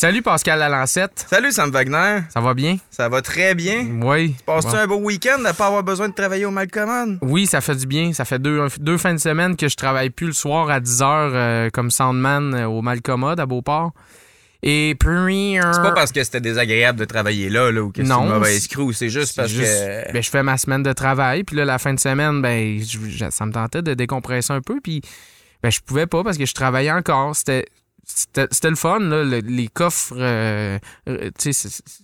Salut Pascal Lalancette. Salut Sam Wagner. Ça va bien? Ça va très bien. Oui. Passes-tu Bon. un beau week-end de pas avoir besoin de travailler au Malcommode? Oui, ça fait du bien. Ça fait deux, deux fins de semaine que je travaille plus le soir à 10h comme soundman euh, au Malcommode à Beauport. Et puis... euh, C'est pas parce que c'était désagréable de travailler là, là ou que c'est Non, une mauvaise c'est- crew, c'est juste parce juste- que... ben, je fais ma semaine de travail, puis là, la fin de semaine, ben, je- je- ça me tentait de décompresser un peu, puis ben, je pouvais pas parce que je travaillais encore. C'était... C'était le fun, là, le- les coffres, euh, euh, se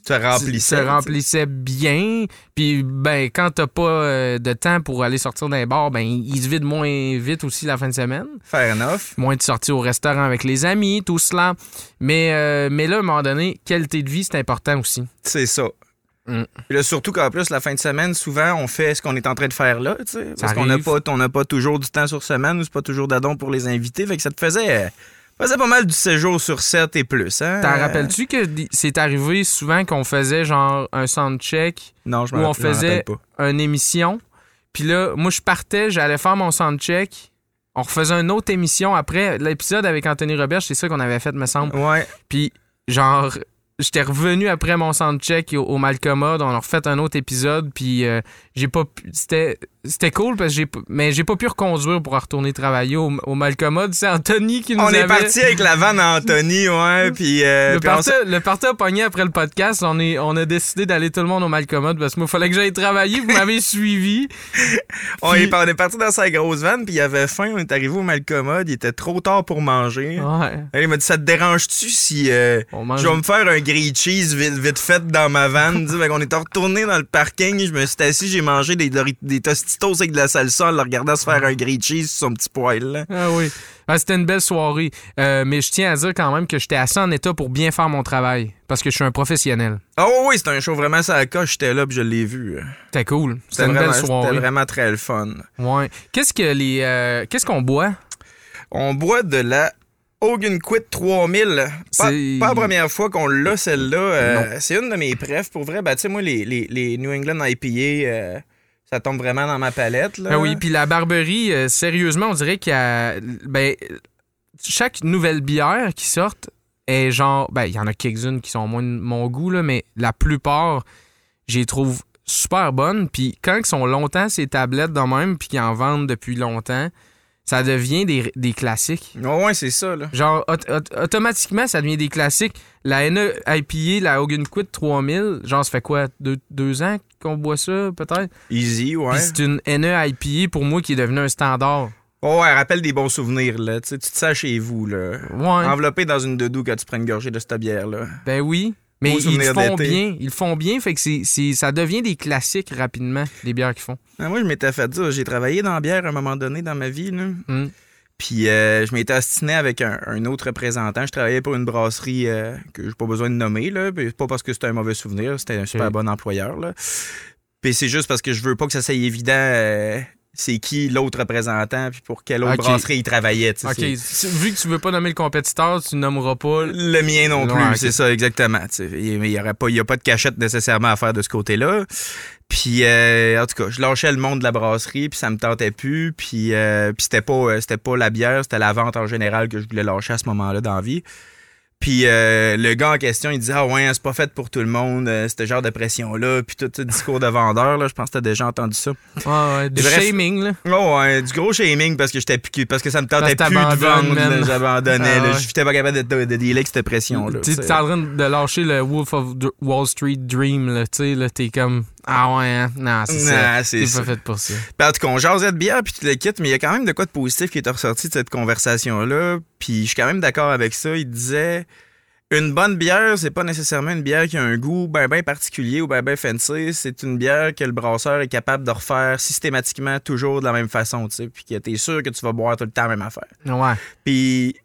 tu sais. remplissait bien. Puis, ben, quand t'as pas euh, de temps pour aller sortir d'un bar, ben, il se vide moins vite aussi la fin de semaine. Fair enough. Moins de sorties au restaurant avec les amis, tout cela. Mais, euh, mais là, à un moment donné, qualité de vie, c'est important aussi. C'est ça. Mm. Puis là, surtout qu'en plus, la fin de semaine, souvent, on fait ce qu'on est en train de faire là, tu sais. Parce qu'on n'a pas, on n'a pas toujours du temps sur semaine ou c'est pas toujours d'adon pour les invités. Fait que ça te faisait, faisait pas mal du séjour sur 7 et plus, hein? T'en rappelles-tu que c'est arrivé souvent qu'on faisait genre un soundcheck, Non, je où on faisait- pas. une émission? Puis là, moi, je partais, j'allais faire mon soundcheck. On refaisait une autre émission après. L'épisode avec Anthony Roberge, c'est ça qu'on avait fait, me semble. Ouais. Puis, genre, j'étais revenu après mon soundcheck au, au Malcommode. On a refait un autre épisode. Puis, euh, j'ai pas pu. C'était. C'était cool parce que j'ai mais j'ai pas pu reconduire pour retourner travailler au, au Malcommode. C'est Anthony qui nous On avait... est parti avec la vanne à Anthony, ouais, puis... euh, Le puis on parti, le a pogné après le podcast. On, est, on a décidé d'aller tout le monde au Malcommode parce que moi, il fallait que j'aille travailler. Vous m'avez suivi. On est, on est parti dans sa grosse vanne, puis il avait faim. On est arrivé au Malcommode. Il était trop tard pour manger. Ouais. Et il m'a dit Ça te dérange-tu si euh, On mange. je vais me faire un grilled cheese vite, vite fait dans ma vanne fait qu'on est retourné dans le parking. Je me suis assis, j'ai mangé des, des Tostitos avec de la salsa en le regardant se faire un grilled cheese sur son petit poêle. là. Ah oui. Ah, C'était une belle soirée. Euh, mais je tiens à dire quand même que j'étais assez en état pour bien faire mon travail. Parce que je suis un professionnel. Ah oui, oui, c'était un show vraiment ça coche. J'étais là, puis je l'ai vu. C'était cool. C'était une vraiment, belle C'était soirée. vraiment très le fun. Ouais. Qu'est-ce que les. euh, Qu'est-ce qu'on boit? On boit de la Hogan Quit 3000. Pas, C'est- pas la première fois qu'on l'a, celle-là. Euh, c'est une de mes prefs. Pour vrai, ben, tu sais, moi, les, les, les New England IPA, euh, ça tombe vraiment dans ma palette. Là. Ah oui, puis la Barberie, euh, sérieusement, on dirait qu'il y a. Ben, chaque nouvelle bière qui sorte est genre. Ben, il y en a quelques-unes qui sont moins de mon goût, là, mais la plupart, je les trouve super bonnes. Puis quand ils sont longtemps ces tablettes de même, puis qu'ils en vendent depuis longtemps, ça devient des, des classiques. Ouais, ouais, c'est ça. Là. Genre, aut- aut- automatiquement, ça devient des classiques. La NE IPA, la Hogan Quit 3000, genre, ça fait quoi, deux, deux ans qu'on boit ça, peut-être? Easy, ouais. C'est une NE IPA, pour moi, qui est devenue un standard. Ouais, ouais, rappelle des bons souvenirs. Là. Tu te sens chez vous. Là. Ouais, Enveloppé dans une doudou quand tu prends une gorgée de cette bière-là. ben oui. Mais ils le font bien. Ils le font bien, fait que c'est, ça devient des classiques rapidement, les bières qu'ils font. Ah, moi, je m'étais fait dire, j'ai travaillé dans la bière à un moment donné dans ma vie. Là. Mm. Puis euh, je m'étais astiné avec un, un autre représentant. Je travaillais pour une brasserie euh, que j'ai pas besoin de nommer. Là. Pas parce que c'était un mauvais souvenir, c'était un super Ok. bon employeur. Là. Puis c'est juste parce que je veux pas que ça soit évident euh, c'est qui l'autre représentant puis pour quelle autre brasserie il travaillait. Ok, vu que tu veux pas nommer le compétiteur, tu nommeras pas. Le mien non plus, Ouais, c'est ça, exactement. tu sais. Il n'y a pas de cachette nécessairement à faire de ce côté-là. Puis, euh, en tout cas, je lâchais le monde de la brasserie, puis ça me tentait plus. Puis, euh, puis c'était pas, euh, c'était pas la bière, c'était la vente en général que je voulais lâcher à ce moment-là dans la vie. Puis euh, le gars en question, il disait Ah ouais, c'est pas fait pour tout le monde, euh, ce genre de pression-là. Puis tout, tout discours de vendeur, là, je pense que t'as déjà entendu ça. Ouais, ouais, du Bref. shaming, là. Oh ouais, du gros shaming parce que j'étais parce que ça me tentait plus de vendre. J'abandonnais. Ah ouais. J'étais pas capable de, de, de dealer avec cette pression-là. Tu tu sais. es en train de lâcher le Wolf of Wall Street Dream, là. Tu sais, là, t'es comme. Ah ouais, hein? Non, c'est ça. C'est pas fait pour ça. Puis en tout cas, on jasait de bière, puis tu le quittes, mais il y a quand même de quoi de positif qui est ressorti de cette conversation-là. Puis je suis quand même d'accord avec ça. Il disait une bonne bière, c'est pas nécessairement une bière qui a un goût ben ben particulier ou ben ben fancy. C'est une bière que le brasseur est capable de refaire systématiquement toujours de la même façon, tu sais. Puis que t'es sûr que tu vas boire tout le temps la même affaire. Ouais. Puis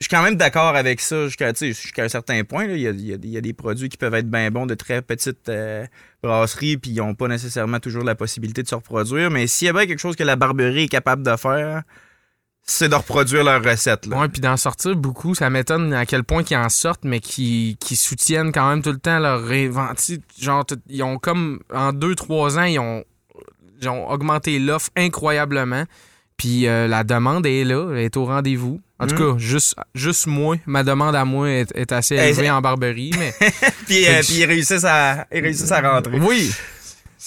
je suis quand même d'accord avec ça jusqu'à un certain point. Il, y a, des produits qui peuvent être bien bons de très petites euh, brasseries, puis ils n'ont pas nécessairement toujours la possibilité de se reproduire. Mais s'il y a bien quelque chose que la Barberie est capable de faire, c'est de reproduire leur recette. Là. Ouais, puis d'en sortir beaucoup, ça m'étonne à quel point qu'ils en sortent, mais qui, soutiennent quand même tout le temps leur réinventif. Genre, ils ont comme, en deux, trois ans, ils ont, ils ont augmenté l'offre incroyablement. Puis euh, la demande est là, elle est au rendez-vous. En tout Mm. cas, juste, juste moi, ma demande à moi est, est assez Eh, élevée c'est- en Barberie, mais puis, euh, puis ils réussissent à, ils réussissent à rentrer. oui.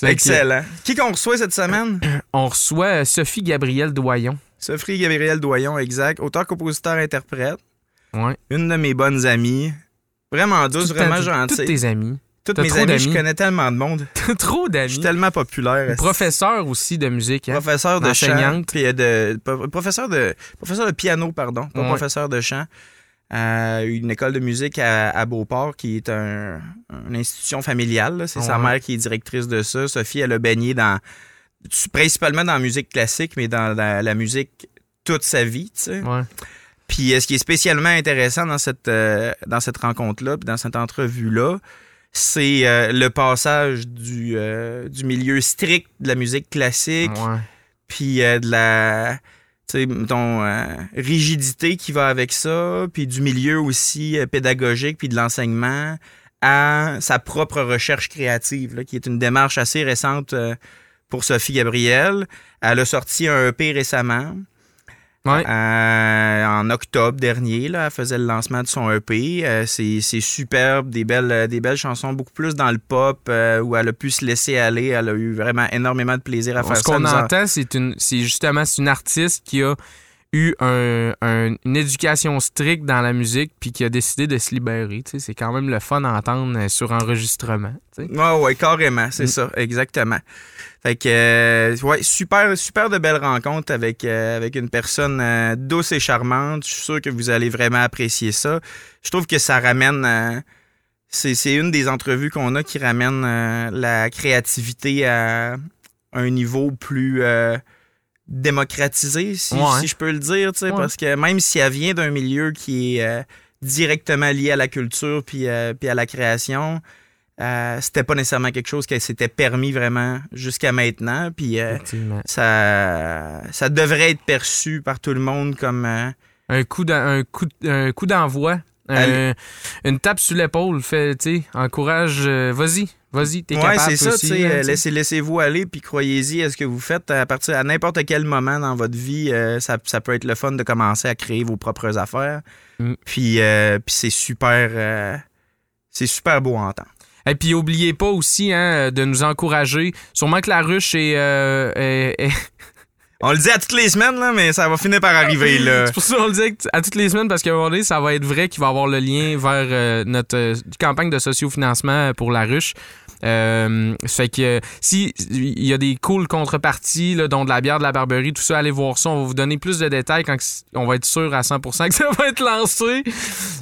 Excellent. Qui qu'on reçoit cette semaine? On reçoit euh, Sophie Gabrielle Doyon. Sophie Gabriel Doyon, exact. Auteur, compositeur, interprète. Ouais. Une de mes bonnes amies. Vraiment douce, Tout- vraiment gentille. Tous tes amis. Toutes mes amies, je connais tellement de monde. Trop Je d'amis. suis tellement populaire. Professeur aussi de musique. hein? Professeur de chant. Puis euh, de, pro- professeur, de, professeur de piano, pardon. Pas Ouais. professeur de chant. à une école de musique à, à Beauport qui est un- une institution familiale. C'est sa mère qui est directrice de ça. Sophie, elle a baigné dans principalement dans la musique classique, mais dans la, la musique toute sa vie. tu sais. Ouais. Puis euh, ce qui est spécialement intéressant dans cette, euh, dans cette rencontre-là, puis dans cette entrevue-là, c'est euh, le passage du, euh, du milieu strict de la musique classique, puis euh, de la mettons, rigidité qui va avec ça, puis du milieu aussi pédagogique, puis de l'enseignement, à sa propre recherche créative, là, qui est une démarche assez récente pour Sophie Gabriel. Elle a sorti un EP récemment. Ouais. Euh, en octobre dernier, là, elle faisait le lancement de son EP. Euh, c'est, superbe, des belles, euh, des belles chansons, beaucoup plus dans le pop, euh, où elle a pu se laisser aller. Elle a eu vraiment énormément de plaisir à faire Ce ça. qu'on Nous en- entend, c'est une, c'est justement c'est une artiste qui a eu un- un- une éducation stricte dans la musique puis qui a décidé de se libérer. C'est quand même le fun d'entendre euh, sur enregistrement. tu sais. Ouais, carrément, c'est Mm. ça, exactement. Fait que, euh, ouais, super, super de belles rencontres avec, euh, avec une personne euh, douce et charmante. Je suis sûr que vous allez vraiment apprécier ça. Je trouve que ça ramène. c'est, c'est une des entrevues qu'on a qui ramène la créativité à un niveau plus euh, démocratisé, si, Ouais. si je peux le dire, Ouais. parce que même si elle vient d'un milieu qui est euh, directement lié à la culture puis, euh, puis à la création, euh, c'était pas nécessairement quelque chose qui s'était permis vraiment jusqu'à maintenant. Puis euh, ça, ça devrait être perçu par tout le monde comme. Un coup d'en- un coup, un coup d'envoi. un- Allez. une tape sur l'épaule, fait, encourage, vas-y, vas-y, t'es ouais, capable. c'est ça, aussi, hein, euh, tu sais. laissez, laissez-vous aller, puis croyez-y à ce que vous faites à partir à n'importe quel moment dans votre vie. euh, ça, ça peut être le fun de commencer à créer vos propres affaires. Mm. Puis, euh, puis c'est super, euh, c'est super beau à entendre. Et puis, oubliez pas aussi hein, de nous encourager. Sûrement que la ruche est. est- est- On le dit à toutes les semaines, là, mais ça va finir par arriver. Là. C'est pour ça qu'on le dit à toutes les semaines, parce qu'à un moment donné, ça va être vrai qu'il va avoir le lien vers euh, notre euh, campagne de sociofinancement pour la ruche. Euh, fait que euh, si il y a des cool contreparties, là, dont de la bière, de la barberie, tout ça, allez voir ça. On va vous donner plus de détails quand on va être sûr à 100% que ça va être lancé.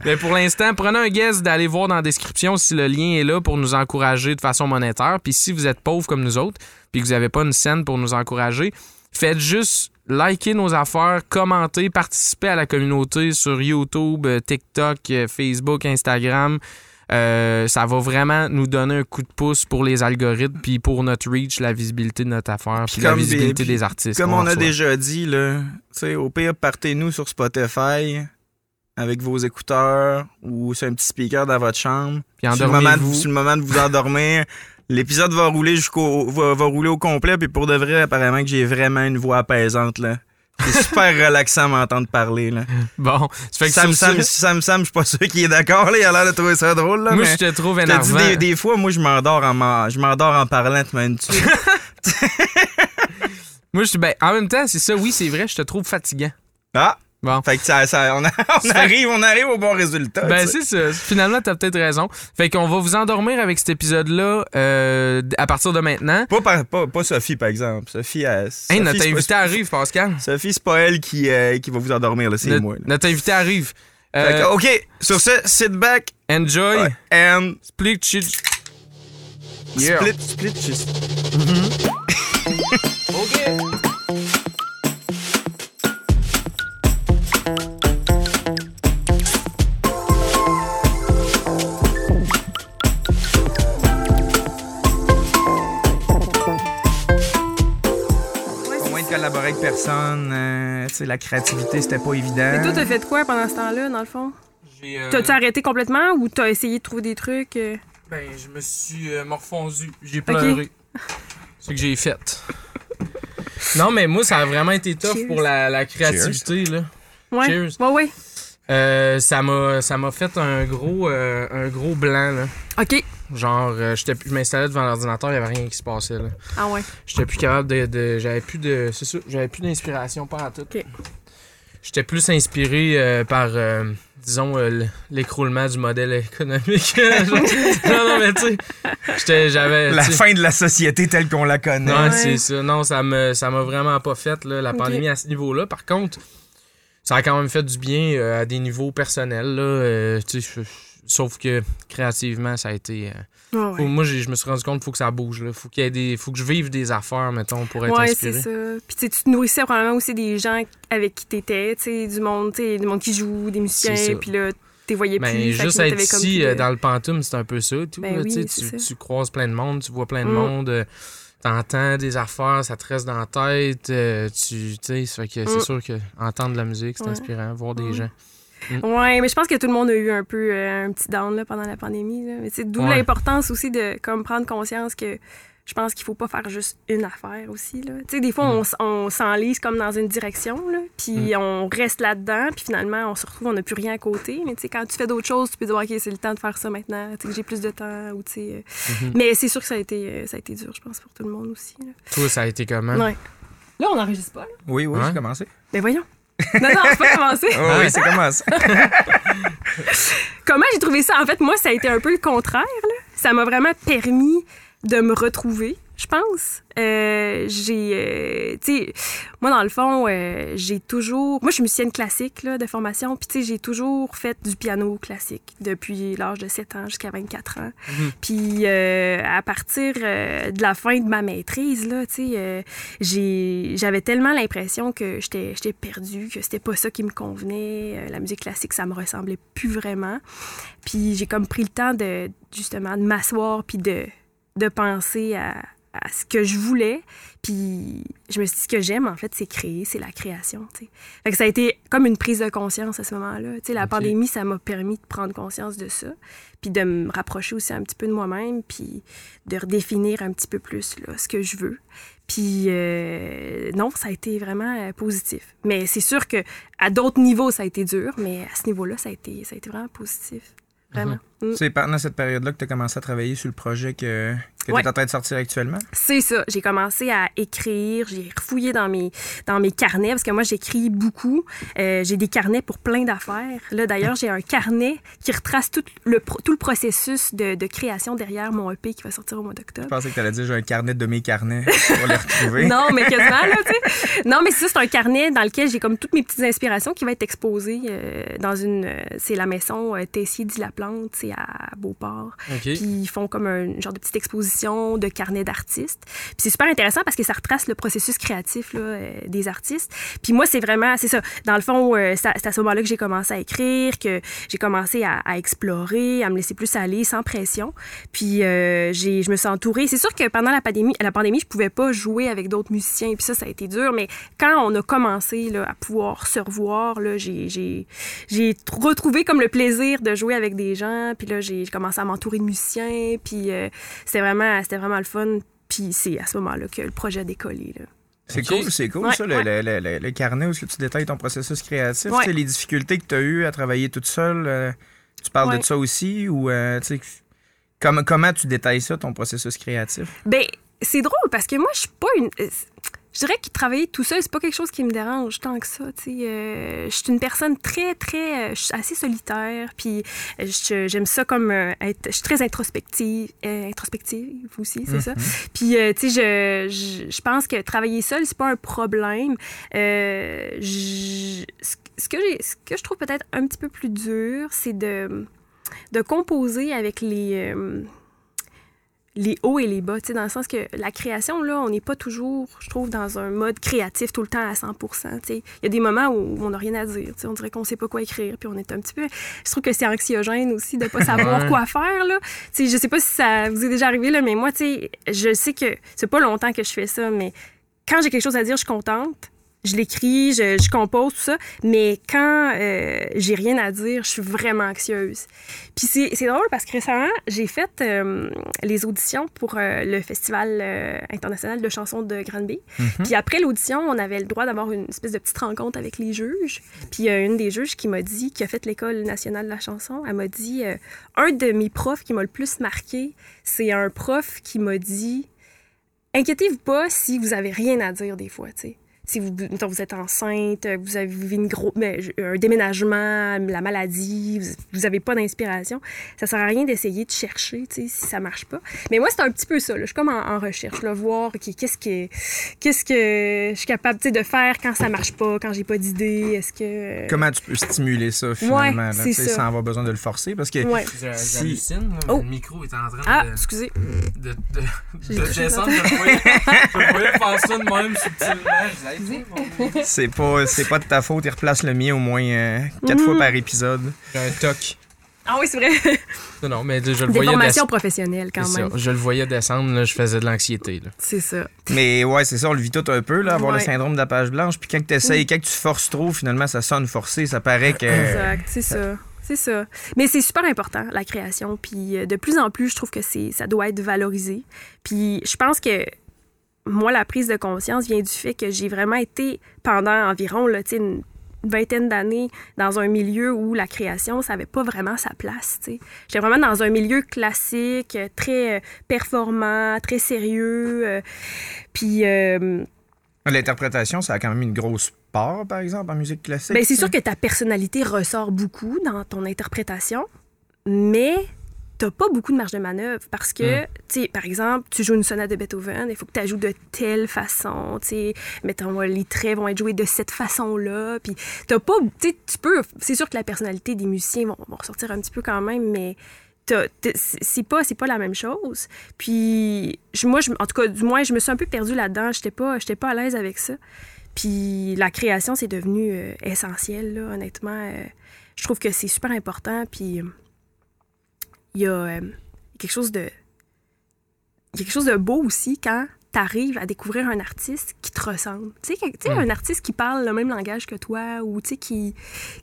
Mais pour l'instant, prenez un guess d'aller voir dans la description si le lien est là pour nous encourager de façon monétaire. Puis si vous êtes pauvre comme nous autres, puis que vous n'avez pas une scène pour nous encourager, faites juste liker nos affaires, commenter, participer à la communauté sur YouTube, euh, TikTok, euh, Facebook, Instagram. Euh, ça va vraiment nous donner un coup de pouce pour les algorithmes, puis pour notre reach, la visibilité de notre affaire, puis la des- visibilité des artistes. Comme on a déjà dit, là, tu sais, au pire, partez-nous sur Spotify avec vos écouteurs ou sur un petit speaker dans votre chambre. Puis sur, le moment de, endormez-vous. sur le moment de vous endormir, l'épisode va rouler jusqu'au va, va rouler au complet. Puis pour de vrai, apparemment que j'ai vraiment une voix apaisante. là. C'est super relaxant à m'entendre parler. Là. Bon, ça fait que Sam, Sam, ça, Sam, Sam, je suis pas sûr qu'il est d'accord. là. Il a l'air de trouver ça drôle. Là, moi, mais je te trouve énervant. des, des fois, moi, je m'endors en, je m'endors en parlant. Moi, je suis ben, en même temps, c'est ça, oui, c'est vrai, je te trouve fatigant. Ah! Bon. Fait que ça, ça- on, a- on fait- arrive, on arrive au bon résultat. Ben, c'est ça. Finalement, t'as peut-être raison. Fait qu'on va vous endormir avec cet épisode-là euh, à partir de maintenant. Pas, par- pas, pas Sophie, par exemple. Sophie, elle- Hey, Sophie, notre pas- invité arrive, Pascal. Sophie, c'est pas elle qui, euh, qui va vous endormir, là, c'est moi. là. notre invité arrive. Fait Euh, que, OK, sur ce, sit back enjoy. and Split shit. Yeah. split, split, just- Au avec personne, euh, tu sais, la créativité, c'était pas évident. Mais toi, t'as fait quoi pendant ce temps-là, dans le fond? Euh, T'as-tu arrêté complètement ou t'as essayé de trouver des trucs? euh? Ben, je me suis euh, morfondu. J'ai pleuré. C'est ce que j'ai fait. Non, mais moi, ça a vraiment été tough Cheers. pour la, la créativité. Là. Ouais. Cheers. Ouais, ouais. Euh, ça m'a ça m'a fait un gros, euh, un gros blanc. Là. OK. Genre, euh, je m'installais devant l'ordinateur, il n'y avait rien qui se passait. Là. Ah ouais. J'étais plus capable de. de- j'avais plus de. C'est ça, j'avais plus d'inspiration par à tout. Ok. J'étais plus inspiré euh, par, euh, disons, euh, l'écroulement du modèle économique. Non, non, mais tu sais, j'étais- j'avais. La fin de la société telle qu'on la connaît. non, Ouais. c'est ça. Non, ça me ça m'a vraiment pas fait là, la pandémie à ce niveau-là. Par contre, ça a quand même fait du bien euh, à des niveaux personnels là. euh, tu sais, sauf que créativement, ça a été. Ouais, faut- moi, je me suis rendu compte qu'il faut que ça bouge. Là. Faut qu'il y ait des, faut que je vive des affaires, mettons, pour être Ouais, inspiré. c'est ça. Puis tu te nourrissais probablement aussi des gens avec qui t'étais, tu sais, du monde, tu sais, du monde qui joue, des musiciens, puis là, t'es voyais Ben, plus. juste être ici de- euh, dans le pantoum, c'est un peu ça. Tout, Ben là, oui, tu ça. tu croises plein de monde, tu vois plein de Mm. monde, euh, t'entends des affaires, ça te reste dans la tête. euh, tu sais, c'est Mm. sûr que entendre de la musique, c'est Ouais. inspirant, voir des gens. Ouais, mais je pense que tout le monde a eu un peu euh, un petit down là, pendant la pandémie. Là. Mais c'est d'où Ouais. l'importance aussi de comme prendre conscience que je pense qu'il faut pas faire juste une affaire aussi. Là. Tu sais, des fois, Mm. on s'enlise comme dans une direction, là, puis on reste là-dedans, puis finalement, on se retrouve, on n'a plus rien à côté. Mais tu sais, quand tu fais d'autres choses, tu peux dire, OK, c'est le temps de faire ça maintenant, tu sais, que j'ai plus de temps. Ou, tu sais, euh. Mhm. Mais c'est sûr que ça a, été, euh, ça a été dur, je pense, pour tout le monde aussi. Là, Toi, ça a été comment? Ouais. là on n'enregistre pas. Là. Oui, oui, Ouais. j'ai commencé. Ben voyons. Non, non, c'est pas commencé. Oh, oui, c'est commencé. Comment j'ai trouvé ça? En fait, moi, ça a été un peu le contraire. là. Ça m'a vraiment permis de me retrouver, je pense. Euh, j'ai, euh, tu sais, moi, dans le fond, euh, j'ai toujours... Moi, je suis musicienne classique là, de formation, puis tu sais, j'ai toujours fait du piano classique depuis l'âge de 7 ans jusqu'à 24 ans. Puis euh, à partir de la fin de ma maîtrise, là, tu sais, j'ai- j'avais tellement l'impression que j'étais j'étais perdue, que c'était pas ça qui me convenait. La musique classique, ça me ressemblait plus vraiment. Puis j'ai comme pris le temps de justement de m'asseoir puis de, de penser à, à ce que je voulais. Puis je me suis dit, ce que j'aime, en fait, c'est créer, c'est la création. Fait que ça a été comme une prise de conscience à ce moment-là. La pandémie, ça m'a permis de prendre conscience de ça, puis de me rapprocher aussi un petit peu de moi-même, puis de redéfinir un petit peu plus là, ce que je veux. Puis euh, non, ça a été vraiment euh, positif. Mais c'est sûr que à d'autres niveaux, ça a été dur, mais à ce niveau-là, ça a été, ça a été vraiment positif. Vraiment. Mm. C'est pendant cette période-là que tu as commencé à travailler sur le projet que, que Ouais. tu es en train de sortir actuellement? C'est ça. J'ai commencé à écrire. J'ai refouillé dans mes, dans mes carnets parce que moi, j'écris beaucoup. Euh, j'ai des carnets pour plein d'affaires. Là, d'ailleurs, j'ai un carnet qui retrace tout le, tout le processus de, de création derrière mon EP qui va sortir au mois Je d'octobre. pensais que tu allais dire j'ai un carnet de mes carnets pour les retrouver. Non, mais quasiment, là, tu sais. Non, mais c'est ça, c'est un carnet dans lequel j'ai comme toutes mes petites inspirations qui va être exposées euh, dans une... euh, c'est la maison euh, Tessier dit la plante, c'est à Beauport. OK. Puis ils font comme un genre de petite exposition de carnet d'artistes. Puis c'est super intéressant parce que ça retrace le processus créatif euh, des artistes. Puis moi, c'est vraiment, c'est ça. Dans le fond, euh, c'est à c'est ce moment-là que j'ai commencé à écrire, que j'ai commencé à, explorer, à me laisser plus aller sans pression. Puis euh, je me suis entourée. C'est sûr que pendant la pandémie, la pandémie, je pouvais pas jouer avec d'autres musiciens. Puis ça, ça a été dur. Mais quand on a commencé à pouvoir se revoir, j'ai, retrouvé comme le plaisir de jouer avec des gens. Puis là, j'ai commencé à m'entourer de musiciens. Puis euh, c'était vraiment, c'était vraiment le fun. Puis c'est à ce moment-là que le projet a décollé. Là. C'est cool, c'est cool Ouais, ça, le, ouais. le- le- le carnet où est-ce que tu détailles ton processus créatif. Ouais. Tu sais, les difficultés que tu as eues à travailler toute seule, euh, tu parles Ouais. de ça aussi ou euh, tu sais, comment, comment tu détailles ça, ton processus créatif? Ben, c'est drôle parce que moi, je suis pas une. Je dirais que travailler tout seul, c'est pas quelque chose qui me dérange tant que ça. Euh, je suis une personne très, très. euh, Je suis assez solitaire. Puis euh, j'aime ça comme. être, je suis très introspective. euh, introspective aussi, c'est ça. Puis, euh, tu sais, je, je, je pense que travailler seul, c'est pas un problème. Je- ce que, ce que je trouve peut-être un petit peu plus dur, c'est de, de composer avec les. Les hauts et les bas, dans le sens que la création, là, on n'est pas toujours, je trouve, dans un mode créatif tout le temps à 100 tu sais. Il y a des moments où on n'a rien à dire, on dirait qu'on sait pas quoi écrire, puis on est un petit peu... Je trouve que c'est anxiogène aussi de pas savoir quoi faire, là. Tu sais, je sais pas si ça vous est déjà arrivé, là, mais moi, je sais que c'est pas longtemps que je fais ça, mais quand j'ai quelque chose à dire, je suis contente. Je l'écris, je, je compose, tout ça. Mais quand euh, j'ai rien à dire, je suis vraiment anxieuse. Puis c'est drôle parce que récemment, j'ai fait euh, les auditions pour euh, le Festival international de chansons de Granby. Puis après l'audition, on avait le droit d'avoir une espèce de petite rencontre avec les juges. Puis il y a une des juges qui m'a dit, qui a fait l'École nationale de la chanson, elle m'a dit, un de mes profs qui m'a le plus marqué, c'est un prof qui m'a dit, inquiétez-vous pas si vous avez rien à dire des fois, tu sais. Si vous, mettons, vous êtes enceinte, vous avez vécu une gros, mais, un déménagement, la maladie, vous- n'avez pas d'inspiration, ça sert à rien d'essayer de chercher, tu sais, si ça marche pas. Mais moi, c'est un petit peu ça, là. Je suis comme en, en recherche, là, voir, qu'est-ce que, qu'est-ce que je suis capable, de faire quand ça marche pas, quand j'ai pas d'idée, est-ce que... Comment tu peux stimuler ça, finalement, là, ça. sans avoir besoin de le forcer? Parce que Ouais. Si- Oh. Le micro est en train Ah, de, excusez. de, de, de touché descendre. Je voyais faire ça de même subtilement. C'est pas, c'est pas de ta faute, il replace le mien au moins euh, quatre fois par épisode. J'ai un toc. Ah oui, c'est vrai. Non, non, mais je le Des voyais formations descendre. professionnelles, quand même. ça. Je le voyais descendre, là, je faisais de l'anxiété. C'est ça. Mais ouais, c'est ça, on le vit tout un peu, là, avoir le syndrome de la page blanche. Puis quand tu essayes, quand tu forces trop, finalement, ça sonne forcé. Ça paraît que. Exact, c'est ça. C'est ça. Mais c'est super important, la création. Puis euh, de plus en plus, je trouve que c'est, ça doit être valorisé. Puis je pense que moi, la prise de conscience vient du fait que j'ai vraiment été pendant environ là, une vingtaine d'années dans un milieu où la création, ça n'avait pas vraiment sa place. J'étais vraiment dans un milieu classique, euh, très euh, performant, très sérieux. euh, puis euh, L'interprétation, ça a quand même une grosse part, par exemple, en musique classique. Ben, c'est sûr que ta personnalité ressort beaucoup dans ton interprétation, mais t'as pas beaucoup de marge de manœuvre parce que, tu sais, par exemple, tu joues une sonate de Beethoven, il faut que tu joues de telle façon, tu sais, mettons, les traits vont être joués de cette façon-là, puis t'as pas, tu sais, tu peux, c'est sûr que la personnalité des musiciens vont, vont ressortir un petit peu quand même, mais c'est pas c'est pas la même chose puis je- moi je, en tout cas du moins je me suis un peu perdue là-dedans j'étais pas j'étais pas à l'aise avec ça puis la création, c'est devenu euh, essentiel, là, honnêtement. euh, je trouve que c'est super important. Puis il y a euh, quelque chose de. Il y a quelque chose de beau aussi quand tu arrives à découvrir un artiste qui te ressemble. Tu sais, sais, un artiste qui parle le même langage que toi ou tu sais, qui,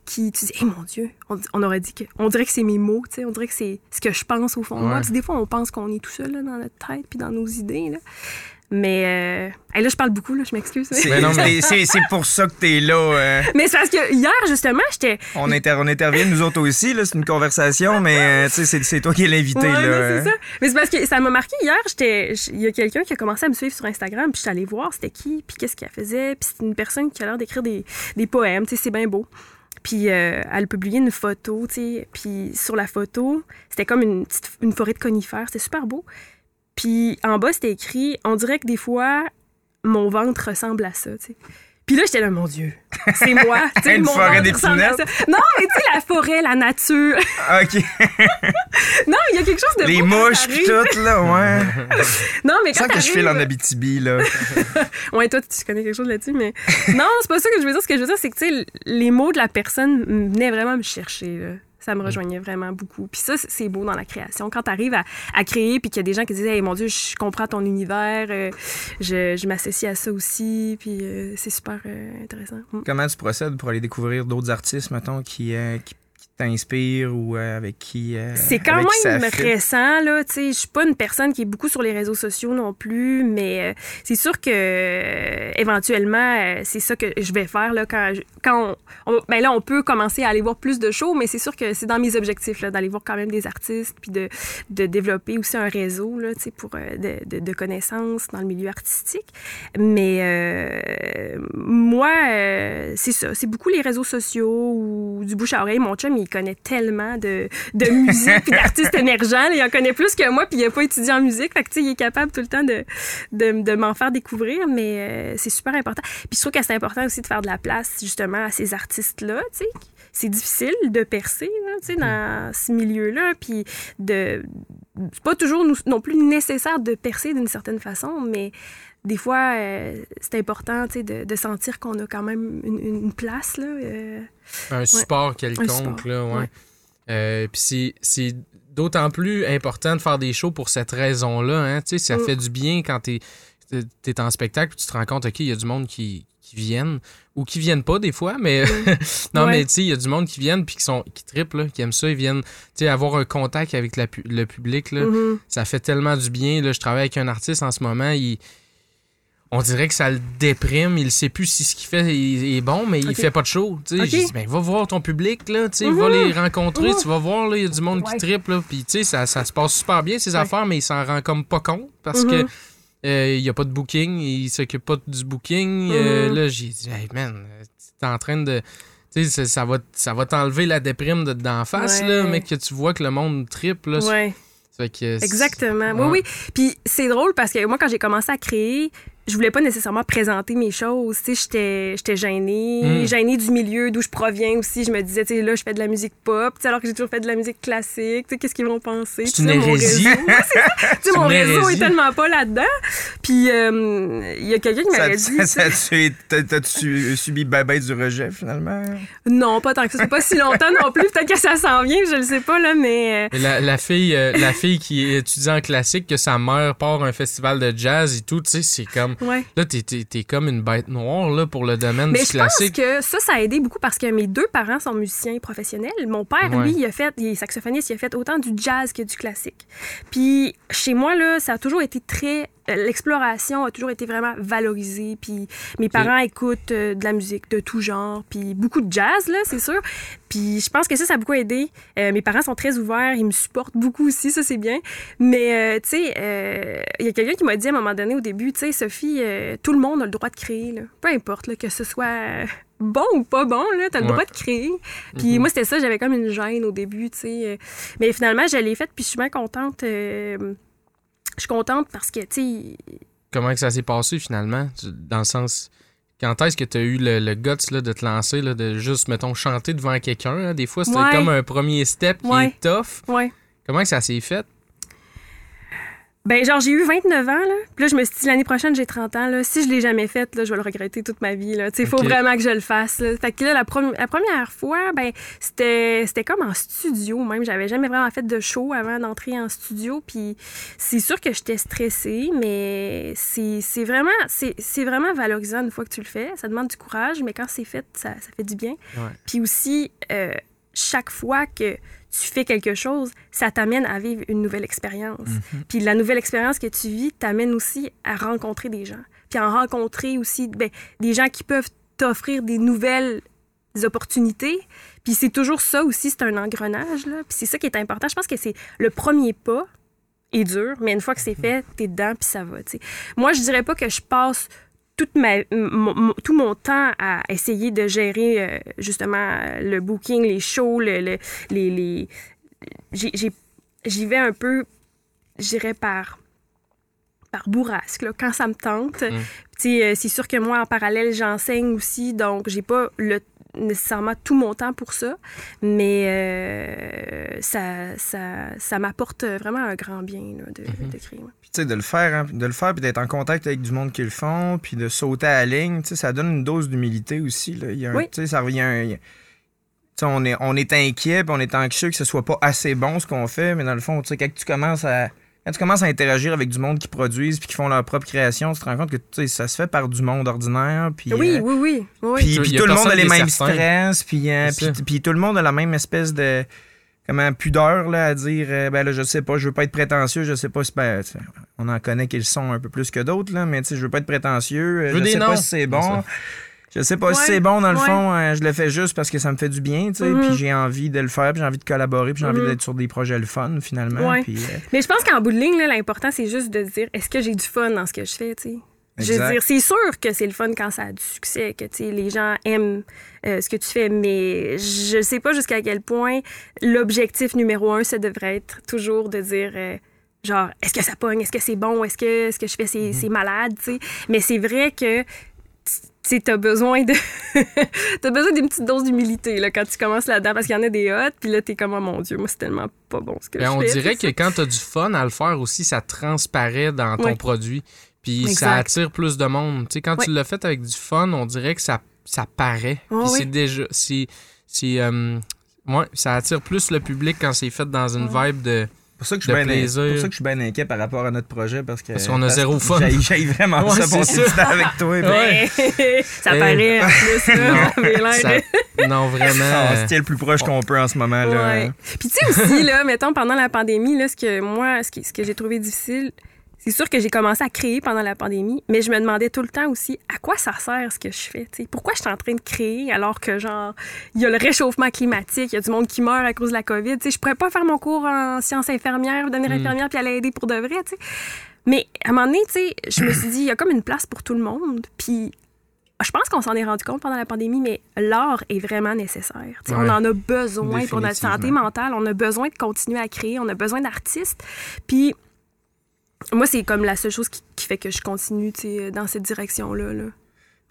qui. Tu dis, hey, mon Dieu, on, on aurait dit que. On dirait que c'est mes mots, tu sais, on dirait que c'est ce que je pense au fond de moi. Ouais. Parce que des fois, on pense qu'on est tout seul là, dans notre tête puis dans nos idées. Là. Mais euh, hey, là, je parle beaucoup, là, je m'excuse. C'est Mais c'est pour ça que t'es là. euh, Mais c'est parce que hier, justement, j'étais. on, inter- on intervient nous autres aussi, là, c'est une conversation, mais euh, tu c'est- toi qui es l'invité. Ouais, c'est ça. Mais c'est parce que ça m'a marqué hier. J'étais, il y a quelqu'un qui a commencé à me suivre sur Instagram, puis je suis allée voir c'était qui, puis qu'est-ce qu'elle faisait. Puis c'est une personne qui a l'air d'écrire des, des poèmes, tu sais, c'est bien beau. Puis euh, elle a publié une photo, tu sais, puis sur la photo, c'était comme une, petite, une forêt de conifères, c'était super beau. Puis en bas, c'était écrit, on dirait que des fois, mon ventre ressemble à ça, tu sais. Puis là, j'étais là, mon Dieu, c'est moi. Une mon forêt ça. Non, mais tu sais, la forêt, la nature. OK. Non, il y a quelque chose de Les mouches pis tout, là, ouais. Non, mais quand ça que je file en Abitibi, là. Ouais, toi, tu connais quelque chose là-dessus, mais. non, c'est pas ça que je veux dire. Ce que je veux dire, c'est que, tu sais, les mots de la personne venaient vraiment me chercher, là. Ça me rejoignait vraiment beaucoup. Puis ça, c'est beau dans la création. Quand tu arrives à, à créer, puis qu'il y a des gens qui disent Hey, mon Dieu, je comprends ton univers, euh, je, je m'associe à ça aussi, puis euh, c'est super euh, intéressant. Mm. Comment tu procèdes pour aller découvrir d'autres artistes, mettons, qui, qui, qui t'inspirent ou euh, avec qui. euh, C'est quand avec même récent, là. Tu sais, je suis pas une personne qui est beaucoup sur les réseaux sociaux non plus, mais euh, c'est sûr que éventuellement, c'est ça que je vais faire, là, quand, je- quand on, on- ben là, on peut commencer à aller voir plus de shows, mais c'est sûr que c'est dans mes objectifs, là, d'aller voir quand même des artistes, puis de, de développer aussi un réseau, là, tu sais, pour, de, de, de connaissances dans le milieu artistique. Mais moi, c'est ça. C'est beaucoup les réseaux sociaux ou du bouche à oreille. Mon chum, il connaît tellement de, de musique d'artistes émergents. là. il en connaît plus que moi, puis il n'a pas étudié en musique. Fait que, il est capable tout le temps de, de, de m'en faire découvrir, mais euh, c'est super important. Puis je trouve que c'est important aussi de faire de la place, justement, à ces artistes-là, tu sais. C'est difficile de percer, là, dans ce milieu-là, puis de... C'est pas toujours non plus nécessaire de percer d'une certaine façon, mais des fois, euh, c'est important de, de sentir qu'on a quand même une, une place. Là, euh. Un support quelconque, support, là, ouais. Euh, Puis c'est- d'autant plus important de faire des shows pour cette raison-là. Hein? Ça Mm. fait du bien quand t'es. tu es en spectacle tu te rends compte, OK, il y a du monde qui, qui viennent ou qui viennent pas des fois, mais non, Ouais. mais tu sais, il y a du monde qui viennent puis qui sont qui trippent, là, qui aiment ça, ils viennent, avoir un contact avec la le public, là, Mhm. ça fait tellement du bien. Là, je travaille avec un artiste en ce moment, il- on dirait que ça le déprime, il sait plus si ce qu'il fait est, bon, mais il fait pas de show. Tu sais, Ok. J'ai dit, ben, va voir ton public, là, tu sais, Mhm. va les rencontrer, Mhm. tu vas voir, là, il y a du monde Ouais. qui trippe, là, puis tu sais, ça, ça se passe super bien, ces Ouais. affaires, mais il s'en rend comme pas compte parce Mhm. que euh, il n'y a pas de booking, il s'occupe pas du booking. Euh, Mhm. là, j'ai dit, hey man, euh, t'es en train de. Tu sais, ça- ça va, ça va t'enlever la déprime de- d'en face, Ouais. là, mais que tu vois que le monde triple. Là. Fait que Exactement. Oui, oui. Puis c'est drôle parce que moi, quand j'ai commencé à créer, je voulais pas nécessairement présenter mes choses. Tu sais, j'étais, j'étais gênée. Mm. Gênée du milieu d'où je proviens aussi. Je me disais, tu sais, là, je fais de la musique pop, tu sais, alors que j'ai toujours fait de la musique classique. Tu sais, qu'est-ce qu'ils vont penser? C'est Tu une sais, mon hérésie. Tu sais, mon réseau est tellement pas là-dedans. Puis euh, il y a quelqu'un qui m'avait dit... ça, T'as-tu subi ben du rejet, finalement? Non, pas tant que ça. C'est pas si longtemps non plus. Peut-être que ça s'en vient, je le sais pas, là, mais... euh, La, la fille, euh, la fille qui est étudiante en classique, que sa mère part à un festival de jazz et tout, tu sais, c'est comme. Ouais. Là, t'es, t'es- t'es comme une bête noire là, pour le domaine Mais du je classique. pense que ça, ça a aidé beaucoup parce que mes deux parents sont musiciens professionnels. Mon père, Ouais. lui, il a fait, il est saxophoniste, il a fait autant du jazz que du classique. Puis chez moi, là, ça a toujours été très. L'exploration a toujours été vraiment valorisée. Puis mes parents écoutent euh, de la musique de tout genre, puis beaucoup de jazz, là, c'est sûr. Puis je pense que ça, ça a beaucoup aidé. Euh, mes parents sont très ouverts, ils me supportent beaucoup aussi, ça, c'est bien. Mais, euh, tu sais, il y a quelqu'un qui m'a dit à un moment donné au début, tu sais, Sophie, tout le monde a le droit de créer, là. Peu importe, là, que ce soit bon ou pas bon, là, t'as le Ouais. droit de créer. Puis moi, c'était ça, j'avais comme une gêne au début, tu sais. Mais finalement, je l'ai faite, puis je suis bien contente. euh, je suis contente parce que, tu sais, Comment que ça s'est passé finalement? Dans le sens. Quand est-ce que tu as eu le, le guts là, de te lancer, là, de juste, mettons, chanter devant quelqu'un? là? Des fois, c'était Ouais. comme un premier step qui Ouais. est tough. ouais. Comment que ça s'est fait? Ben, genre, j'ai eu 29 ans, là. Puis là, je me suis dit, l'année prochaine, j'ai 30 ans, là. Si je l'ai jamais faite, là, je vais le regretter toute ma vie, là. Tu faut vraiment que je le fasse, là. Fait que là, la, la première fois, ben, c'était, c'était comme en studio, même. J'avais jamais vraiment fait de show avant d'entrer en studio. Puis c'est sûr que j'étais stressée, mais c'est, vraiment, c'est vraiment valorisant une fois que tu le fais. Ça demande du courage, mais quand c'est fait, ça, ça fait du bien. Ouais. Puis aussi, euh, chaque fois que tu fais quelque chose, ça t'amène à vivre une nouvelle expérience. Puis la nouvelle expérience que tu vis t'amène aussi à rencontrer des gens. Puis à rencontrer aussi ben, des gens qui peuvent t'offrir des nouvelles opportunités. Puis c'est toujours ça aussi, c'est un engrenage. Là. Puis c'est ça qui est important. Je pense que c'est le premier pas est dur, mais une fois que c'est fait, t'es dedans, puis ça va. Moi, je dirais pas que je passe toute ma, mon- mon- tout mon temps à essayer de gérer euh, justement euh, le booking, les shows, le, le- les... les... j'ai- j'ai- J'y vais un peu, je dirais, par, par bourrasque, là, quand ça me tente. Sais, euh, c'est sûr que moi, en parallèle, j'enseigne aussi, donc j'ai pas le nécessairement tout mon temps pour ça, mais euh, ça, ça, ça m'apporte vraiment un grand bien là, de, de créer. ouais. Puis, tu sais, de le faire, hein, de le faire, puis d'être en contact avec du monde qui le font, puis de sauter à la ligne, tu sais, ça donne une dose d'humilité aussi. Là. Il y a un- Oui. Tu sais, ça revient. un- on est, on est inquiet, puis on est anxieux que ce soit pas assez bon ce qu'on fait, mais dans le fond, tu sais, quand tu commences à. Quand tu commences à interagir avec du monde qui produisent puis qui font leur propre création, tu te rends compte que tu sais, ça se fait par du monde ordinaire. Puis, Oui, euh, oui, oui, oui. Puis, tout le monde a les mêmes stress, puis, euh, puis, puis tout le monde a la même espèce de comment pudeur là, à dire euh, ben là je sais pas, je veux pas être prétentieux, je sais pas si ben, on en connaît qu'ils sont un peu plus que d'autres là, mais tu sais je veux pas être prétentieux, euh, Je je sais noms. pas si c'est bon. Je sais pas si c'est bon dans le ouais. fond, euh, je le fais juste parce que ça me fait du bien, tu sais, Mhm. puis j'ai envie de le faire, puis j'ai envie de collaborer, puis j'ai envie Mhm. d'être sur des projets le fun finalement, Ouais. puis euh, Mais je pense qu'en bout de ligne, là, l'important, c'est juste de dire est-ce que j'ai du fun dans ce que je fais, tu sais? Je veux dire, c'est sûr que c'est le fun quand ça a du succès, que tu les gens aiment euh, ce que tu fais, mais je sais pas jusqu'à quel point l'objectif numéro un, ça devrait être toujours de dire. euh, Genre, est-ce que ça pogne? Est-ce que c'est bon? Est-ce que ce que je fais, c'est c'est malade? tu sais? Mais c'est vrai que tu as besoin de. besoin d'une petite dose d'humilité là, quand tu commences là-dedans, parce qu'il y en a des hot, puis là, t'es comme, oh mon Dieu, moi, c'est tellement pas bon ce que Ben, je on fais. dirait tu que quand tu as du fun à le faire aussi, ça transparaît dans ton Ouais. produit. Puis ça attire plus de monde. Tu sais, quand tu l'as fait avec du fun, on dirait que ça, ça paraît. Puis c'est déjà. C'est. c'est, euh, ouais, ça attire plus le public quand c'est fait dans une vibe de. pour ça que je suis bien pour ça que je suis bien inquiet par rapport à notre projet parce que Parce qu'on a zéro que fun. j'haïs vraiment Ouais, ça passer c'est du ça. temps avec toi. Ouais. ça paraît en plus, là. Non, Ça non, vraiment. Ah, on se tient le plus proche qu'on peut en ce moment. Là. Ouais. Puis tu sais aussi, là, mettons, pendant la pandémie, là, ce que moi, ce, qui- ce que j'ai trouvé difficile, c'est sûr que j'ai commencé à créer pendant la pandémie, mais je me demandais tout le temps aussi à quoi ça sert ce que je fais. tu sais. Pourquoi je suis en train de créer alors que, genre, il y a le réchauffement climatique, il y a du monde qui meurt à cause de la COVID. tu sais. Je pourrais pas faire mon cours en sciences infirmières, devenir infirmière puis aller aider pour de vrai. tu sais. Mais à un moment donné, je me suis dit, il y a comme une place pour tout le monde. Puis je pense qu'on s'en est rendu compte pendant la pandémie, mais l'art est vraiment nécessaire. Ouais. On en a besoin pour notre santé mentale. On a besoin de continuer à créer. On a besoin d'artistes. Puis moi, c'est comme la seule chose qui, qui fait que je continue dans cette direction-là. Là.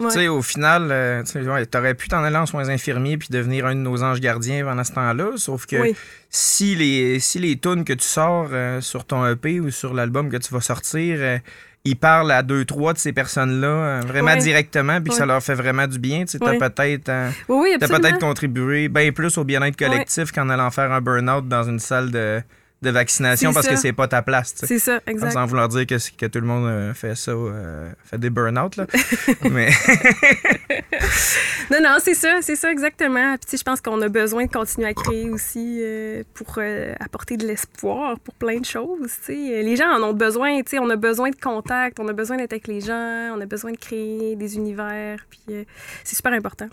Ouais. Tu sais, au final, euh, tu ouais, t'aurais pu t'en aller en soins infirmiers puis devenir un de nos anges gardiens pendant ce temps-là. Sauf que Oui. si les si les tunes que tu sors euh, sur ton EP ou sur l'album que tu vas sortir, euh, ils parlent à deux, trois de ces personnes-là euh, vraiment Ouais. directement puis que ça leur fait vraiment du bien, tu sais, t'as Ouais. peut-être Oui, contribué bien plus au bien-être collectif qu'en allant faire un burn-out dans une salle de, de vaccination parce que ça. c'est pas ta place. tu. C'est ça, exact. Sans vouloir dire que, que tout le monde euh, fait ça, euh, fait des burn-out. Là. Mais Non, non, c'est ça, c'est ça exactement. Puis tu je pense qu'on a besoin de continuer à créer aussi euh, pour euh, apporter de l'espoir pour plein de choses. Tu sais, les gens en ont besoin. Tu sais, on a besoin de contact, on a besoin d'être avec les gens, on a besoin de créer des univers. Puis euh, c'est super important.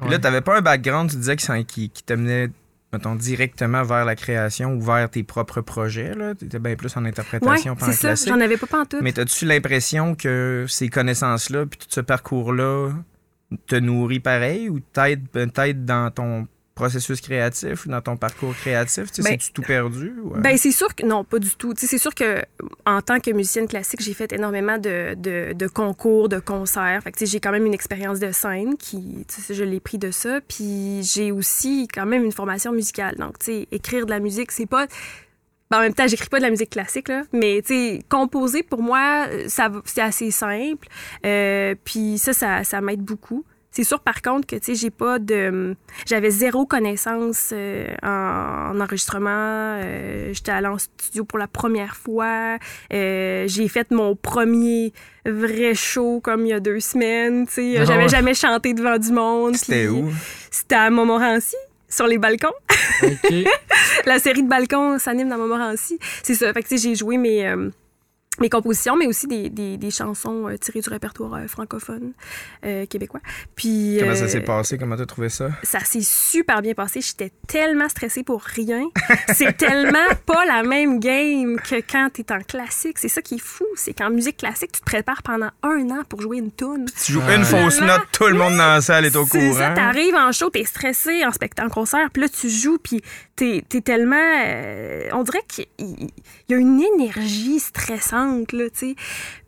Puis là, t'avais pas un background, tu disais, qui, qui, qui t'amenait, mettons, directement vers la création ou vers tes propres projets. Là. T'étais bien plus en Ouais, interprétation pendant c'est ça. J'en avais pas pantoute. Mais as-tu l'impression que ces connaissances-là, puis tout ce parcours-là, te nourrit pareil ou t'aide peut-être dans ton processus créatif ou dans ton parcours créatif? Ben, C'est-tu tout perdu? ou, euh? Ben c'est sûr que non, pas du tout. C'est sûr que en tant que musicienne classique, j'ai fait énormément de, de, de concours, de concerts. Fait que, tu sais, j'ai quand même une expérience de scène qui, tu sais, je l'ai pris de ça. Puis j'ai aussi quand même une formation musicale. Donc, tu sais, écrire de la musique, c'est pas ben, en même temps, j'écris pas de la musique classique, là, mais tu sais, composer pour moi, c'est assez simple. Euh, puis ça, ça, ça m'aide beaucoup. C'est sûr, par contre, que tu sais, j'ai pas de. J'avais zéro connaissance euh, en, en enregistrement. Euh, J'étais allée en studio pour la première fois. Euh, j'ai fait mon premier vrai show comme il y a deux semaines. Tu sais, Ah j'avais jamais chanté devant du monde. C'était où? C'était à Montmorency, sur les balcons OK. la série de balcons s'anime dans Montmorency. C'est ça. Fait que, tu sais, j'ai joué mes, euh, mes compositions, mais aussi des, des, des chansons euh, tirées du répertoire euh, francophone euh, québécois. Puis, Comment ça s'est passé? Comment t'as trouvé ça? ça s'est super bien passé. J'étais tellement stressée pour rien. C'est tellement pas la même game que quand t'es en classique. C'est ça qui est fou. C'est qu'en musique classique, tu te prépares pendant un an pour jouer une tune. Tu joues Ouais. une fausse note, tout le monde dans la salle est au C'est ça, courant. t'arrives en show, t'es stressé en spectacle, en concert, puis là, tu joues, puis t'es es tellement... on dirait qu'il il y a une énergie stressante, là, tu sais.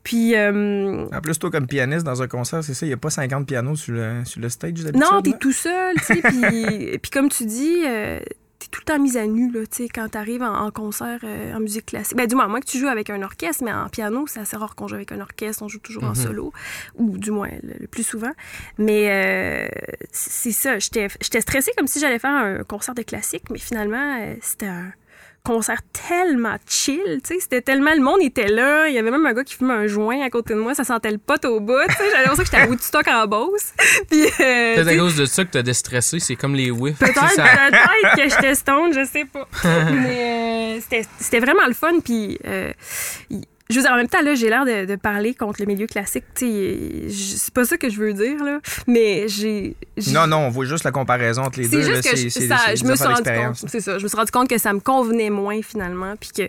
Puis... euh, En plus, toi, comme pianiste dans un concert, c'est ça, il n'y a pas 50 pianos sur le, sur le stage d'habitude. non, t'es tout seul, tu sais, puis, puis comme tu dis... euh, T'es tout le temps mise à nu, là, tu sais, quand t'arrives en, en concert euh, en musique classique. Ben, du moins, à moins que tu joues avec un orchestre, mais en piano, c'est assez rare qu'on joue avec un orchestre, on joue toujours en solo, ou du moins, le, le plus souvent. Mais euh, c'est ça, j'étais j'étais stressée comme si j'allais faire un concert de classique, mais finalement, euh, c'était un concert tellement chill, tu sais, c'était tellement... Le monde était là, il y avait même un gars qui fumait un joint à côté de moi, ça sentait le pot au bout, tu sais, j'avais l'impression que j'étais à Woodstock en Beauce. Puis, euh, Peut-être à cause de ça que t'as déstressé, c'est comme les whiffs. Peut-être, ça- peut-être que j'étais stone, je sais pas. Mais euh, c'était- c'était vraiment le fun. Puis, euh, je veux dire, en même temps, là, j'ai l'air de, de parler contre le milieu classique. C'est pas ça que je veux dire, là. Mais j'ai. Non, non, on voit juste la comparaison entre les deux. C'est là, juste que je, c'est- ça- c'est je me suis rendu compte, c'est ça, je me suis rendu compte que ça me convenait moins finalement, puis que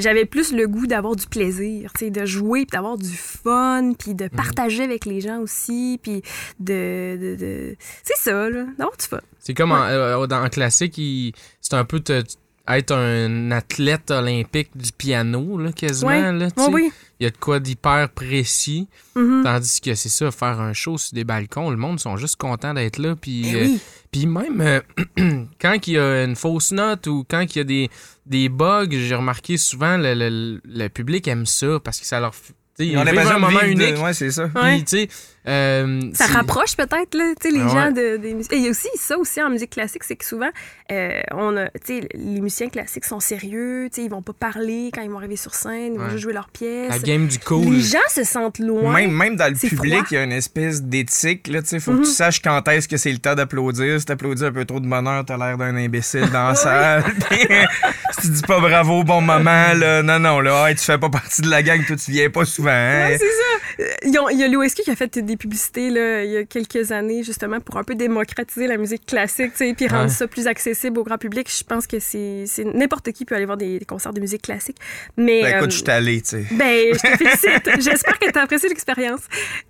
j'avais plus le goût d'avoir du plaisir, tu sais, de jouer, puis d'avoir du fun, puis Mhm. de partager avec les gens aussi, puis de, de, de- c'est ça là, d'avoir du fun. C'est comme en, euh, dans en classique, il- c'est un peu te- être un athlète olympique du piano, là, quasiment. Ouais. Là, Oui. Il y a de quoi d'hyper précis. Mhm. Tandis que c'est ça, faire un show sur des balcons, le monde sont juste contents d'être là. Puis, Eh euh, oui. puis même euh, quand il y a une fausse note ou quand il y a des, des bugs, j'ai remarqué souvent le, le- le public aime ça parce que ça leur f- Tu sais, Ils vivent l'impression un moment de- unique. Ouais, c'est ça. Puis, euh, Ça rapproche peut-être là, tu sais, les Ah gens de, des musiques. Et il y a aussi ça aussi en musique classique, c'est que souvent, euh, on a, tu sais, les musiciens classiques sont sérieux, tu sais, ils vont pas parler quand ils vont arriver sur scène, ils vont Ouais. juste jouer leurs pièces. la game du cool. Les gens se sentent loin. Même, même dans le public, il y a une espèce d'éthique. Là, tu faut que Mhm. tu saches quand est-ce que c'est le temps d'applaudir. Si t'applaudis un peu trop de bonheur, t'as l'air d'un imbécile dans la salle. Si tu dis pas bravo bon moment, là, non, non, là, hey, tu fais pas partie de la gang, toi, tu viens pas souvent. hein. Ouais, c'est ça. Ils ont- Il y a l'OSQ qui a fait des publicités là, il y a quelques années, justement, pour un peu démocratiser la musique classique, tu sais, puis rendre Ouais. ça plus accessible au grand public. Je pense que c'est n'importe qui peut aller voir des, des concerts de musique classique. Mais, Ben, écoute, euh, je suis allé, tu sais. Ben, je te félicite. J'espère que tu as apprécié l'expérience.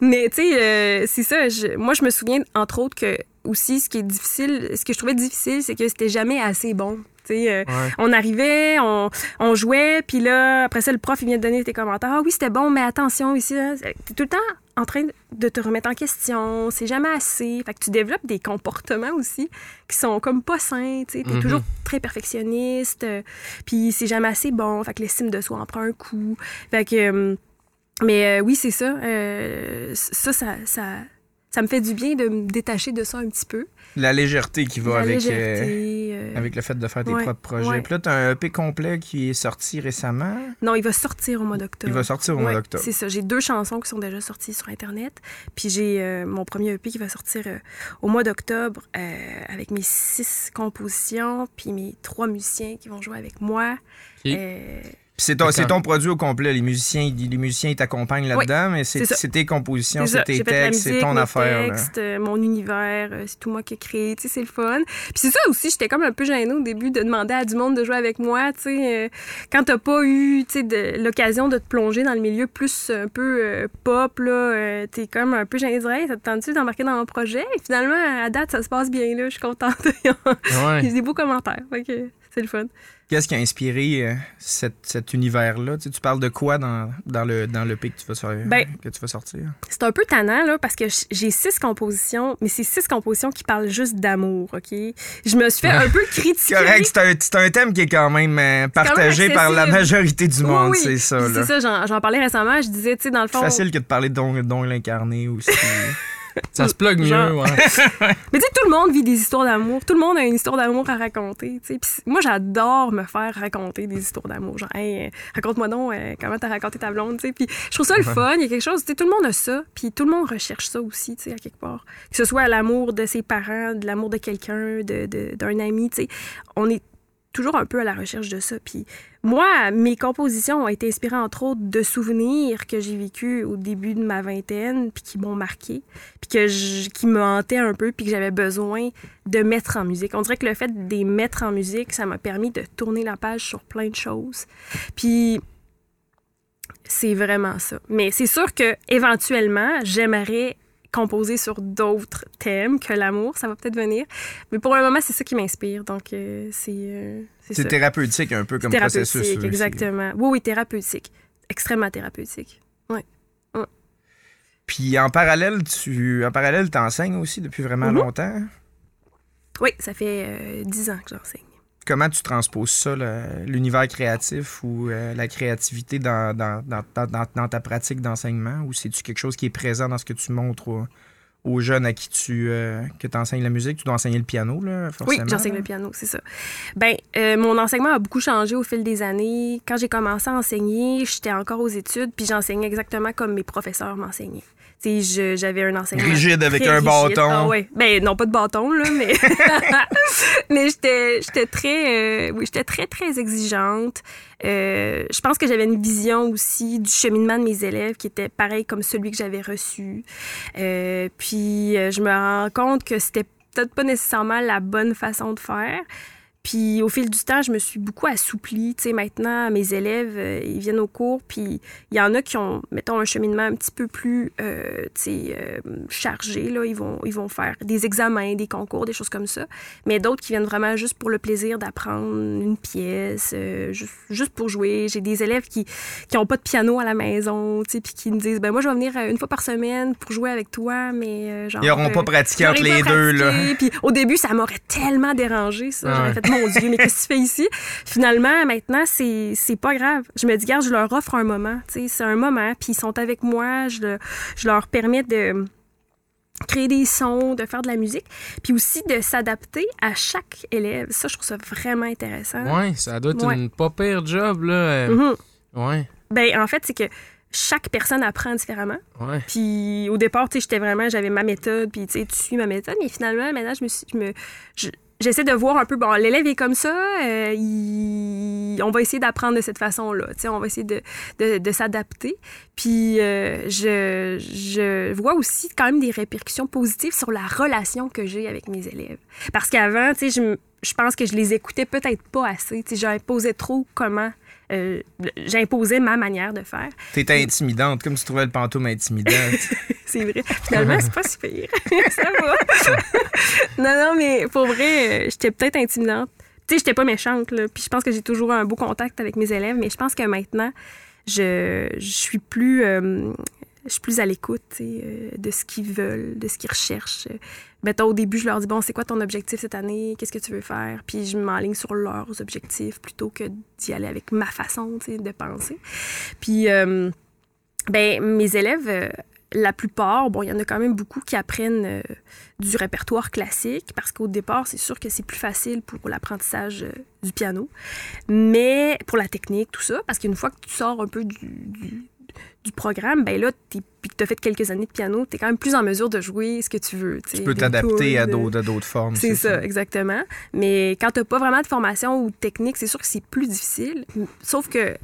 Mais, tu sais, euh, c'est ça. je- moi, je me souviens, entre autres, que aussi, ce qui est difficile, ce que je trouvais difficile, c'est que c'était jamais assez bon. Euh, Ouais. on arrivait, on, on jouait, puis là, après ça, le prof, il vient te donner tes commentaires. Ah oui, c'était bon, mais attention, ici, t'es tout le temps en train de te remettre en question. C'est jamais assez. Fait que tu développes des comportements aussi qui sont comme pas sains. Tu sais, t'es Mhm. toujours très perfectionniste, euh, puis c'est jamais assez bon. Fait que l'estime de soi en prend un coup. Fait que... euh, mais euh, oui, c'est ça. Ça, ça, ça, ça me fait du bien de me détacher de ça un petit peu. La légèreté qui va La avec, euh, légèreté, euh, avec le fait de faire tes ouais, propres projets. ouais. Puis là, t'as un EP complet qui est sorti récemment. Non, il va sortir au mois d'octobre. Il va sortir au mois d'octobre. C'est ça. J'ai deux chansons qui sont déjà sorties sur Internet. Puis j'ai euh, mon premier EP qui va sortir euh, au mois d'octobre euh, avec mes six compositions, puis mes trois musiciens qui vont jouer avec moi. Ok. C'est ton, ton produit au complet. Les musiciens, ils- les musiciens ils t'accompagnent là-dedans, mais c'est tes compositions, c'est tes textes, c'est ton mes affaire. textes, euh, mon univers, euh, c'est tout moi qui ai créé, tu sais, c'est le fun. Puis c'est ça aussi, j'étais comme un peu gênée au début de demander à du monde de jouer avec moi, tu sais, euh, quand t'as pas eu, tu sais, l'occasion de te plonger dans le milieu plus un peu euh, pop, là, euh, t'es comme un peu gênée hey, ça te tente-tu d'embarquer dans mon projet? Et finalement, à date, ça se passe bien, là, je suis contente. Il y a Ouais. des beaux commentaires, c'est le fun. Qu'est-ce qui a inspiré euh, cette- cet univers-là? Tu, sais, tu parles de quoi dans, dans le dans le que tu vas, sor- Ben, que tu vas sortir? C'est un peu tannant, là, parce que j'ai six compositions, mais c'est six compositions qui parlent juste d'amour, OK? Je me suis fait un peu critiquer. Correct, c'est un, c'est un thème qui est quand même euh, quand même partagé par la majorité du monde, oui. c'est ça. C'est ça, j'en- parlais récemment. Je disais, tu sais, dans le C'est fond. facile que de parler de don, don l'incarné aussi. Ça se plug mieux, ouais. Mais tu sais, tout le monde vit des histoires d'amour. Tout le monde a une histoire d'amour à raconter. tu sais. Puis moi, j'adore me faire raconter des histoires d'amour. Genre, hey, euh, raconte-moi donc euh, comment t'as raconté ta blonde. tu sais. Puis je trouve ça le fun. Il y a quelque chose. tu sais, Tout le monde a ça. Puis tout le monde recherche ça aussi, tu sais, à quelque part. Que ce soit l'amour de ses parents, de l'amour de quelqu'un, de- de- d'un ami. tu sais. On est toujours un peu à la recherche de ça. Puis moi, mes compositions ont été inspirées entre autres de souvenirs que j'ai vécus au début de ma vingtaine, puis qui m'ont marqué, puis que qui me hantaient un peu, puis que j'avais besoin de mettre en musique. On dirait que le fait de mettre en musique, ça m'a permis de tourner la page sur plein de choses. Puis c'est vraiment ça. Mais c'est sûr que éventuellement, j'aimerais composer sur d'autres thèmes que l'amour, ça va peut-être venir. Mais pour le moment, c'est ça qui m'inspire. Donc euh, c'est euh, c'est c'est thérapeutique un peu comme processus. Thérapeutique, aussi. exactement. Oui, oui, thérapeutique. Extrêmement thérapeutique. Puis en parallèle, tu en parallèle, t'enseignes aussi depuis vraiment Mhm. longtemps? Oui, ça fait euh, dix ans que j'enseigne. Comment tu transposes ça, l'univers créatif ou euh, la créativité dans, ta pratique d'enseignement? Ou c'est-tu quelque chose qui est présent dans ce que tu montres aux jeunes à qui tu euh, que enseignes la musique? Tu dois enseigner le piano, là, Oui, j'enseigne le piano, c'est ça. Ben, euh, mon enseignement a beaucoup changé au fil des années. Quand j'ai commencé à enseigner, j'étais encore aux études, puis j'enseignais exactement comme mes professeurs m'enseignaient. J'avais un enseignement Rigide avec un rigide. bâton. Ah ouais. Ben non, pas de bâton là, mais mais j'étais très euh, oui, j'étais très très exigeante. Euh, je pense que j'avais une vision aussi du cheminement de mes élèves qui était pareil comme celui que j'avais reçu. Euh, puis euh, je me rends compte que c'était peut-être pas nécessairement la bonne façon de faire. Puis au fil du temps, je me suis beaucoup assouplie. Tu sais, maintenant, mes élèves, euh, ils viennent au cours, puis il y en a qui ont, mettons, un cheminement un petit peu plus, euh, tu sais, euh, chargé. Là. Ils, vont, ils vont faire des examens, des concours, des choses comme ça. Mais d'autres qui viennent vraiment juste pour le plaisir d'apprendre une pièce, juste, juste pour jouer. J'ai des élèves qui qui ont pas de piano à la maison, tu sais, puis qui me disent, ben moi, je vais venir une fois par semaine pour jouer avec toi, mais genre... Ils n'auront pas pratiqué entre les deux, là. Puis au début, ça m'aurait tellement dérangé, ça. Ouais. J'aurais fait, mon Dieu, mais qu'est-ce que tu fais ici? Finalement, maintenant, c'est, c'est pas grave. Je me dis, regarde, je leur offre un moment. C'est un moment, puis ils sont avec moi. Je, le- je leur permets de créer des sons, de faire de la musique, puis aussi de s'adapter à chaque élève. Ça, je trouve ça vraiment intéressant. Ouais, ça doit être Ouais. une pas pire job, là. Ouais, Ben, en fait, c'est que chaque personne apprend différemment. ouais. Puis au départ, tu sais, j'étais vraiment, j'avais ma méthode, puis tu sais, tu suis ma méthode, mais finalement, maintenant, je me suis, je me, je- j'essaie de voir un peu, bon, l'élève est comme ça, euh, il- on va essayer d'apprendre de cette façon-là, on va essayer de, de, de s'adapter. Puis euh, je, je vois aussi quand même des répercussions positives sur la relation que j'ai avec mes élèves. Parce qu'avant, tu sais, je, je pense que je les écoutais peut-être pas assez, tu sais, j'imposais trop comment... euh, j'imposais ma manière de faire. T'étais intimidante, comme tu trouvais le pantoum intimidant. C'est vrai. Finalement, c'est pas si pire. ça va. non, non, mais pour vrai, euh, j'étais peut-être intimidante. Tu sais, j'étais pas méchante, là. Puis je pense que j'ai toujours un beau contact avec mes élèves, mais je pense que maintenant, je, je suis plus. euh, je suis plus à l'écoute euh, de ce qu'ils veulent, de ce qu'ils recherchent. Mettons, au début, je leur dis Bon, c'est quoi ton objectif cette année? Qu'est-ce que tu veux faire? Puis je m'enligne sur leurs objectifs plutôt que d'y aller avec ma façon de penser. Puis, euh, ben, mes élèves, euh, la plupart, bon, il y en a quand même beaucoup qui apprennent euh, du répertoire classique parce qu'au départ, c'est sûr que c'est plus facile pour l'apprentissage du piano. Mais pour la technique, tout ça, parce qu'une fois que tu sors un peu du, du programme, ben là, puis que tu as fait quelques années de piano, tu es quand même plus en mesure de jouer ce que tu veux. tu peux t'adapter à d'autres formes. C'est ça, exactement. Mais quand t'as pas vraiment de formation ou de technique, c'est sûr que c'est plus difficile. Sauf que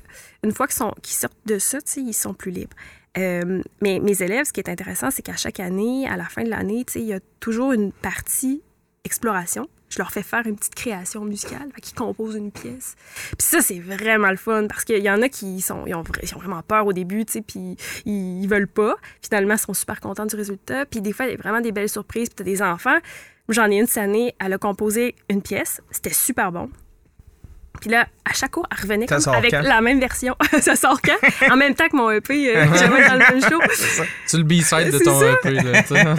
une fois qu'ils sortent de ça, tu ils sont plus libres. Euh, mais mes élèves, ce qui est intéressant, c'est qu'à chaque année, à la fin de l'année, tu il y a toujours une partie exploration. Je leur fais faire une petite création musicale, fait qu'ils composent une pièce. Puis ça, c'est vraiment le fun parce qu'il y en a qui sont, ils ont vraiment peur au début, tu sais, puis ils, ils veulent pas. Finalement, ils sont super contents du résultat. Puis des fois, il y a vraiment des belles surprises. Puis t'as des enfants. J'en ai une cette année, elle a composé une pièce. C'était super bon. Puis là, à chaque cours, elle revenait comme avec quand? la même version. ça sort quand? en même temps que mon EP, euh, j'avais dans le même show. C'est le B-side de ton ça. EP, là.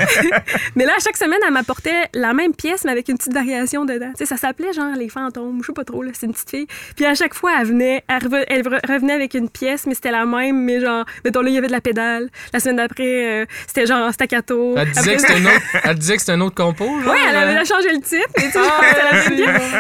Mais là, à chaque semaine, elle m'apportait la même pièce, mais avec une petite variation dedans. Tu sais, ça s'appelait genre Les Fantômes, je sais pas trop, là. C'est une petite fille. Puis à chaque fois, elle venait, elle, reve- elle re- revenait avec une pièce, mais c'était la même, mais genre, mettons là, il y avait de la pédale. La semaine d'après, euh, c'était genre staccato. Elle disait Après que c'était un autre, elle disait que c'était un autre compo. Ouais, elle euh, avait changé le titre. Mais tu Ah, c'était la même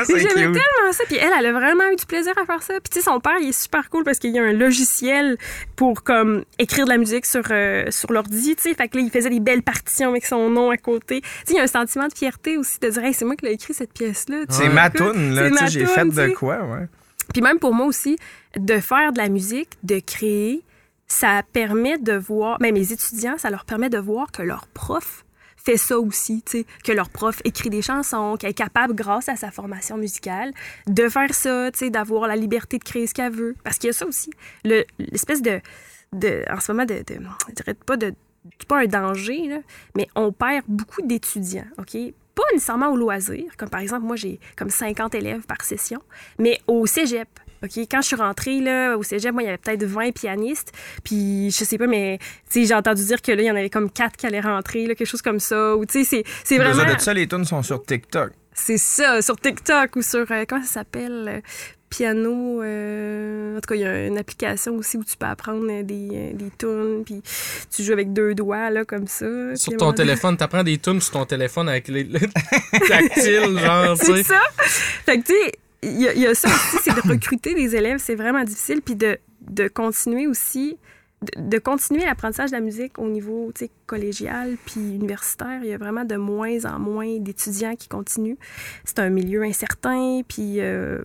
c'est pièce. J'aimais tellement ça. Puis elle, elle a vraiment eu du plaisir à faire ça. Puis tu sais, son père, il est super cool parce qu'il y a un logiciel pour comme écrire de la musique sur, euh, sur l'ordi, tu sais. Fait que là, il faisait des belles partitions avec son nom à côté. Tu sais, il y a un sentiment de fierté aussi de dire, hey, c'est moi qui l'ai écrit cette pièce-là. C'est sais. ma toune, là. Tu sais, j'ai fait de quoi, ouais. Puis même pour moi aussi, de faire de la musique, de créer, ça permet de voir, même mes étudiants, ça leur permet de voir que leur prof fait ça aussi, que leur prof écrit des chansons, qu'elle est capable, grâce à sa formation musicale, de faire ça, d'avoir la liberté de créer ce qu'elle veut. Parce qu'il y a ça aussi, le- l'espèce de, de, en ce moment, de, de je dirais pas de, pas un danger, là, mais on perd beaucoup d'étudiants, OK? Pas nécessairement au loisir, comme par exemple, moi, j'ai comme 50 élèves par session, mais au cégep. OK, quand je suis rentrée là, au cégep, moi, il y avait peut-être 20 pianistes. Puis, je sais pas, mais tu sais, j'ai entendu dire que là, il y en avait comme 4 qui allaient rentrer, là, quelque chose comme ça. Ou tu sais, c'est- c'est Vraiment... de ça, les tunes sont sur TikTok. C'est ça, sur TikTok ou sur. euh, comment ça s'appelle euh, Piano. euh, en tout cas, il y a une application aussi où tu peux apprendre des, des tunes. Puis, tu joues avec deux doigts, là, comme ça. Sur ton téléphone, t'apprends des tunes sur ton téléphone avec les le tactile, genre, tu C'est ça. Fait que, tu sais, il y, a- il y a ça aussi, c'est de recruter des élèves, c'est vraiment difficile. Puis de, de continuer aussi, de, de continuer l'apprentissage de la musique au niveau, collégial puis universitaire. Il y a vraiment de moins en moins d'étudiants qui continuent. C'est un milieu incertain, puis... euh,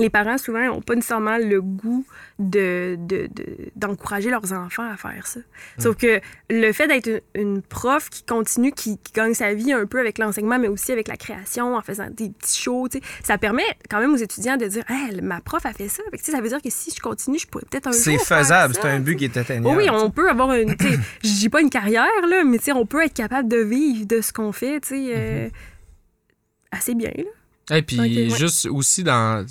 les parents, souvent, n'ont pas nécessairement le goût de, de- de- d'encourager leurs enfants à faire ça. Sauf que le fait d'être une, une prof qui continue, qui, qui gagne sa vie un peu avec l'enseignement, mais aussi avec la création, en faisant des petits shows, tu sais, ça permet quand même aux étudiants de dire hey, ma prof a fait ça. Fait que, ça veut dire que si je continue, je pourrais peut-être un C'est jour faire faisable, ça, c'est un but qui est atteignable. Oui, oui, on peut avoir une. tu sais, Je dis pas une carrière, là, mais tu sais, on peut être capable de vivre de ce qu'on fait, tu sais, euh, assez bien, là. Et puis, ouais. juste aussi dans.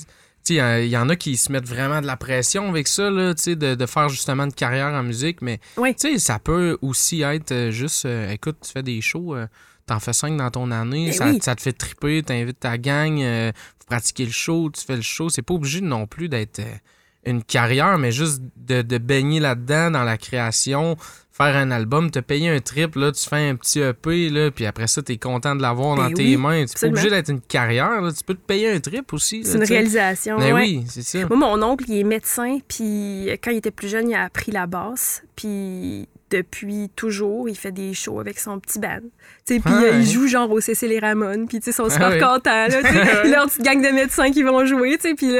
Il y en a qui se mettent vraiment de la pression avec ça, là, de, de faire justement une carrière en musique, mais Oui. ça peut aussi être euh, juste, euh, écoute, tu fais des shows, euh, t'en fais cinq dans ton année, Ben ça, oui. ça te fait triper, t'invites ta gang, euh, vous pratiquez le show, tu fais le show. C'est pas obligé non plus d'être euh, une carrière, mais juste de, de baigner là-dedans, dans la création, faire un album, te payer un trip, là, tu fais un petit EP, là, puis après ça, t'es content de l'avoir Ben dans tes mains. C'est pas obligé d'être une carrière, là, tu peux te payer un trip aussi. C'est une réalisation. Mais ouais. oui, c'est ça. Moi, mon oncle, il est médecin, puis quand il était plus jeune, il a appris la basse, puis depuis toujours, il fait des shows avec son petit band. Tu sais, puis Ah, euh, il joue genre au CC Les Ramones, puis tu sais, ils sont super Ah, ouais. contents, là, tu sais, leur petite gang de médecins qui vont jouer, tu sais, puis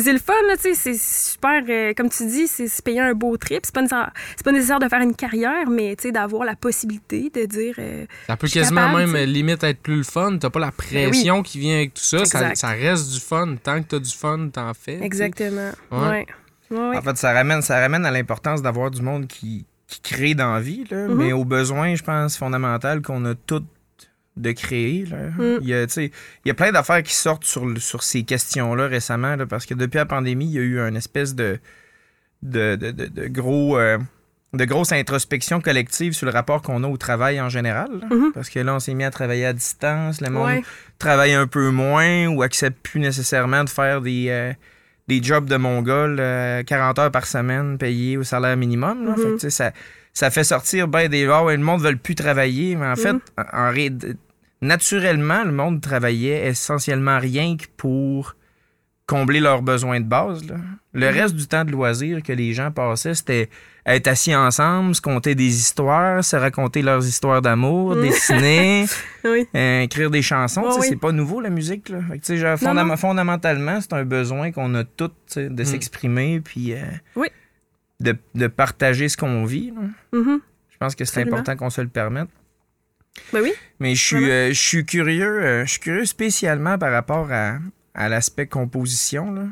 c'est le fun, là, tu sais, c'est super, euh, comme tu dis, c'est se payer un beau trip, c'est pas, nécessaire- pas nécessaire de faire une carrière, mais tu sais, d'avoir la possibilité de dire... euh, Ça peut quasiment capable, même tu sais. euh, limite être plus le fun. T'as pas la pression qui vient avec tout ça. ça. Ça reste du fun. Tant que t'as du fun, t'en fais. Exactement. Ouais. Ouais. Ouais, ouais. En fait, ça ramène, ça ramène à l'importance d'avoir du monde qui, qui crée dans la vie, là, Mhm. mais au besoin, je pense, fondamental qu'on a toutes de créer. Là. Mm. Il, y a, il y a plein d'affaires qui sortent sur, sur ces questions-là récemment, là, parce que depuis la pandémie, il y a eu une espèce de, de, de, de- de gros... euh, de grosse introspection collective sur le rapport qu'on a au travail en général. Mhm. Parce que là, on s'est mis à travailler à distance. Le monde Ouais. travaille un peu moins ou accepte plus nécessairement de faire des, euh, des jobs de mongol euh, 40 heures par semaine payés au salaire minimum. là. Mhm. Fait que, ça, ça fait sortir ben des ouais, le monde ne veut plus travailler. Mais en fait, Mhm. en, naturellement, le monde travaillait essentiellement rien que pour combler leurs besoins de base. là. Le Mhm. reste du temps de loisir que les gens passaient, c'était être assis ensemble, se conter des histoires, se raconter leurs histoires d'amour, Mhm. dessiner, Oui. euh, écrire des chansons. Oui. C'est pas nouveau la musique. Là. Fait que, tu sais, genre, fondam- non. Fondamentalement, c'est un besoin qu'on a tous de Mm. s'exprimer puis euh, Oui. de, de partager ce qu'on vit. Mhm. Je pense que c'est important qu'on se le permette. Ben oui. Mais je suis, Vraiment. euh, je suis curieux, euh, je suis curieux spécialement par rapport à, à l'aspect composition. Là.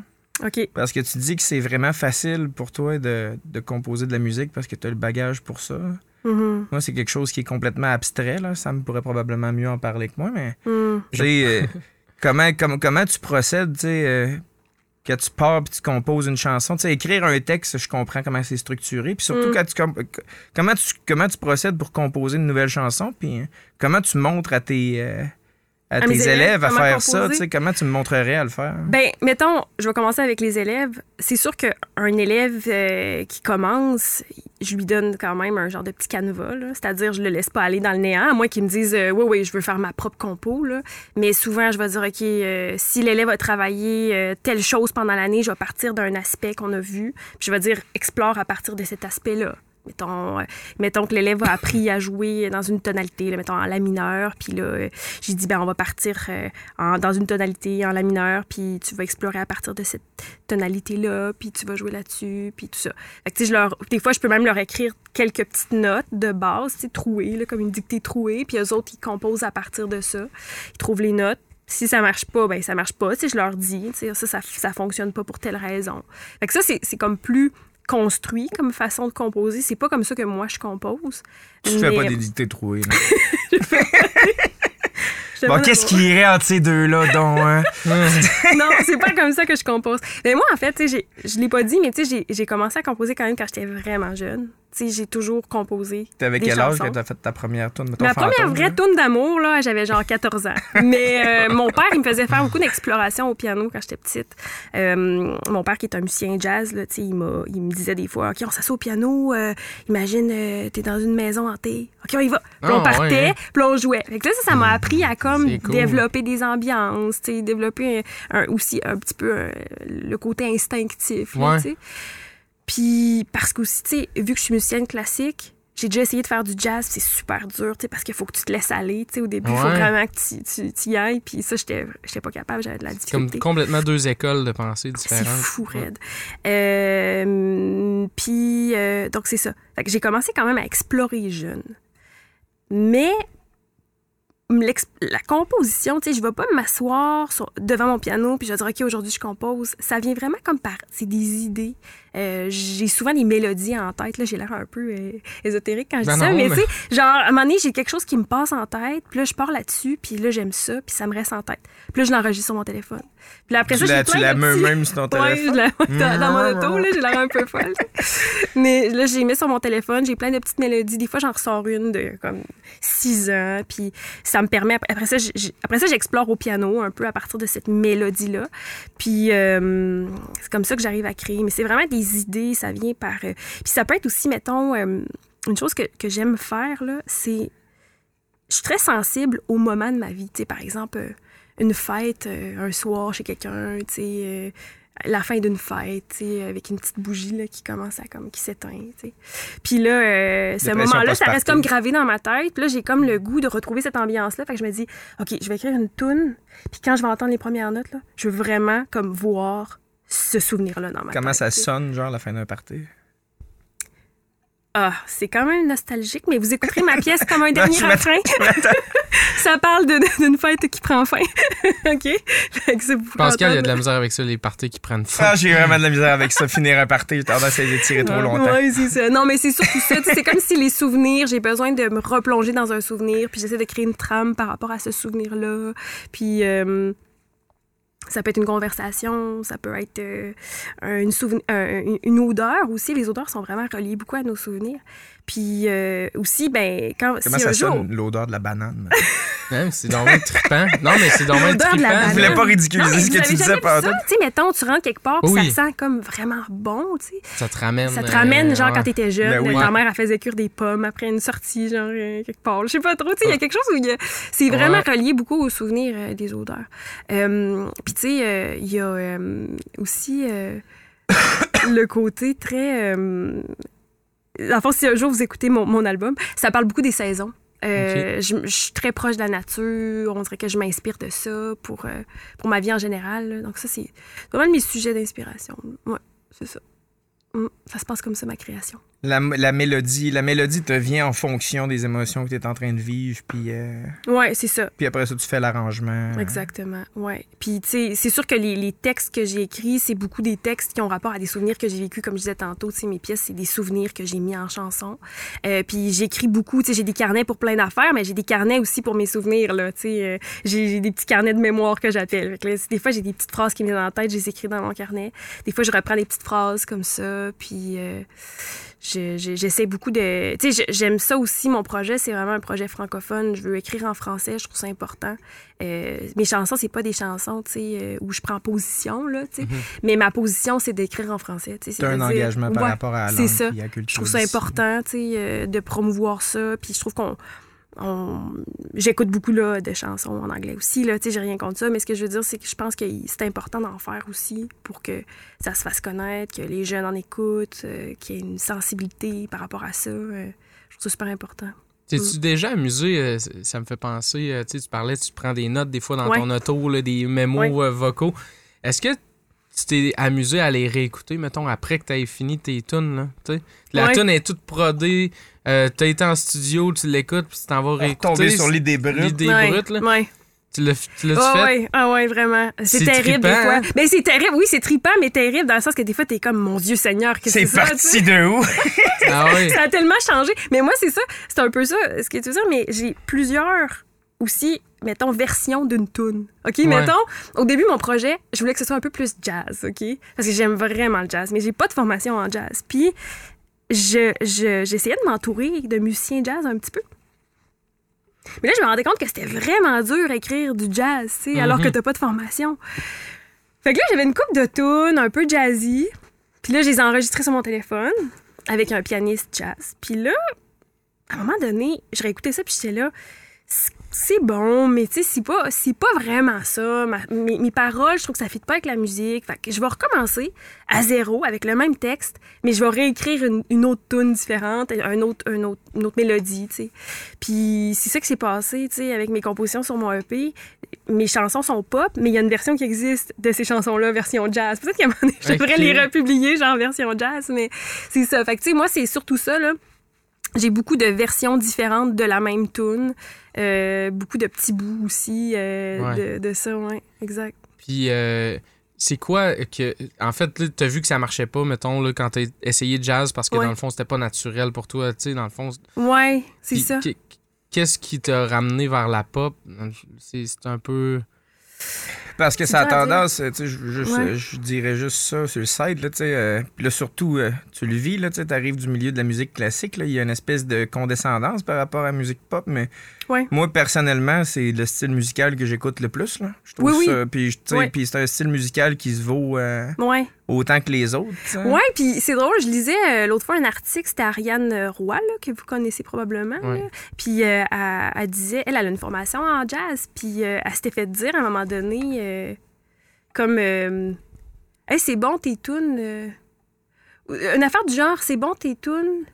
OK. Parce que tu dis que c'est vraiment facile pour toi de, de composer de la musique parce que tu as le bagage pour ça. Mhm. Moi, c'est quelque chose qui est complètement abstrait. Là. Ça me pourrait probablement mieux en parler que moi, mais sais, euh, comment, com- comment tu procèdes, tu sais, euh, quand tu pars puis tu composes une chanson, tu sais, écrire un texte, je comprends comment c'est structuré, puis surtout Mm. quand tu com- comment tu comment tu procèdes pour composer une nouvelle chanson, puis euh, comment tu montres à tes euh, à, À tes élèves, élèves à faire ça, tu sais, comment tu me montrerais à le faire? Ben, mettons, je vais commencer avec les élèves. C'est sûr qu'un élève euh, qui commence, je lui donne quand même un genre de petit canevas, c'est-à-dire je le laisse pas aller dans le néant, à moins qu'il me dise euh, oui, oui, je veux faire ma propre compo. Là. Mais souvent, je vais dire OK, euh, si l'élève a travaillé euh, telle chose pendant l'année, je vais partir d'un aspect qu'on a vu, puis je vais dire explore à partir de cet aspect-là. Mettons, euh, mettons que l'élève a appris à jouer dans une tonalité, mettons en la mineur, puis là, euh, j'ai dit, ben, on va partir euh, dans une tonalité en la mineur, puis tu vas explorer à partir de cette tonalité-là, puis tu vas jouer là-dessus, puis tout ça. Fait que, je leur, des fois, je peux même leur écrire quelques petites notes de base, trouées, là, comme une dictée trouée, puis eux autres, ils composent à partir de ça. Ils trouvent les notes. Si ça marche pas, ben ça marche pas. Sais, je leur dis, ça, ça, ça fonctionne pas pour telle raison. Fait que ça, c'est comme plus construit comme façon de composer. C'est pas comme ça que moi, je compose. Tu fais Mais- pas des dictées trouées. bon, qu'est-ce qui irait entre ces deux-là, donc hein? non, c'est pas comme ça que je compose. Mais moi, en fait, tu sais, j'ai- je l'ai pas dit, mais tu sais, j'ai- j'ai commencé à composer quand même quand j'étais vraiment jeune. Tu sais, j'ai toujours composé. T'avais quel âge chansons. que t'as fait ta première tune Ma première vraie tourne d'amour, là, j'avais genre 14 ans. Mais euh, mon père, il me faisait faire beaucoup d'exploration au piano quand j'étais petite. Euh, mon père, qui est un musicien jazz, là, tu sais, il, m'a- il me disait des fois, OK, on s'assoit au piano, euh, imagine, euh, t'es dans une maison hantée. OK, on y va. Puis Ah, on partait, ouais, hein? puis on jouait. Fait que là, ça, ça m'a appris à comme C'est cool. développer des ambiances, tu développer un- un- aussi un petit peu euh, le côté instinctif, Ouais. tu. Puis parce qu'aussi, tu sais, vu que je suis musicienne classique, j'ai déjà essayé de faire du jazz, c'est super dur, tu sais, parce qu'il faut que tu te laisses aller, tu sais, au début, il faut vraiment que tu, tu, tu y ailles, puis ça, j'étais j'étais pas capable, j'avais de la C'est comme difficulté. complètement deux écoles de pensée C'est différentes. fou, raide. Euh, puis, euh, donc, c'est ça. Fait que j'ai commencé quand même à explorer jeune. Mais la composition, tu sais, je vais pas m'asseoir devant mon piano puis je vais dire, OK, aujourd'hui, je compose. Ça vient vraiment comme par... C'est des idées. Euh, j'ai souvent des mélodies en tête. Là, j'ai l'air un peu euh, ésotérique quand je Ben dis ça. non, Mais, mais- tu sais, genre, à un moment donné, j'ai quelque chose qui me passe en tête. Puis là, je pars là-dessus. Puis là, j'aime ça. Puis ça me reste en tête. Puis là, je l'enregistre sur mon téléphone. Puis là, après Tu ça, la, j'ai tu plein la de mets petits- même sur ton Ouais, téléphone. je la- dans, mon auto, là, j'ai l'air un peu folle. Mais là, j'ai mis sur mon téléphone, j'ai plein de petites mélodies. Des fois, j'en ressors une de comme 6 ans. Puis ça me permet, après ça, après ça, j'explore au piano un peu à partir de cette mélodie-là. Puis euh, c'est comme ça que j'arrive à créer. Mais c'est vraiment des idées, ça vient par. euh, Puis ça peut être aussi, mettons, euh, une chose que, que j'aime faire, là, c'est. Je suis très sensible au moment de ma vie. Tu sais, par exemple, euh, une fête, un soir chez quelqu'un, tu sais. la fin d'une fête, avec une petite bougie là, qui commence à comme qui s'éteint. Puis là, euh, ce moment-là, ça reste comme gravé dans ma tête. Puis là, j'ai comme le goût de retrouver cette ambiance-là. Fait que je me dis, OK, je vais écrire une toune. Puis quand je vais entendre les premières notes, là, je veux vraiment comme voir ce souvenir-là dans ma Comment tête. ça sonne, genre, la fin d'un party? Ah, c'est quand même nostalgique, mais vous écouterez ma pièce comme un dernier je m'attends- refrain. ça parle de- d'une fête qui prend fin. OK? Fait que c'est pour Pascal, il y a de la misère avec ça, les parties qui prennent fin. Ah, j'ai vraiment de la misère avec ça. Finir un party, j'ai tendance à les étirer trop longtemps. Ouais, c'est ça. Non, mais c'est surtout ça. C'est comme si les souvenirs, j'ai besoin de me replonger dans un souvenir, puis j'essaie de créer une trame par rapport à ce souvenir-là. Puis euh, ça peut être une conversation, ça peut être euh, un- une, une- une odeur aussi. Les odeurs sont vraiment reliées beaucoup à nos souvenirs. Puis euh, aussi, ben, quand Comment si ça un jour, l'odeur de la banane? Hein, c'est dommage trippant. Non, mais c'est de la trippant. Je voulais pas ridiculiser ce que tu disais ça? Tu sais, mettons, tu rentres quelque part, puis Oui. ça sent comme vraiment bon, tu sais. Ça te ramène. Ça te ramène, euh, genre, ouais. quand t'étais jeune, Ben oui. ta mère, elle faisait cuire des pommes après une sortie, genre, euh, quelque part. Je sais pas trop, tu sais, il y a quelque chose où il y a- c'est vraiment Ouais. relié beaucoup aux souvenirs euh, des odeurs. Euh, Puis, tu sais, euh, il y a euh, aussi euh, le côté très. Euh, en fait, si un jour vous écoutez mon, mon album, ça parle beaucoup des saisons. Euh, je, suis très proche de la nature. On dirait que je m'inspire de ça pour, euh, pour ma vie en général. Donc, ça, c'est vraiment mes sujets d'inspiration. Ouais, c'est ça. Mm, ça se passe comme ça, ma création. La, la mélodie, la mélodie te vient en fonction des émotions que tu es en train de vivre, puis, euh, Ouais, c'est ça. puis après ça, tu fais l'arrangement. Exactement, ouais. Puis, tu sais, c'est sûr que les, les textes que j'ai écrits, c'est beaucoup des textes qui ont rapport à des souvenirs que j'ai vécus, comme je disais tantôt. Tu sais, mes pièces, c'est des souvenirs que j'ai mis en chanson. Euh, puis, j'écris beaucoup. Tu sais, j'ai des carnets pour plein d'affaires, mais j'ai des carnets aussi pour mes souvenirs, là. Tu sais, euh, j'ai des petits carnets de mémoire que j'appelle. Des fois, j'ai des petites phrases qui me viennent en tête, je les écris dans mon carnet. Des fois, je reprends des petites phrases comme ça, puis... je- je- j'essaie beaucoup de... Tu sais, j'aime ça aussi, mon projet, c'est vraiment un projet francophone. Je veux écrire en français, je trouve ça important. Euh, mes chansons, c'est pas des chansons, tu sais, euh, où je prends position, là, tu sais. Mais ma position, c'est d'écrire en français, tu sais. As un engagement par Ouais, rapport à la langue ça. et à la culture. Je trouve ça important, tu sais, euh, de promouvoir ça. Puis je trouve qu'on... J'écoute beaucoup là, de chansons en anglais aussi, là, j'ai rien contre ça, mais ce que je veux dire, c'est que je pense que c'est important d'en faire aussi pour que ça se fasse connaître, que les jeunes en écoutent, euh, qu'il y ait une sensibilité par rapport à ça. euh, je trouve ça super important. T'es-tu déjà amusé? euh, ça me fait penser, tu parlais, tu prends des notes des fois dans Ouais. ton auto, là, des mémos Ouais. vocaux. Est-ce que tu t'es amusé à les réécouter, mettons, après que tu aies fini tes tunes, là? La Ouais. tune est toute prodée, euh, t'as été en studio, tu l'écoutes, puis tu t'en vas réécouter. Tomber sur l'idée brute. L'idée ouais, brute, là. Ouais. Tu l'as tu Ah fait? ouais, ah ouais, vraiment. C'est terrible trippant, des fois. hein? Mais c'est terrible, oui, c'est trippant, mais terrible dans le sens que des fois, t'es comme, mon Dieu Seigneur, qu'est-ce que C'est ça? parti de où? Ah ouais. ça a tellement changé. Mais moi, c'est ça. C'est un peu ça, ce que tu veux dire, mais j'ai plusieurs aussi, mettons, versions d'une tune. OK? Ouais. Mettons, au début, mon projet, je voulais que ce soit un peu plus jazz, OK? Parce que j'aime vraiment le jazz, mais j'ai pas de formation en jazz. Puis, je, je- j'essayais de m'entourer de musiciens jazz un petit peu. Mais là, je me rendais compte que c'était vraiment dur à écrire du jazz, tu sais, alors Mhm. que t'as pas de formation. Fait que là, j'avais une coupe de tunes un peu jazzy. Puis là, je les ai enregistrées sur mon téléphone avec un pianiste jazz. Puis là, à un moment donné, je réécoutais ça, puis j'étais là, c'est- bon, mais tu sais, c'est pas, c'est pas vraiment ça. Ma- mes, mes paroles, je trouve que ça fit pas avec la musique. Fait que je vais recommencer à zéro avec le même texte, mais je vais réécrire une, une autre tune différente, un autre, un autre, une autre mélodie, tu sais. Puis c'est ça qui s'est passé, tu sais, avec mes compositions sur mon EP. Mes chansons sont pop, mais il y a une version qui existe de ces chansons-là, version jazz. Peut-être qu'à un moment donné, je devrais les republier, genre version jazz, mais c'est ça. Fait que, tu sais, moi, c'est surtout ça, là. J'ai beaucoup de versions différentes de la même tune. Euh, beaucoup de petits bouts aussi euh, Ouais. de, de ça, ouais, exact. Puis, euh, c'est quoi que. En fait, t'as vu que ça marchait pas, mettons, là, quand t'as essayé de jazz parce que Ouais. dans le fond, c'était pas naturel pour toi, tu sais, dans le fond. Ouais, c'est ça. qu- Qu'est-ce qui t'a ramené vers la pop? C'est c'est un peu. Parce que ça a tendance, tu sais, je, juste, Ouais. euh, je dirais juste ça sur le site, là, tu sais. euh, puis là, surtout, euh, tu le vis, là, tu sais, t'arrives du milieu de la musique classique, là, il y a une espèce de condescendance par rapport à la musique pop, mais Ouais. moi, personnellement, c'est le style musical que j'écoute le plus, là. Je trouve Oui, oui. ça, puis, sais, Ouais. puis c'est un style musical qui se vaut euh, Ouais. autant que les autres. Ouais, puis c'est drôle, je lisais euh, l'autre fois un article, c'était Ariane Roy, là, que vous connaissez probablement. Puis euh, elle, elle disait, elle, elle a une formation en jazz, puis elle s'était fait dire à un moment donné, comme, euh, hey, c'est bon tes tunes. une affaire du genre, c'est bon tes tunes.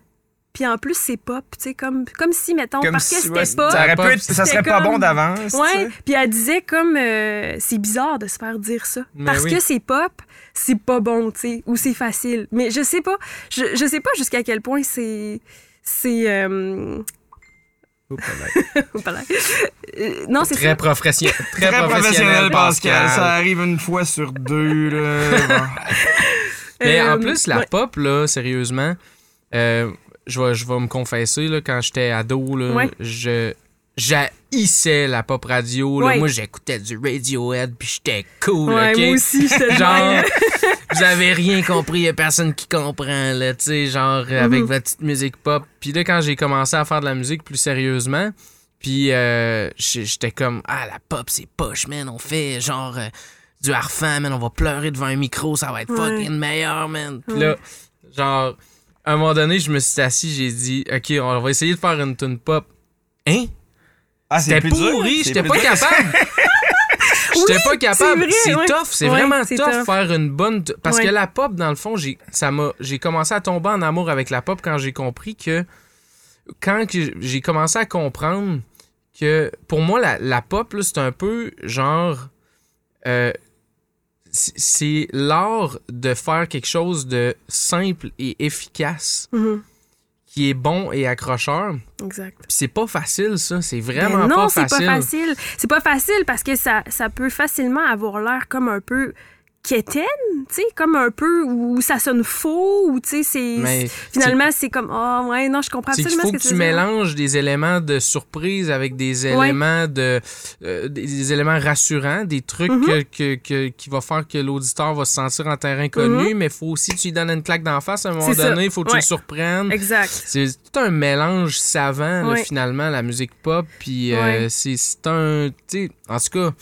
Puis en plus, c'est pop, tu sais, comme, comme si, mettons, Comme parce que c'était ouais, pop. ça, aurait pu pop, être- ça c'était serait pas comme- bon d'avance, Ouais, puis elle disait comme euh, c'est bizarre de se faire dire ça Mais parce oui. que c'est pop, c'est pas bon, tu sais, ou c'est facile. Mais je sais pas, je, je sais pas jusqu'à quel point c'est c'est euh. Euh, non, c'est Très, profession- très, Très professionnel, Pascal. Pascal. Ça arrive une fois sur deux, là. Mais en Euh, plus, la ouais. pop, là, sérieusement, euh, je vais, je vais me confesser, là, quand j'étais ado, là, Ouais. je j'haïssais la pop radio. Là. Ouais. Moi, j'écoutais du Radiohead, puis j'étais cool, Ouais, OK? moi aussi, j'étais Genre, vous avez rien compris, y a personne qui comprend, là, tu sais, genre, euh, avec Mhm. votre petite musique pop. Puis là, quand j'ai commencé à faire de la musique plus sérieusement, puis euh, j'étais comme, ah, la pop, c'est poche, man, on fait genre euh, du harfang, man, on va pleurer devant un micro, ça va être Ouais. fucking meilleur, man. Puis là, genre, à un moment donné, je me suis assis, j'ai dit, OK, on va essayer de faire une tune pop. Hein? Ah, c'est C'était plus dur, pourri, j'étais pas capable. J'étais pas capable. C'est ouais. tough, c'est Ouais, vraiment c'est tough, tough. faire une bonne. t- Parce Ouais. que la pop, dans le fond, j'ai ça m'a j'ai commencé à tomber en amour avec la pop quand j'ai compris que quand que j'ai commencé à comprendre que pour moi la, la pop là, c'est un peu genre euh, c'est- c'est l'art de faire quelque chose de simple et efficace Mhm, qui est bon et accrocheur. Exact. Puis c'est pas facile ça, c'est Ben vraiment non, pas c'est facile. pas facile. C'est pas facile parce que ça, ça peut facilement avoir l'air comme un peu quétaine, tu sais, comme un peu où ça sonne faux, ou tu sais, c'est. Mais Finalement, c'est comme, oh, ouais, non, je comprends absolument faut ce que que tu mélanges des éléments de surprise avec des éléments de euh, des, éléments rassurants, des trucs Mhm. que, que- que- qui va faire que l'auditeur va se sentir en terrain connu, mais il faut aussi que tu lui donnes une claque d'en face à un moment donné, il faut que tu le surprennes. Exact. C'est tout un mélange savant, là, finalement, la musique pop. Puis euh, c'est un. tu sais, En tout cas,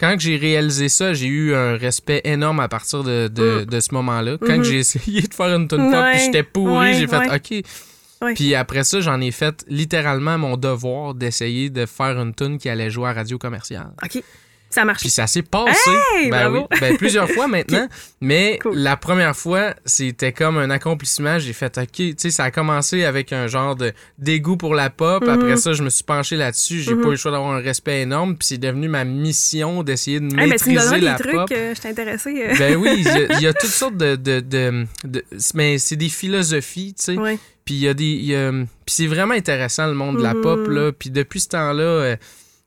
quand j'ai réalisé ça, j'ai eu un respect énorme à partir de, de, Mm. de ce moment-là. Quand Mhm. que j'ai essayé de faire une tune pop, Ouais. puis j'étais pourri, Ouais, j'ai fait. OK. Puis après ça, j'en ai fait littéralement mon devoir d'essayer de faire une tune qui allait jouer à radio commerciale. OK. Ça marche. Puis ça s'est passé. Hey, ben bravo. oui, ben plusieurs fois maintenant. Mais Cool. la première fois, c'était comme un accomplissement. J'ai fait OK, tu sais, ça a commencé avec un genre de dégoût pour la pop. Mhm. Après ça, je me suis penché là-dessus. J'ai Mhm. pas eu le choix d'avoir un respect énorme. Puis c'est devenu ma mission d'essayer de Hey, tu me maîtriser donneras la des trucs, pop. euh, je euh. Ben oui, il y, a- il y a toutes sortes de, de, de- de- mais c'est des philosophies, tu sais. Ouais. Puis il y a des, il y a- puis c'est vraiment intéressant le monde de la Mhm. pop là. Puis depuis ce temps-là, euh,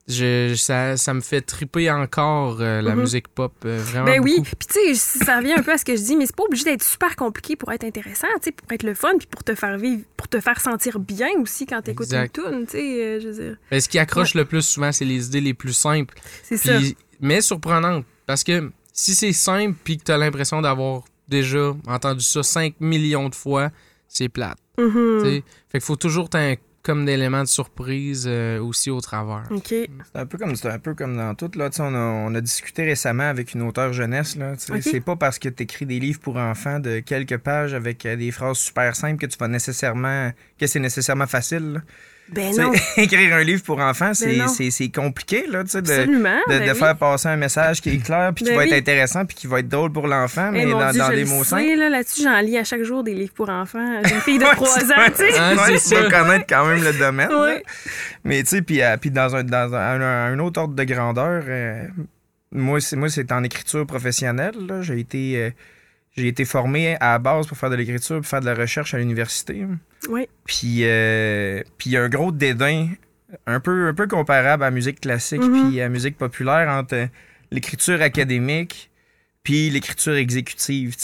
je, ça, ça me fait triper encore euh, la Mhm. musique pop euh, vraiment. Ben oui, puis tu sais, ça revient un peu à ce que je dis, mais c'est pas obligé d'être super compliqué pour être intéressant, tu sais, pour être le fun, puis pour te faire vivre, pour te faire sentir bien aussi quand t'écoutes une tune, tu sais, euh, je veux dire. Ben, ce qui accroche le plus souvent, c'est les idées les plus simples, C'est ça. mais surprenantes, parce que si c'est simple puis que t'as l'impression d'avoir déjà entendu ça 5 millions de fois, c'est plate. Tu sais. Fait qu'il faut toujours un comme d'éléments de surprise euh, aussi au travers. OK. C'est un peu comme c'est un peu comme dans tout là, tu sais, on a, on a discuté récemment avec une auteure jeunesse là, tu sais, Ok. c'est pas parce que tu écris des livres pour enfants de quelques pages avec euh, des phrases super simples que tu vas nécessairement que c'est nécessairement facile. là. Ben non, écrire un livre pour enfants, c'est non. c'est- compliqué là, tu sais, de, de, ben de oui. faire passer un message qui est clair puis qui Ben va être intéressant puis qui va être drôle pour l'enfant Eh, mais dans, Dieu, dans je des mots simples. là, là-dessus, j'en lis à chaque jour des livres pour enfants. J'ai une fille de Ouais, 3 c'est- ans, tu sais. C'est tu dois connaître quand même le domaine. Ouais. Mais tu sais, puis, euh, puis dans, un, dans un, un- un autre ordre de grandeur, euh, moi, c'est, en écriture professionnelle. là. J'ai été, euh, j'ai été formé à la base pour faire de l'écriture pour faire de la recherche à l'université. Ouais. Puis euh, puis il y a un gros dédain, un peu, un peu comparable à la musique classique Mhm. puis à la musique populaire entre l'écriture académique puis l'écriture exécutive.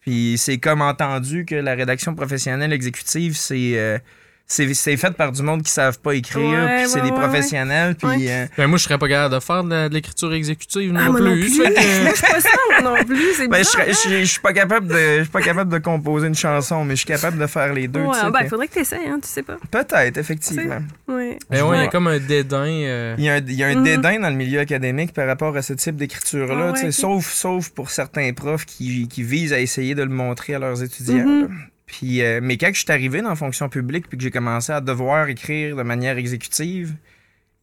Puis c'est comme entendu que la rédaction professionnelle exécutive, c'est euh, c'est c'est fait par du monde qui savent pas écrire, Ouais, puis c'est ouais, des ouais, professionnels, puis Ouais. euh, Ben, moi, je serais pas capable de faire de, la- de l'écriture exécutive non Ah, moi plus. Moi, je suis pas ça, non plus. Ben, je, serais- je, suis pas capable de je suis pas capable de composer une chanson, mais je suis capable de faire les deux. Ouais, tu sais, ben, que- faudrait que t'essayes, hein, tu sais pas. Peut-être, effectivement. Ouais. Ben ouais, il y a comme un dédain. euh, Il y a un, il y a un Mhm. dédain dans le milieu académique par rapport à ce type d'écriture-là, Ah ouais, tu sais, ok. sauf, sauf pour certains profs qui, qui visent à essayer de le montrer à leurs étudiants. Mhm. là. Puis, euh, mais quand je suis arrivé dans la fonction publique puis que j'ai commencé à devoir écrire de manière exécutive,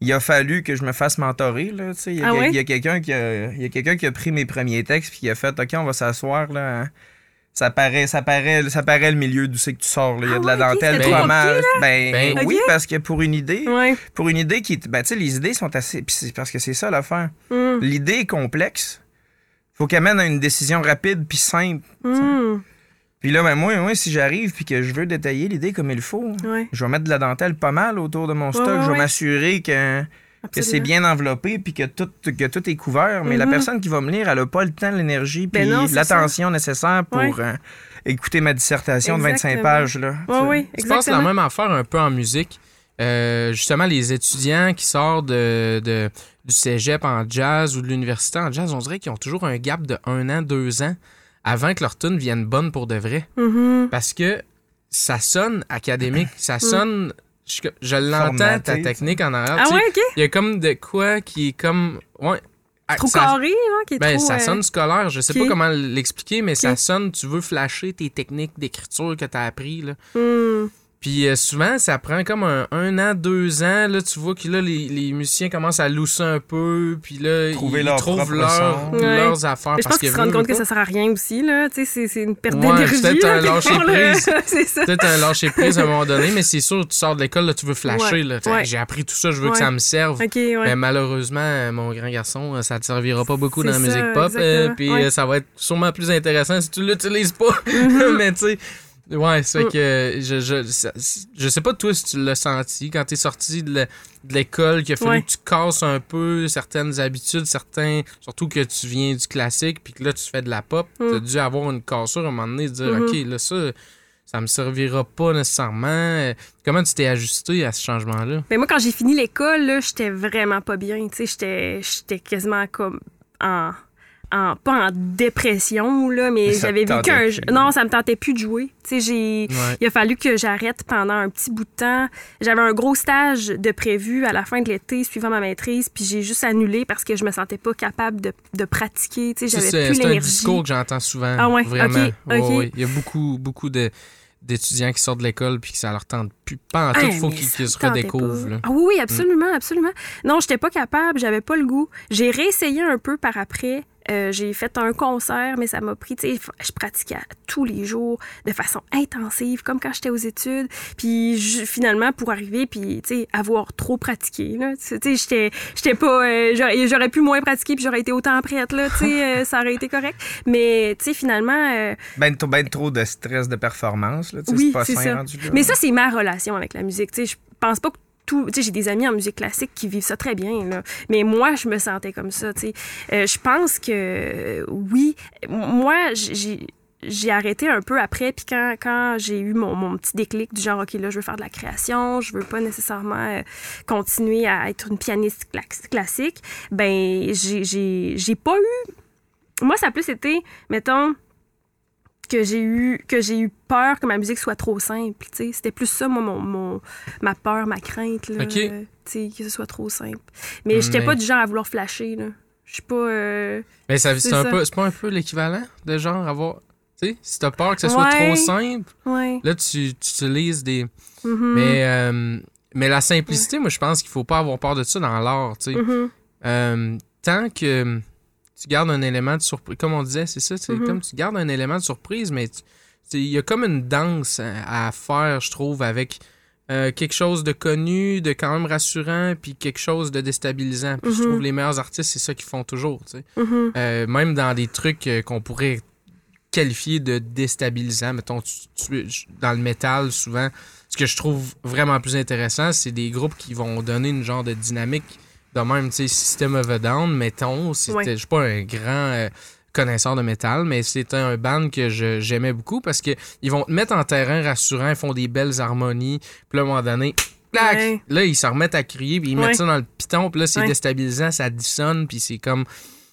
il a fallu que je me fasse mentorer. Là, tu sais. il y a, Ah a quelqu'un qui a, il y a quelqu'un qui a pris mes premiers textes puis qui a fait OK, on va s'asseoir là. hein. Ça paraît, ça paraît, ça paraît le milieu d'où c'est que tu sors. là. Il y a Ah de la ouais, ok, dentelle mal. Ben, Ben, oui, parce que pour une idée, Ouais. pour une idée qui ben tu sais les idées sont assez puis c'est parce que c'est ça l'affaire Hum, l'idée est complexe faut qu'elle mène à une décision rapide puis simple hum, puis là ben moi, moi si j'arrive puis que je veux détailler l'idée comme il faut Ouais. je vais mettre de la dentelle pas mal autour de mon stock ouais, je vais ouais. m'assurer que que c'est bien enveloppé puis que tout que tout est couvert mais la Mhm. personne qui va me lire elle a pas le temps l'énergie puis Ben c'est l'attention nécessaire pour Ouais. euh, écouter ma dissertation de 25 Exactement. pages là Ouais, oui, Je pense la même affaire un peu en musique. Euh, justement, les étudiants qui sortent de, de- du cégep en jazz ou de l'université en jazz, on dirait qu'ils ont toujours un gap de un an, deux ans avant que leur tune vienne bonne pour de vrai. Mhm. Parce que ça sonne académique, ça sonne. Je, je l'entends, ta technique en arrière. Ah ouais, OK. Il y a comme de quoi qui est comme. Ouais. ah, Trop ça- carré, hein, qui est ben, trop... ça euh, sonne scolaire. Je sais pas comment l'expliquer, mais ça sonne. Tu veux flasher tes techniques d'écriture que tu as appris. Là. hum. Puis euh, souvent, ça prend comme un, un an, deux ans. Là, tu vois que là, les, les musiciens commencent à lousser un peu. Puis là, Trouver ils leur trouvent leur- son. Ouais. leurs affaires. Mais je parce pense qu'ils se que rendent compte que ça sert à rien aussi, là. Tu sais, c'est- c'est une perte Ouais, d'énergie. peut-être un quelque lâcher part, là. prise. c'est ça. Peut-être un lâcher prise à un moment donné, mais c'est sûr, tu sors de l'école, là, tu veux flasher. Ouais. là. T'sais, Ouais. J'ai appris tout ça, je veux que ça me serve. OK, ouais. Mais malheureusement, euh, mon grand garçon, euh, ça te servira pas beaucoup dans la ça, musique pop. euh. Puis Ouais. euh, ça va être sûrement plus intéressant si tu l'utilises pas. Mais tu sais, ouais, c'est Mm. que je, je, je sais pas toi si tu l'as senti quand t'es sorti de l'é- de l'école, qu'il a fallu Ouais. que tu casses un peu certaines habitudes, certains. Surtout que tu viens du classique, puis que là tu fais de la pop. Mm. T'as dû avoir une cassure à un moment donné, de dire, Mhm. OK, là ça. Ça me servira pas nécessairement. Euh, Comment tu t'es ajusté à ce changement-là? Mais moi, quand j'ai fini l'école, là, j'étais vraiment pas bien. Tu sais, j'étais, j'étais quasiment comme en, en- pas en dépression, là, mais, j'avais te vécu tentait un... plus. Non, ça me tentait plus de jouer. J'ai... Ouais. Il a fallu que j'arrête pendant un petit bout de temps. J'avais un gros stage de prévu à la fin de l'été suivant ma maîtrise, puis j'ai juste annulé parce que je me sentais pas capable de, de pratiquer. Tu sais, Ça, j'avais C'est plus c'est un l'énergie. discours que j'entends souvent. Ah ouais, Vraiment. ok, Ouais, ok. ouais. Il y a beaucoup, beaucoup de d'étudiants qui sortent de l'école puis que ça leur tente plus. Pas en tout, Ah, il faut qu'ils me se redécouvrent. Mm. Ah oui, oui, absolument, absolument. Non, j'étais pas capable, j'avais pas le goût. J'ai réessayé un peu par après. Euh, j'ai fait un concert, mais ça m'a pris, tu sais, je pratiquais tous les jours de façon intensive, comme quand j'étais aux études. Puis je- finalement, pour arriver, puis, tu sais, avoir trop pratiqué, là, tu sais, j'étais j'étais pas... euh, j'aurais pu moins pratiquer, puis j'aurais été autant prête, là, tu sais, euh, ça aurait été correct. Mais, tu sais, finalement... ben, ben trop de stress de performance là, tu sais, oui, c'est pas sain ça. rendu là. Mais ça, c'est ma relation avec la musique. Tu sais, je pense pas que tout. J'ai des amis en musique classique qui vivent ça très bien. Mais moi, je me sentais comme ça, tu. Euh, je pense que, oui, moi, j'ai. Arrêté un peu après, puis quand, quand j'ai eu mon, mon petit déclic du genre, OK, là, je veux faire de la création, je veux pas nécessairement euh, continuer à être une pianiste cla- classique, ben, j'ai pas eu. Moi, ça a plus été, mettons, que j'ai eu que j'ai eu peur que ma musique soit trop simple tu sais c'était plus ça moi mon, mon- ma peur ma crainte là Ok. tu sais que ce soit trop simple mais j'étais Mais- pas du genre à vouloir flasher là je suis pas euh, Mais ça, c'est un peu, c'est pas un peu l'équivalent de genre avoir. Tu sais, si t'as peur que ça soit Ouais. trop simple, ouais là, tu, tu utilises des. Mhm. Mais, euh, mais la simplicité, moi, je pense qu'il faut pas avoir peur de ça dans l'art, tu sais. Mhm. Euh, tant que tu gardes un élément de surprise, comme on disait, c'est ça, c'est Mhm. comme tu gardes un élément de surprise, mais il y a comme une danse à à faire, je trouve, avec euh, quelque chose de connu, de quand même rassurant, puis quelque chose de déstabilisant. Puis je Mhm. trouve les meilleurs artistes, c'est ça qu'ils font toujours, tu sais. Mhm. Euh, même dans des trucs euh, qu'on pourrait qualifier de déstabilisants, mettons, tu- tu- dans le métal, souvent, ce que je trouve vraiment plus intéressant, c'est des groupes qui vont donner une genre de dynamique de même, tu sais, System of a Down, mettons, c'était, Ouais. je suis pas un grand euh, connaisseur de métal, mais c'est un band que je- j'aimais beaucoup parce que ils vont te mettre en terrain rassurant, ils font des belles harmonies, puis à un moment donné, clac, Ouais. là, ils se remettent à crier, puis ils Ouais. mettent ça dans le piton, puis là, c'est déstabilisant, ça dissonne, puis c'est comme...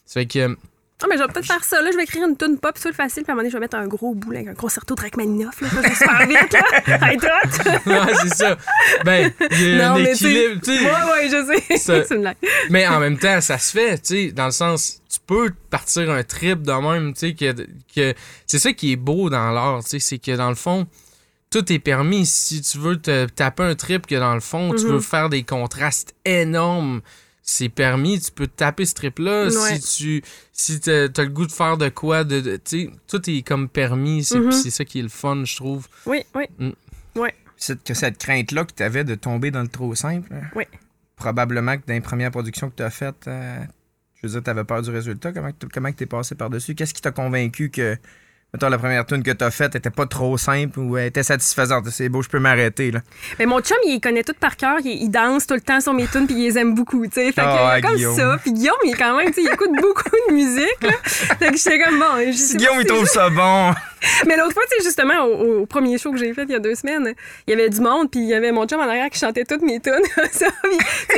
Ça fait que... Ah, mais je vais peut-être faire ça. Là, je vais écrire une tune pop sur le facile, puis à un moment donné, je vais mettre un gros bout, là, avec un concerto de Rachmaninoff, là, ça va super vite, là. Hey, ouais, c'est ça. Ben, il y a Non, un équilibre, tu sais. Ouais, ouais, je sais. Ça- C'est une blague. Mais en même temps, ça se fait, tu sais, dans le sens, tu peux partir un trip de même, tu sais, que, que c'est ça qui est beau dans l'art, tu sais, c'est que dans le fond, tout est permis. Si tu veux te taper un trip, que dans le fond, tu Mhm. veux faire des contrastes énormes, c'est permis, tu peux taper ce trip-là. Ouais. Si tu si t'as t'as le goût de faire de quoi, de, de- tu sais, tout est comme permis, c'est Mhm. c'est ça qui est le fun, je trouve. Oui, oui. C'est que cette crainte-là que tu avais de tomber dans le trop simple. hein, Oui. Probablement que dans les premières productions que tu as faites, euh, je veux dire, tu avais peur du résultat. Comment tu comment tu es passé par-dessus? Qu'est-ce qui t'a convaincu que, mettons, la première tune que tu as faite était pas trop simple ou elle était satisfaisante? C'est beau, je peux m'arrêter. là. Mais mon chum, il connaît tout par cœur. Il, il danse tout le temps sur mes tunes, puis il les aime beaucoup, tu sais. Fait que, Ah, comme Guillaume. ça. Puis Guillaume, il est quand même, il écoute beaucoup de musique, là. Fait que j'étais comme, bon, je sais Si pas Guillaume, il trouve ça bon. Mais l'autre fois, tu sais, justement, au, au premier show que j'ai fait il y a deux semaines, il y avait du monde, puis il y avait mon chum en arrière qui chantait toutes mes tunes.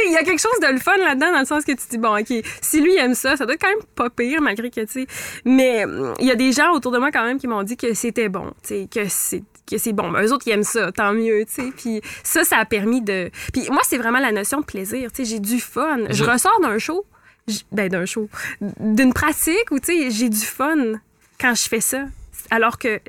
Il y a quelque chose de le fun là-dedans, dans le sens que tu te dis, bon, OK, si lui aime ça, ça doit être quand même pas pire, malgré que, tu sais. Mais hum, il y a des gens autour de moi, quand même, qui m'ont dit que c'était bon, tu sais, que c'est que c'est bon. Ben, eux autres, ils aiment ça, tant mieux, tu sais. Puis ça, ça a permis de... Puis moi, c'est vraiment la notion de plaisir, tu sais. J'ai du fun. Je, Je- ressors d'un show, ben d'un show, d'une pratique où, tu sais, j'ai du fun quand je fais ça. Alors que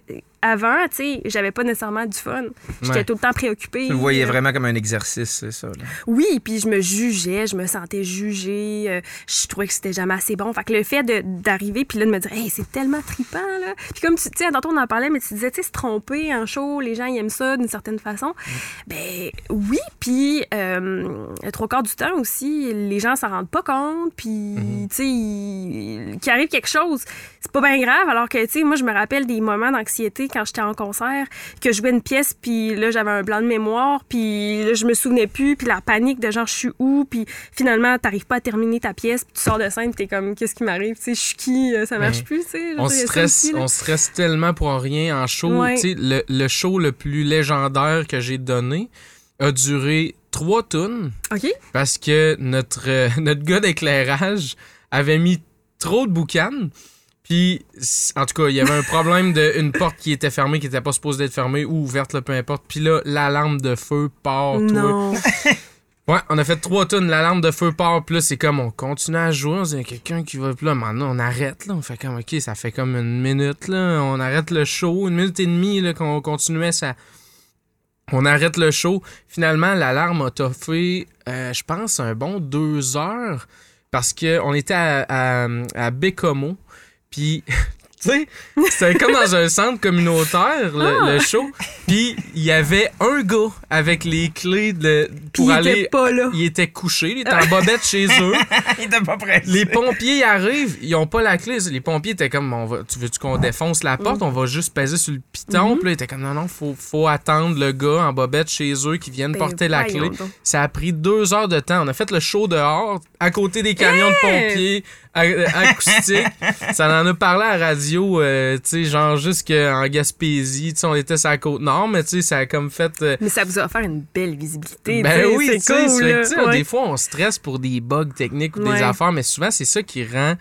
avant, tu sais, j'avais pas nécessairement du fun. J'étais Ouais. tout le temps préoccupée. Tu le voyais Euh, vraiment comme un exercice, c'est ça. là. Oui, puis je me jugeais, je me sentais jugée, euh, je trouvais que c'était jamais assez bon. Fait que le fait d'arriver puis là de me dire, hey, c'est tellement trippant là. Puis comme tu, sais, tantôt on en parlait, mais tu disais, tu sais, se tromper en show, les gens ils aiment ça d'une certaine façon. Ben oui, puis euh, trois quarts du temps aussi, les gens s'en rendent pas compte, puis tu sais, il- qu'il arrive quelque chose, c'est pas bien grave. Alors que tu sais, moi je me rappelle des moments d'anxiété quand j'étais en concert, que je jouais une pièce, puis là j'avais un blanc de mémoire, puis là je me souvenais plus, puis la panique de genre je suis où, puis finalement t'arrives pas à terminer ta pièce, puis tu sors de scène, puis t'es comme qu'est-ce qui m'arrive, tu sais, je suis qui, Euh, ça marche Ouais. plus, tu sais. On stresse, aussi, là. on stresse tellement pour rien en show. Ouais. Tu sais, le, le show le plus légendaire que j'ai donné a duré trois tonnes Ok. parce que notre, euh, notre gars d'éclairage avait mis trop de boucanes. Puis, en tout cas, il y avait un problème d'une porte qui était fermée, qui était pas supposée être fermée ou ouverte, là, peu importe. Puis là, l'alarme de feu part. Non. Ouais, on a fait trois tonnes, l'alarme de feu part, puis là, c'est comme, on continue à jouer, on a quelqu'un qui va, puis là, maintenant, on arrête, là, on fait comme, ok, ça fait comme une minute, là, on arrête le show, une minute et demie, là, qu'on continuait, ça... On arrête le show. Finalement, l'alarme a toffé, euh, je pense, un bon deux heures, parce que on était à, à, à Bécomo, puis... Tu sais, c'était comme dans un centre communautaire, le, Ah! le show. Puis il y avait un gars avec les clés de, pour il aller était pas là. il était couché, il était en bobette chez eux. Il était pas prêt. Les pompiers arrivent, ils ont pas la clé. Les pompiers étaient comme, on va, tu veux-tu qu'on défonce la porte? On va juste peser sur le piton. Mhm. Puis là, ils étaient comme, non, non, faut, faut attendre le gars en bobette chez eux qui viennent Ben, porter la clé. donc. Ça a pris deux heures de temps. On a fait le show dehors, à côté des camions de pompiers, a- acoustiques. Ça en a parlé à la radio, euh, tu sais, genre jusqu'en Gaspésie. Tu sais, on était sur la côte nord, mais tu sais, ça a comme fait... euh, Mais ça vous a offert une belle visibilité. ben oui, c'est tu sais, cool. Ouais. Des fois, on stresse pour des bugs techniques ou Ouais. des affaires, mais souvent, c'est ça qui rend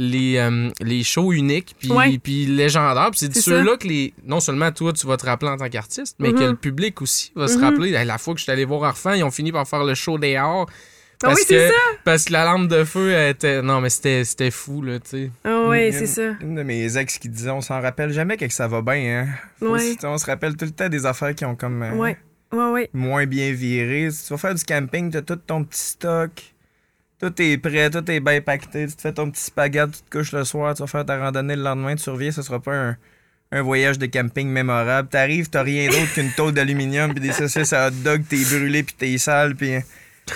les, euh, les shows uniques puis, Ouais. puis légendaires. Puis c'est de ceux-là que les, non seulement toi, tu vas te rappeler en tant qu'artiste, mais que Mhm. le public aussi va se Mhm. rappeler. La fois que je suis allé voir Arfan, ils ont fini par faire le show des Ah oui, Parce c'est que, ça. parce que la lampe de feu elle était. Non, mais c'était c'était fou, là, tu sais. Ah oui, c'est ça. Une de mes ex qui disait on s'en rappelle jamais que ça va bien. Hein. Faut Ouais. on se rappelle tout le temps des affaires qui ont comme euh, Ouais. Ouais, ouais. moins bien viré. Si tu vas faire du camping, t'as tout ton petit stock. Tout est prêt, tout est bien pacté. Tu te fais ton petit spaghette, tu te couches le soir, tu vas faire ta randonnée le lendemain, tu reviens, ce sera pas un, un voyage de camping mémorable. T'arrives, t'as rien d'autre qu'une tôle d'aluminium puis des saucisses à hot dog, t'es brûlé puis t'es sale puis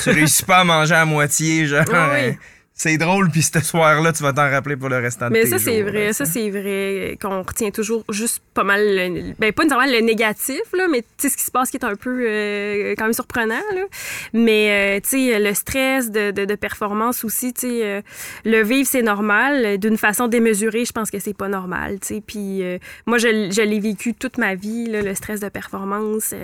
tu réussis pas à manger à moitié, genre. Oui. C'est drôle, puis ce soir-là, tu vas t'en rappeler pour le restant de Mais tes ça, c'est vrai. là, Ça, ça. c'est vrai qu'on retient toujours juste pas mal. le- Ben, pas nécessairement le négatif, là, mais tu sais, ce qui se passe qui est un peu euh, quand même surprenant. Là. Mais, euh, tu sais, le stress de, de, de performance aussi, tu sais, euh, le vivre, c'est normal. D'une façon démesurée, je pense que c'est pas normal, tu sais. Puis, euh, moi, je, je l'ai vécu toute ma vie, là, le stress de performance.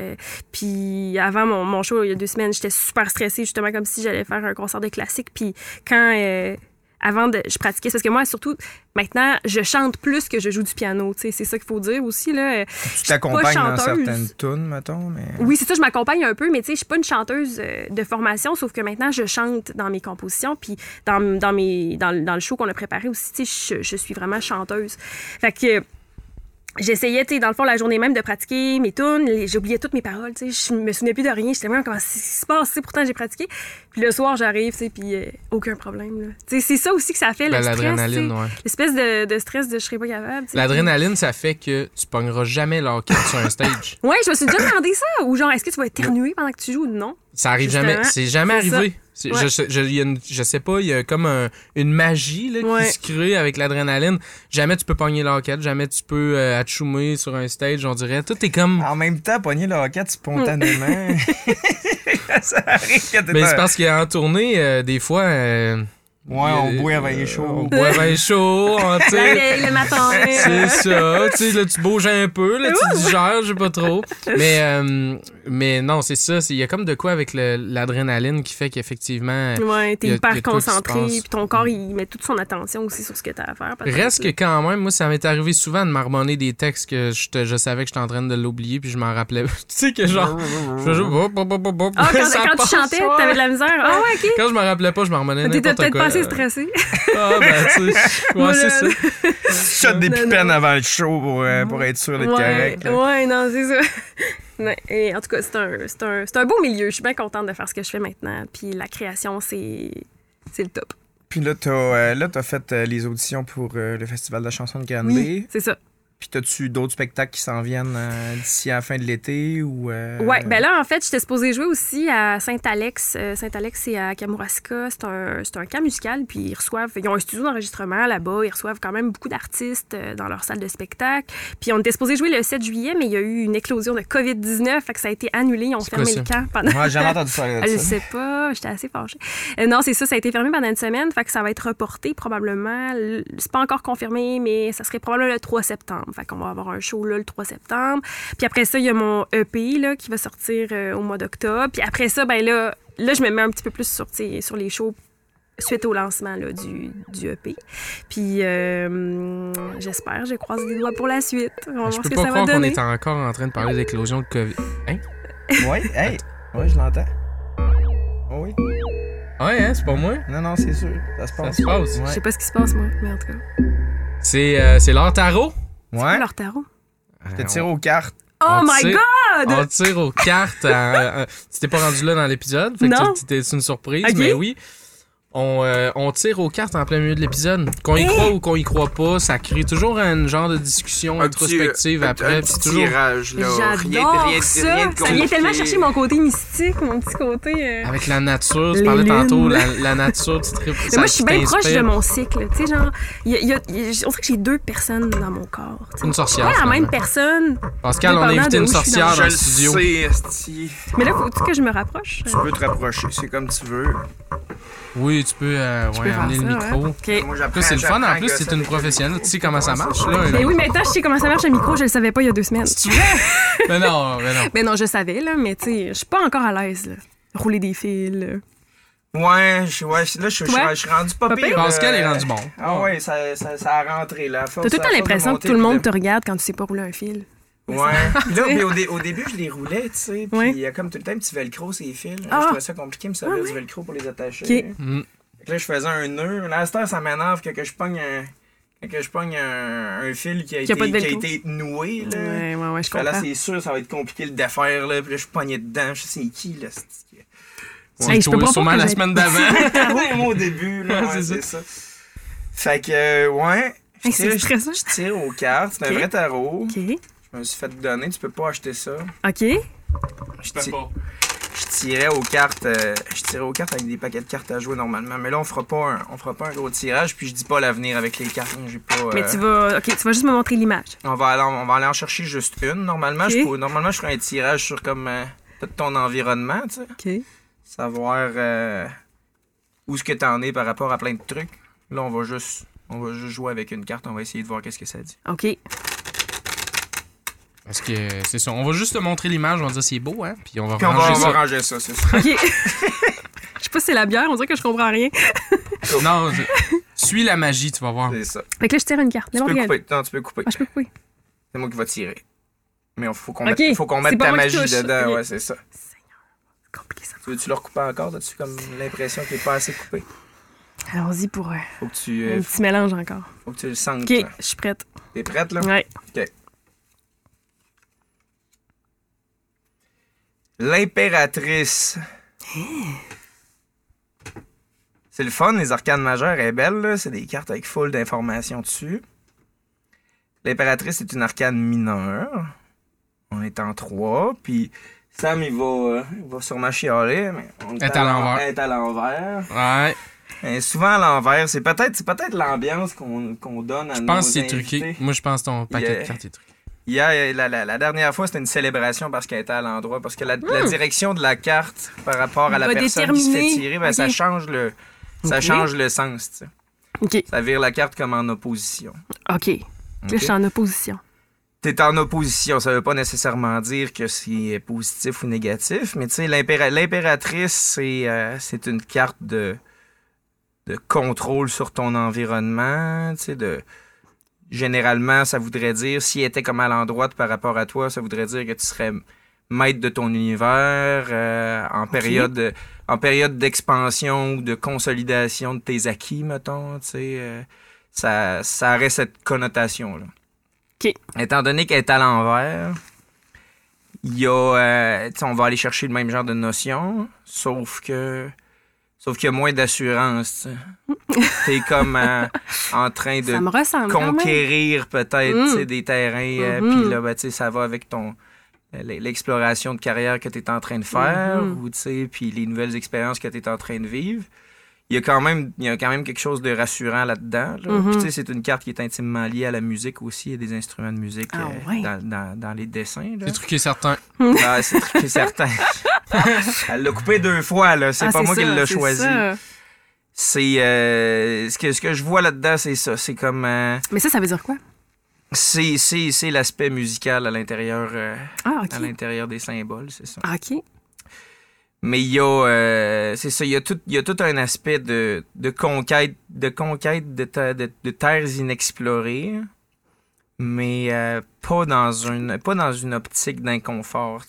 puis, avant mon, mon show, il y a deux semaines, j'étais super stressée, justement, comme si j'allais faire un concert de classique. Puis, quand. Euh, avant de je pratiquais. Parce que moi surtout maintenant je chante plus que je joue du piano c'est ça qu'il faut dire aussi là. Tu t'accompagnes dans certaines tunes, mettons, mais... oui c'est ça je m'accompagne un peu mais tu sais je suis pas une chanteuse euh, de formation sauf que maintenant je chante dans mes compositions puis dans, dans mes dans, le- dans le show qu'on a préparé aussi tu sais je, je suis vraiment chanteuse. Fait que J'essayais, tu sais, dans le fond, la journée même de pratiquer mes tunes. J'oubliais toutes mes paroles, tu sais. Je me souvenais plus de rien. J'étais vraiment comment ça se passe. Pourtant, j'ai pratiqué. Puis le soir, j'arrive, tu sais, puis euh, aucun problème, là. Tu sais, c'est ça aussi que ça fait, Ben, le stress, ouais. L'espèce de, de stress de je serais pas capable. L'adrénaline, ça fait que tu pogneras jamais carte sur un stage. Ouais, je me suis déjà demandé ça. Ou genre, est-ce que tu vas éternuer pendant que tu joues ou non? Ça arrive Justement, jamais. C'est jamais arrivé. Ouais. Je, je, il y a une- je sais pas, il y a comme un- une magie là, Ouais. qui se crée avec l'adrénaline. Jamais tu peux pogner l'enquête, jamais tu peux euh, atchoumer sur un stage, on dirait. Tout est comme. En même temps, pogner le hockey spontanément. ça arrive Mais un- c'est parce qu'en tournée, euh, des fois. euh, Ouais, on euh, boit un vin chaud. On boit un vin chaud, on, tu sais. le matin. C'est ça, tu sais, là, tu bouges un peu, là, tu digères, je sais pas trop. Mais, euh, mais non, c'est ça, il y a comme de quoi avec le- l'adrénaline qui fait qu'effectivement, Ouais, t'es hyper concentré, puis ton corps, il met toute son attention aussi sur ce que t'as à faire. Reste que quand même, moi, ça m'est arrivé souvent de marmonner des textes que je, te- je savais que j'étais en train de l'oublier, puis je m'en rappelais. tu sais que genre, je hop, Ah, quand, quand tu chantais, t'avais de la misère. Ah ouais, OK. Quand je me rappelais pas, je marmonnais n'importe peut-être quoi. Assez Euh, stressé? Ah, ben, tu sais, ouais, c'est ça. Shot des non. avant le show pour, euh, pour être sûr d'être Ouais, correct. là. ouais, non, c'est ça. Et en tout cas, c'est un, c'est un, c'est un beau milieu. Je suis bien contente de faire ce que je fais maintenant. Puis la création, c'est, c'est le top. Puis là, t'as euh, là, t'as fait euh, les auditions pour euh, le Festival de la chanson de Granby. C'est ça. Puis t'as-tu d'autres spectacles qui s'en viennent euh, d'ici à la fin de l'été ou... euh, Ouais, ben là, en fait, j'étais supposée jouer aussi à Saint-Alex. Euh, Saint-Alex, c'est à Kamouraska. C'est un, c'est un camp musical. Puis ils reçoivent, ils ont un studio d'enregistrement là-bas. Ils reçoivent quand même beaucoup d'artistes euh, dans leur salle de spectacle. Puis on était supposé jouer le 7 juillet, mais il y a eu une éclosion de COVID-19. Fait que ça a été annulé. Ils ont C'est fermé le ça? camp pendant. Ouais, j'ai jamais entendu parler de je ça. sais pas, j'étais assez fâchée. Euh, non, c'est ça, ça a été fermé pendant une semaine, fait que ça va être reporté probablement. C'est pas encore confirmé, mais ça serait probablement le 3 septembre. Fait qu'on va avoir un show là le 3 septembre. Puis après ça, il y a mon EP là, qui va sortir euh, au mois d'octobre. Puis après ça, ben là, là, je me mets un petit peu plus sur, sur les shows suite au lancement là, du, du EP. Puis euh, j'espère, je croise les doigts pour la suite. On va voir Je ce peux que pas ça va croire qu'on est encore en train de parler d'éclosion de COVID. Hein? Ouais, hey, ouais, je l'entends. Oh oui. Ouais, hein, c'est pas moi? Non, non, c'est sûr. Ça se Ça passe. se passe. Je sais pas ce qui se passe, moi, mais en tout cas. C'est euh, c'est l'heure tarot. Ouais. Leur tarot? Je te tire aux cartes. Oh On my tire- God! On tire aux cartes. à- à- tu t'es pas rendu là dans l'épisode. Fait que tu- c'est une surprise, mais oui. On, euh, on tire aux cartes en plein milieu de l'épisode. Qu'on y Eh! croit ou qu'on y croit pas, ça crée toujours un genre de discussion introspective après. c'est toujours... tirage, J'adore ça. ça vient tellement chercher mon côté mystique, mon petit côté. euh. Avec la nature, tu Les parlais tantôt, la, la nature, tu tripes. Mais ça- moi, je suis bien proche de mon cycle. Tu sais, genre, y a- y a- il y a- on dirait que j'ai deux personnes dans mon corps. Une sorcière. Pas la finalement. même personne. Pascal, on a invité une sorcière dans- le studio. Mais là, faut-tu que je me rapproche? Tu peux te rapprocher, c'est comme tu veux. Oui, tu peux, euh, ouais, peux amener le ça, micro. ouais. Moi, c'est le fun. En plus, c'est ça une professionnelle. Tu sais comment ça marche, là. Mais oui, maintenant, je sais comment ça marche un micro, je le savais pas il y a deux semaines. Tu veux? Mais non, mais non. Mais non, je savais, là, mais tu sais, je suis pas encore à l'aise, là. Rouler des fils, là. Ouais, je, ouais, là, je, je, Toi? je suis rendu pas pire. Pascal euh, est rendu bon. Ah ouais, ça, ça, ça a rentré là. T'as tout le temps l'impression que tout le monde de- te regarde quand tu sais pas rouler un fil. Ouais. Là, mais au, dé- au début, je les roulais, tu sais. Puis Ouais. il y a comme tout le temps un petit velcro, ces fils. Ah. Je trouvais ça compliqué, me servir Ah du ouais. velcro pour les attacher. Mm. Que là, je faisais un nœud. Là, à ça m'énerve que, que je pogne un. Que je pogne un, un fil qui a, Qui a été, qui a été noué. Là. Ouais, ouais, ouais, je Fait là, comprends. c'est sûr, ça va être compliqué de le défaire. Là. Puis là, je pogné dedans. Je sais c'est qui, là. c'est- C'est Hey, je peux pas sûrement que la semaine d'avant. Ouais, moi, au début, là. Ouais, c'est c'est ça. Fait que, euh, ouais. Je Hey, tire, stressant. je tire aux cartes. C'est Ok. un vrai tarot. OK. Je me suis fait donner. Tu peux pas acheter ça. OK. Je peux pas. Je tirais aux cartes, euh, je tirais aux cartes avec des paquets de cartes à jouer normalement. Mais là, on fera pas un, on fera pas un gros tirage, puis je dis pas l'avenir avec les cartes. J'ai pas. Mais euh, tu vas. Ok, tu vas juste me montrer l'image. on va aller, on va aller en chercher juste une. Normalement, je pourrais- normalement, je ferais un tirage sur comme euh, tout ton environnement, tu sais, Ok. savoir où ce que t'en es par rapport à plein de trucs. Là, on va juste, on va juste jouer avec une carte. On va essayer de voir qu'est-ce que ça dit. Ok. Parce que c'est ça. On va juste te montrer l'image, on va dire c'est beau, hein? Puis on va Puis on va, ranger on va ça. ranger ça, c'est ça. Ok. Je sais pas si c'est la bière, on dirait que je comprends rien. Non, je- suis la magie, tu vas voir. C'est ça. Fait que là, je tire une carte. Tu peux couper. Non, tu peux couper. Ah, je peux couper. C'est moi qui va tirer. Mais il faut qu'on Ok. mette, faut qu'on mette ta magie dedans. Ok. Ouais, c'est ça. C'est compliqué ça. Tu veux-tu le recouper encore? As-tu comme l'impression qu'il n'est pas assez coupé? Allons-y pour euh, Faut que tu, euh, un petit mélange encore. faut que tu le sentes. Ok, je suis prête. T'es prête, là? Ouais. L'impératrice. C'est le fun, les arcanes majeures, elle est belle, là. C'est des cartes avec full d'informations dessus. L'impératrice est une arcane mineure. On est en 3, puis Sam, il va, il va sûrement chialer, mais on est à l'envers. Est à l'envers. Ouais. Et souvent à l'envers, c'est peut-être peut-être l'ambiance qu'on donne à Je nos pense que c'est truqué. Moi, je pense que ton paquet Yeah. de cartes est truqué. Hier, la, la- la dernière fois, c'était une célébration parce qu'elle était à l'endroit. Parce que la, la direction de la carte par rapport à la Hmm. Personne qui se fait tirer, ben, ça change le ça change le sens. tu sais. Ça vire la carte comme en opposition. Ok. Là, je suis en opposition. T'es en opposition, ça veut pas nécessairement dire que c'est positif ou négatif, mais tu sais, l'impéra- l'impératrice, c'est euh, une carte de, de contrôle sur ton environnement, tu sais, de... Généralement, ça voudrait dire, si elle était comme à l'endroit par rapport à toi, ça voudrait dire que tu serais maître de ton univers euh, en période de- en période d'expansion ou de consolidation de tes acquis, mettons, tu sais. euh, ça, ça aurait cette connotation-là. OK. Étant donné qu'elle est à l'envers, il y a. euh, on va aller chercher le même genre de notion, sauf que. Sauf qu'il y a moins d'assurance. T'es comme euh, en train de conquérir peut-être Mm. des terrains. euh, Mhm. Puis là, ben, ça va avec ton l- l'exploration de carrière que tu es en train de faire Mhm. ou puis les nouvelles expériences que tu es en train de vivre. Il y a quand même, il y a quand même quelque chose de rassurant là-dedans. là. Mhm. Puis, tu sais, c'est une carte qui est intimement liée à la musique aussi. Il y a des instruments de musique Ah euh, ouais. dans, dans- dans les dessins. C'est truqué certain. Ah, c'est truqué certain. Elle l'a coupé deux fois, là. C'est Ah, pas moi qui l'ai choisi. C'est euh, ce que ce que je vois là-dedans, c'est ça. C'est comme euh, Mais ça, ça veut dire quoi? c'est c'est c'est l'aspect musical à l'intérieur euh, Ah, à l'intérieur des symboles, c'est ça. Ah, OK. Mais il y a euh, c'est ça, il y a tout il y a tout un aspect de, de conquête de conquête de, ta- de, de terres inexplorées. Mais euh, pas dans une pas dans une optique d'inconfort.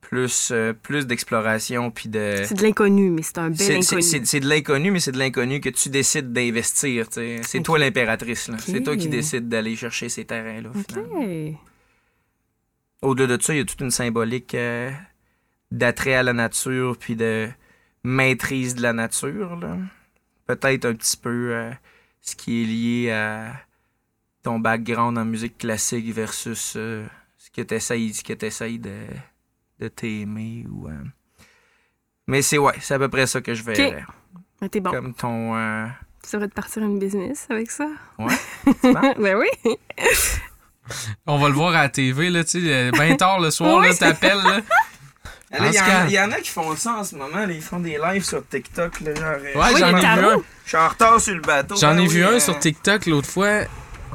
Plus euh, plus d'exploration puis de C'est de l'inconnu, mais c'est un bel c'est- c'est inconnu. c'est- c'est de l'inconnu, mais c'est de l'inconnu que tu décides d'investir. tu sais. C'est toi l'impératrice. là. C'est toi qui décides d'aller chercher ces terrains-là. finalement. OK. Au-delà de ça, il y a toute une symbolique d'attrait à la nature puis de maîtrise de la nature. là. Peut-être un petit peu euh, ce qui est lié à ton background en musique classique versus euh, ce que tu essayes, de, de t'aimer. Ou, euh. Mais c'est ouais, c'est à peu près ça que je verrais. Mais t'es bon. Comme ton. euh, Tu devrais te partir une business avec ça. Ouais. Ben oui. On va le voir à la TV, là, tu sais, bien tard le soir, là, t'appelles, là. Là, Il y, en a- Oscar. il y en a qui font ça en ce moment. là, ils font des lives sur TikTok. Là, genre, euh, Ouais, Oui, j'en ai vu un. Je suis en retard sur le bateau. J'en Ben ai oui, vu un euh, sur TikTok l'autre fois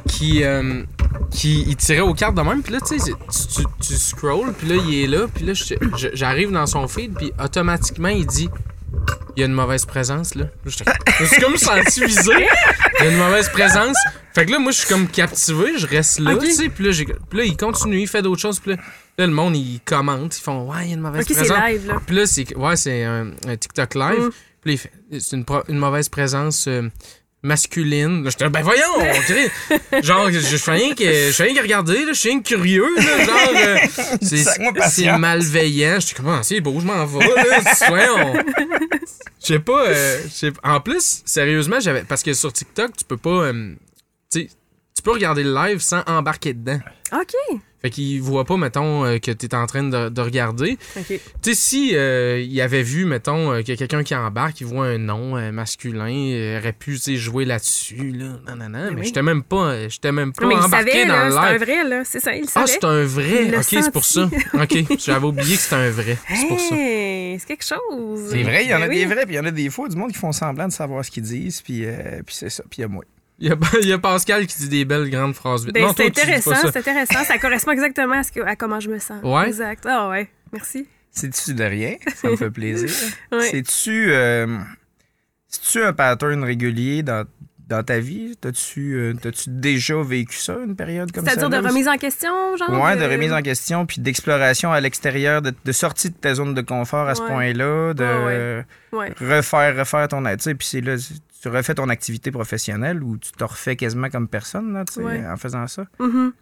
qui, euh, qui il tirait aux cartes de même. Puis là, tu sais, tu, tu, tu scrolls, puis là, il est là. Puis là, je- je- j'arrive dans son feed, puis automatiquement, il dit il y a une mauvaise présence, là. Je suis comme senti visé. Il y a une mauvaise présence. Fait que là, moi, je suis comme captivé, je reste là, tu sais. Puis là, là, il continue, il fait d'autres choses. Puis là, là, le monde, il commente, ils font Ouais, il y a une mauvaise OK, c'est présence. live, là. Puis là, c'est ouais, c'est un, un TikTok live. Mm. Puis c'est une, pro- une mauvaise présence euh, masculine. Là, J'étais ben voyons, genre je fais rien que je fais rien que regarder, là, je suis rien que curieux là, genre euh, c'est c'est malveillant. J'étais comme ah, c'est beau, je m'en vais là, voyons. Je sais pas euh, en plus sérieusement, j'avais parce que sur TikTok, tu peux pas euh, tu sais tu peux regarder le live sans embarquer dedans. OK. Fait qu'il voit pas, mettons, euh, que tu es en train de, de regarder. OK. Tu sais, si euh, il avait vu, mettons, euh, qu'il y a quelqu'un qui embarque, il voit un nom euh, masculin, il aurait pu, tu sais, jouer là-dessus, là. Non, non, non. Mais oui. j'étais même pas, euh, j'étais même pas Non, mais il embarqué savait, dans là, le c'est un live. vrai, là. C'est ça, il Ah, savait. c'est un vrai? Il Ok, c'est pour ça. Ok, j'avais oublié que c'était un vrai. C'est pour ça. C'est quelque chose. C'est vrai, il y en a Ben des oui. vrais, puis il y en a des faux, du monde qui font semblant de savoir ce qu'ils disent, puis, euh, puis c'est ça, puis il y a moi. Il y, a, il y a Pascal qui dit des belles grandes phrases vite. Ben, non, c'est tu intéressant, c'est intéressant. Ça correspond exactement à, ce que, à comment je me sens. Ouais? Exact. Ah ouais, merci. C'est-tu de rien? Ça me fait plaisir. Ouais. C'est-tu euh, c'est-tu un pattern régulier dans, dans ta vie? T'as-tu euh, t'as-tu déjà vécu ça, une période comme ça? C'est-à-dire de remise en question, genre? Ouais, de remise en question, puis d'exploration à l'extérieur, de, de sortie de ta zone de confort à ce point-là, de Ouais, Ouais. refaire, refaire ton... Tu sais, puis c'est là, tu refais ton activité professionnelle ou tu te refais quasiment comme personne, là, Ouais. en faisant ça? Mhm.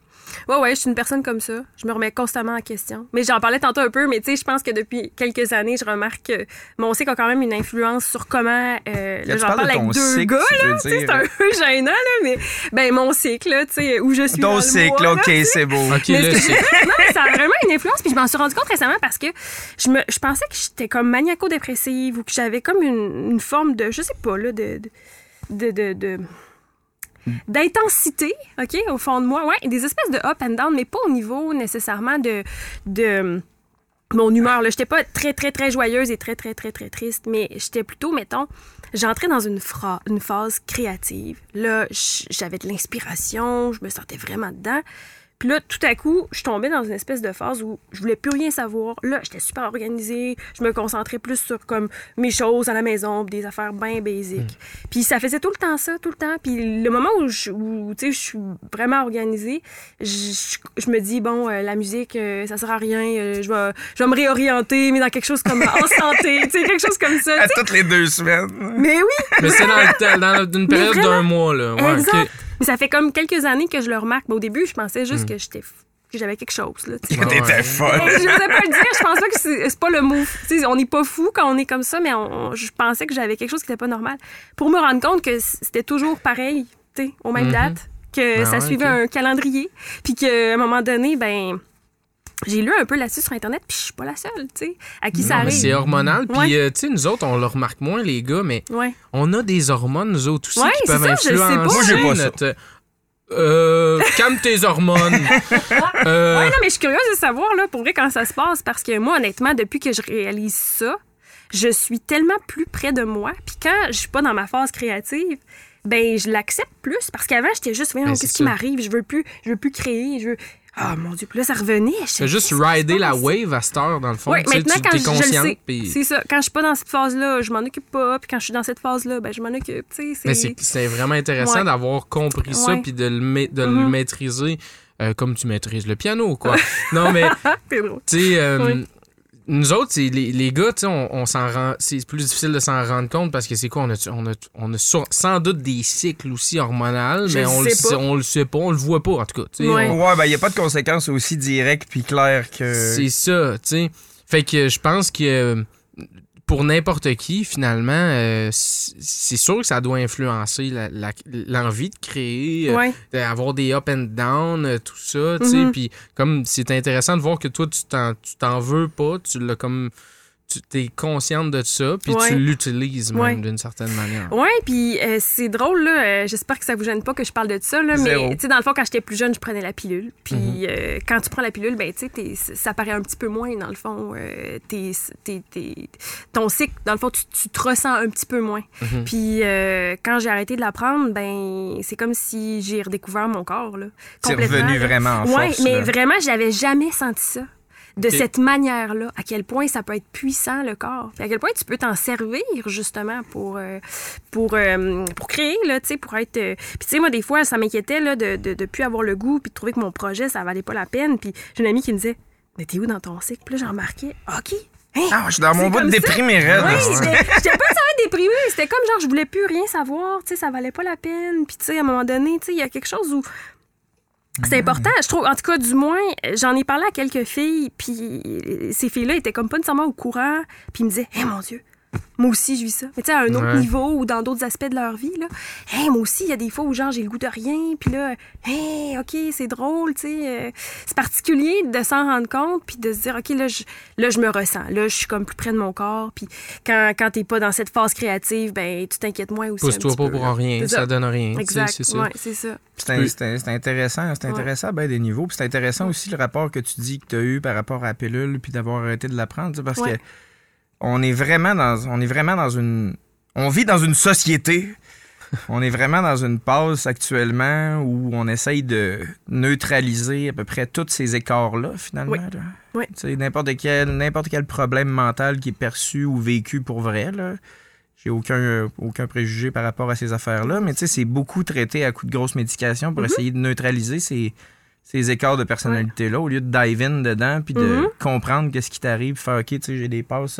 Ouais, ouais, je suis une personne comme ça. Je me remets constamment en question. Mais j'en parlais tantôt un peu, mais tu sais, je pense que depuis quelques années, je remarque que mon cycle a quand même une influence sur comment. Euh, là, j'en parle de avec deux cycle, gars, là. C'est un peu gênant, là, mais ben, mon cycle, là, tu sais, où je suis. dans Ton le cycle, mois, OK, là. c'est beau. Ok, Mais c'est- c'est. non, mais ça a vraiment une influence. Puis je m'en suis rendu compte récemment parce que je, me, je pensais que j'étais comme maniaco-dépressive ou que j'avais comme une, une forme de, je sais pas, là, de. de, de, de- d'intensité, OK, au fond de moi. Ouais, des espèces de up and down, mais pas au niveau nécessairement de. de mon humeur, là, j'étais pas très, très, très joyeuse et très, très, très, très triste, mais j'étais plutôt, mettons, j'entrais dans une, une phase créative. Là, j'avais de l'inspiration, je me sentais vraiment dedans. Puis là, tout à coup, je tombais dans une espèce de phase où je voulais plus rien savoir. Là, j'étais super organisée. Je me concentrais plus sur comme mes choses à la maison, des affaires bien basiques. Puis ça faisait tout le temps ça, tout le temps. Puis le moment où je, où, tu sais, je suis vraiment organisée, je, me dis, bon, euh, la musique, euh, ça sert à rien. euh, je, vais, je vais me réorienter, mais dans quelque chose comme en santé, tu sais, quelque chose comme ça. À toutes les deux semaines. Mais oui! Mais c'est dans, une période d'un mois, là. Ouais, exact. Mais ça fait comme quelques années que je le remarque. Mais au début, je pensais juste Hmm. que j'étais que j'avais quelque chose. Là, sais. T'étais Ouais. folle. je n'osais pas le dire. Je pense pas que c'est c'est pas le mot. Tu sais, on n'est pas fou quand on est comme ça, mais on- je pensais que j'avais quelque chose qui n'était pas normal. Pour me rendre compte que c'était toujours pareil, tu sais, aux mêmes Mhm. dates, que Ah ça ouais, suivait un calendrier, puis qu'à un moment donné, ben. J'ai lu un peu là-dessus sur Internet, puis je suis pas la seule, tu sais, à qui ça Non, arrive. c'est hormonal. Puis, Ouais. euh, tu sais, nous autres, on le remarque moins, les gars, mais Ouais. on a des hormones, nous autres aussi, Ouais, qui c'est peuvent ça, je le sais pas. influencer Moi, pas ça. notre. Euh, calme tes hormones. Euh, Ouais, non, mais je suis curieuse de savoir, là, pour vrai, quand ça se passe, parce que moi, honnêtement, depuis que je réalise ça, je suis tellement plus près de moi. Puis quand je suis pas dans ma phase créative, ben je l'accepte plus parce qu'avant j'étais juste voyons Ben, qu'est-ce qui ça. m'arrive? Je veux plus je veux plus créer je veux ah mon dieu puis là ça revenait je Fais juste rider la wave à cette heure, dans le fond. oui, Tu sais, maintenant, tu quand t'es je, je le consciente. sais, puis- c'est ça. Quand je suis pas dans cette phase-là, je m'en occupe pas. Puis quand je suis dans cette phase-là, ben, je m'en occupe. Mais c'est... c'est c'est vraiment intéressant Ouais. d'avoir compris ça puis de le, ma- de le Mhm. maîtriser euh, comme tu maîtrises le piano, quoi. non, mais, c'est tu sais, euh, Oui. Nous autres, c'est les, les gars, tu sais, on, on s'en rend. C'est plus difficile de s'en rendre compte parce que c'est quoi? On a, on a, on a sur- sans doute des cycles aussi hormonaux, mais on le, sait- pas. on le sait pas, on le voit pas, en tout cas. tu sais, Ouais. Ouais, ben, il n'y a pas de conséquences aussi directes puis claires que. C'est ça, tu sais. Fait que je pense que euh, pour n'importe qui, finalement, euh, c'est sûr que ça doit influencer la- la- l'envie de créer, euh, d'avoir des up and down, euh, tout ça, tu sais. Mhm. Puis comme c'est intéressant de voir que toi, tu t'en, tu t'en veux pas, tu l'as comme. Tu es consciente de ça, puis Ouais. tu l'utilises même Ouais. d'une certaine manière. Ouais, puis euh, c'est drôle, là. euh, J'espère que ça vous gêne pas que je parle de ça, là. Zéro. Mais, tu sais, dans le fond, quand j'étais plus jeune, je prenais la pilule. Puis Mhm. euh, quand tu prends la pilule, ben, tu sais, ça paraît un petit peu moins, dans le fond. ton cycle, dans le fond, tu, tu te ressens un petit peu moins. Mhm. Puis quand j'ai arrêté de la prendre, ben, c'est comme si j'ai redécouvert mon corps, là. C'est revenu vraiment en Ouais, force. mais là. vraiment, j'avais jamais senti ça. De cette manière-là, à quel point ça peut être puissant, le corps. Puis à quel point tu peux t'en servir, justement, pour, euh, pour, euh, pour créer, là, tu sais, pour être... euh, Puis tu sais, moi, des fois, ça m'inquiétait, là, de, de, de plus avoir le goût, puis de trouver que mon projet, ça valait pas la peine. Puis j'ai une amie qui me disait, mais t'es où dans ton cycle? Puis là, j'ai remarqué, OK. Hein? Ah, je suis dans mon bout de déprimé raide. Oui, j'étais pas déprimée. C'était comme genre, je voulais plus rien savoir. Tu sais, ça valait pas la peine. Puis, tu sais, à un moment donné, tu sais, il y a quelque chose où. C'est important, je trouve. En tout cas, du moins, j'en ai parlé à quelques filles, puis ces filles-là étaient comme pas nécessairement au courant, puis ils me disaient, hé mon Dieu, moi aussi, je vis ça. Mais tu sais, à un autre Ouais. niveau ou dans d'autres aspects de leur vie, là. Hey, moi aussi, il y a des fois où, genre, j'ai le goût de rien, puis là, hey, OK, c'est drôle, tu sais. euh, c'est particulier de s'en rendre compte, puis de se dire, OK, là je, là, je me ressens. Là, je suis comme plus près de mon corps, puis quand, quand t'es pas dans cette phase créative, ben, tu t'inquiètes moins aussi. un Pousse-toi petit pas peu, pour là. rien, C'est ça. donne rien. Exact. C'est ça. Ouais, c'est ça. C'est intéressant, c'est intéressant à bien des niveaux. Puis c'est intéressant aussi le rapport que tu dis que tu as eu par rapport à la pilule puis d'avoir arrêté de la prendre. tu sais, Parce Ouais. que on est vraiment dans on est vraiment dans une on vit dans une société. on est vraiment dans une passe actuellement où on essaye de neutraliser à peu près tous ces écarts-là, finalement. Oui. là. Oui. Tu sais, N'importe quel, n'importe quel problème mental qui est perçu ou vécu pour vrai, là. J'ai aucun, aucun préjugé par rapport à ces affaires-là, mais tu sais, c'est beaucoup traité à coups de grosses médications pour essayer de neutraliser ces, ces écarts de personnalité-là, au lieu de dive in dedans, puis de Mhm. comprendre qu'est-ce qui t'arrive, faire, OK, tu sais, j'ai des passes...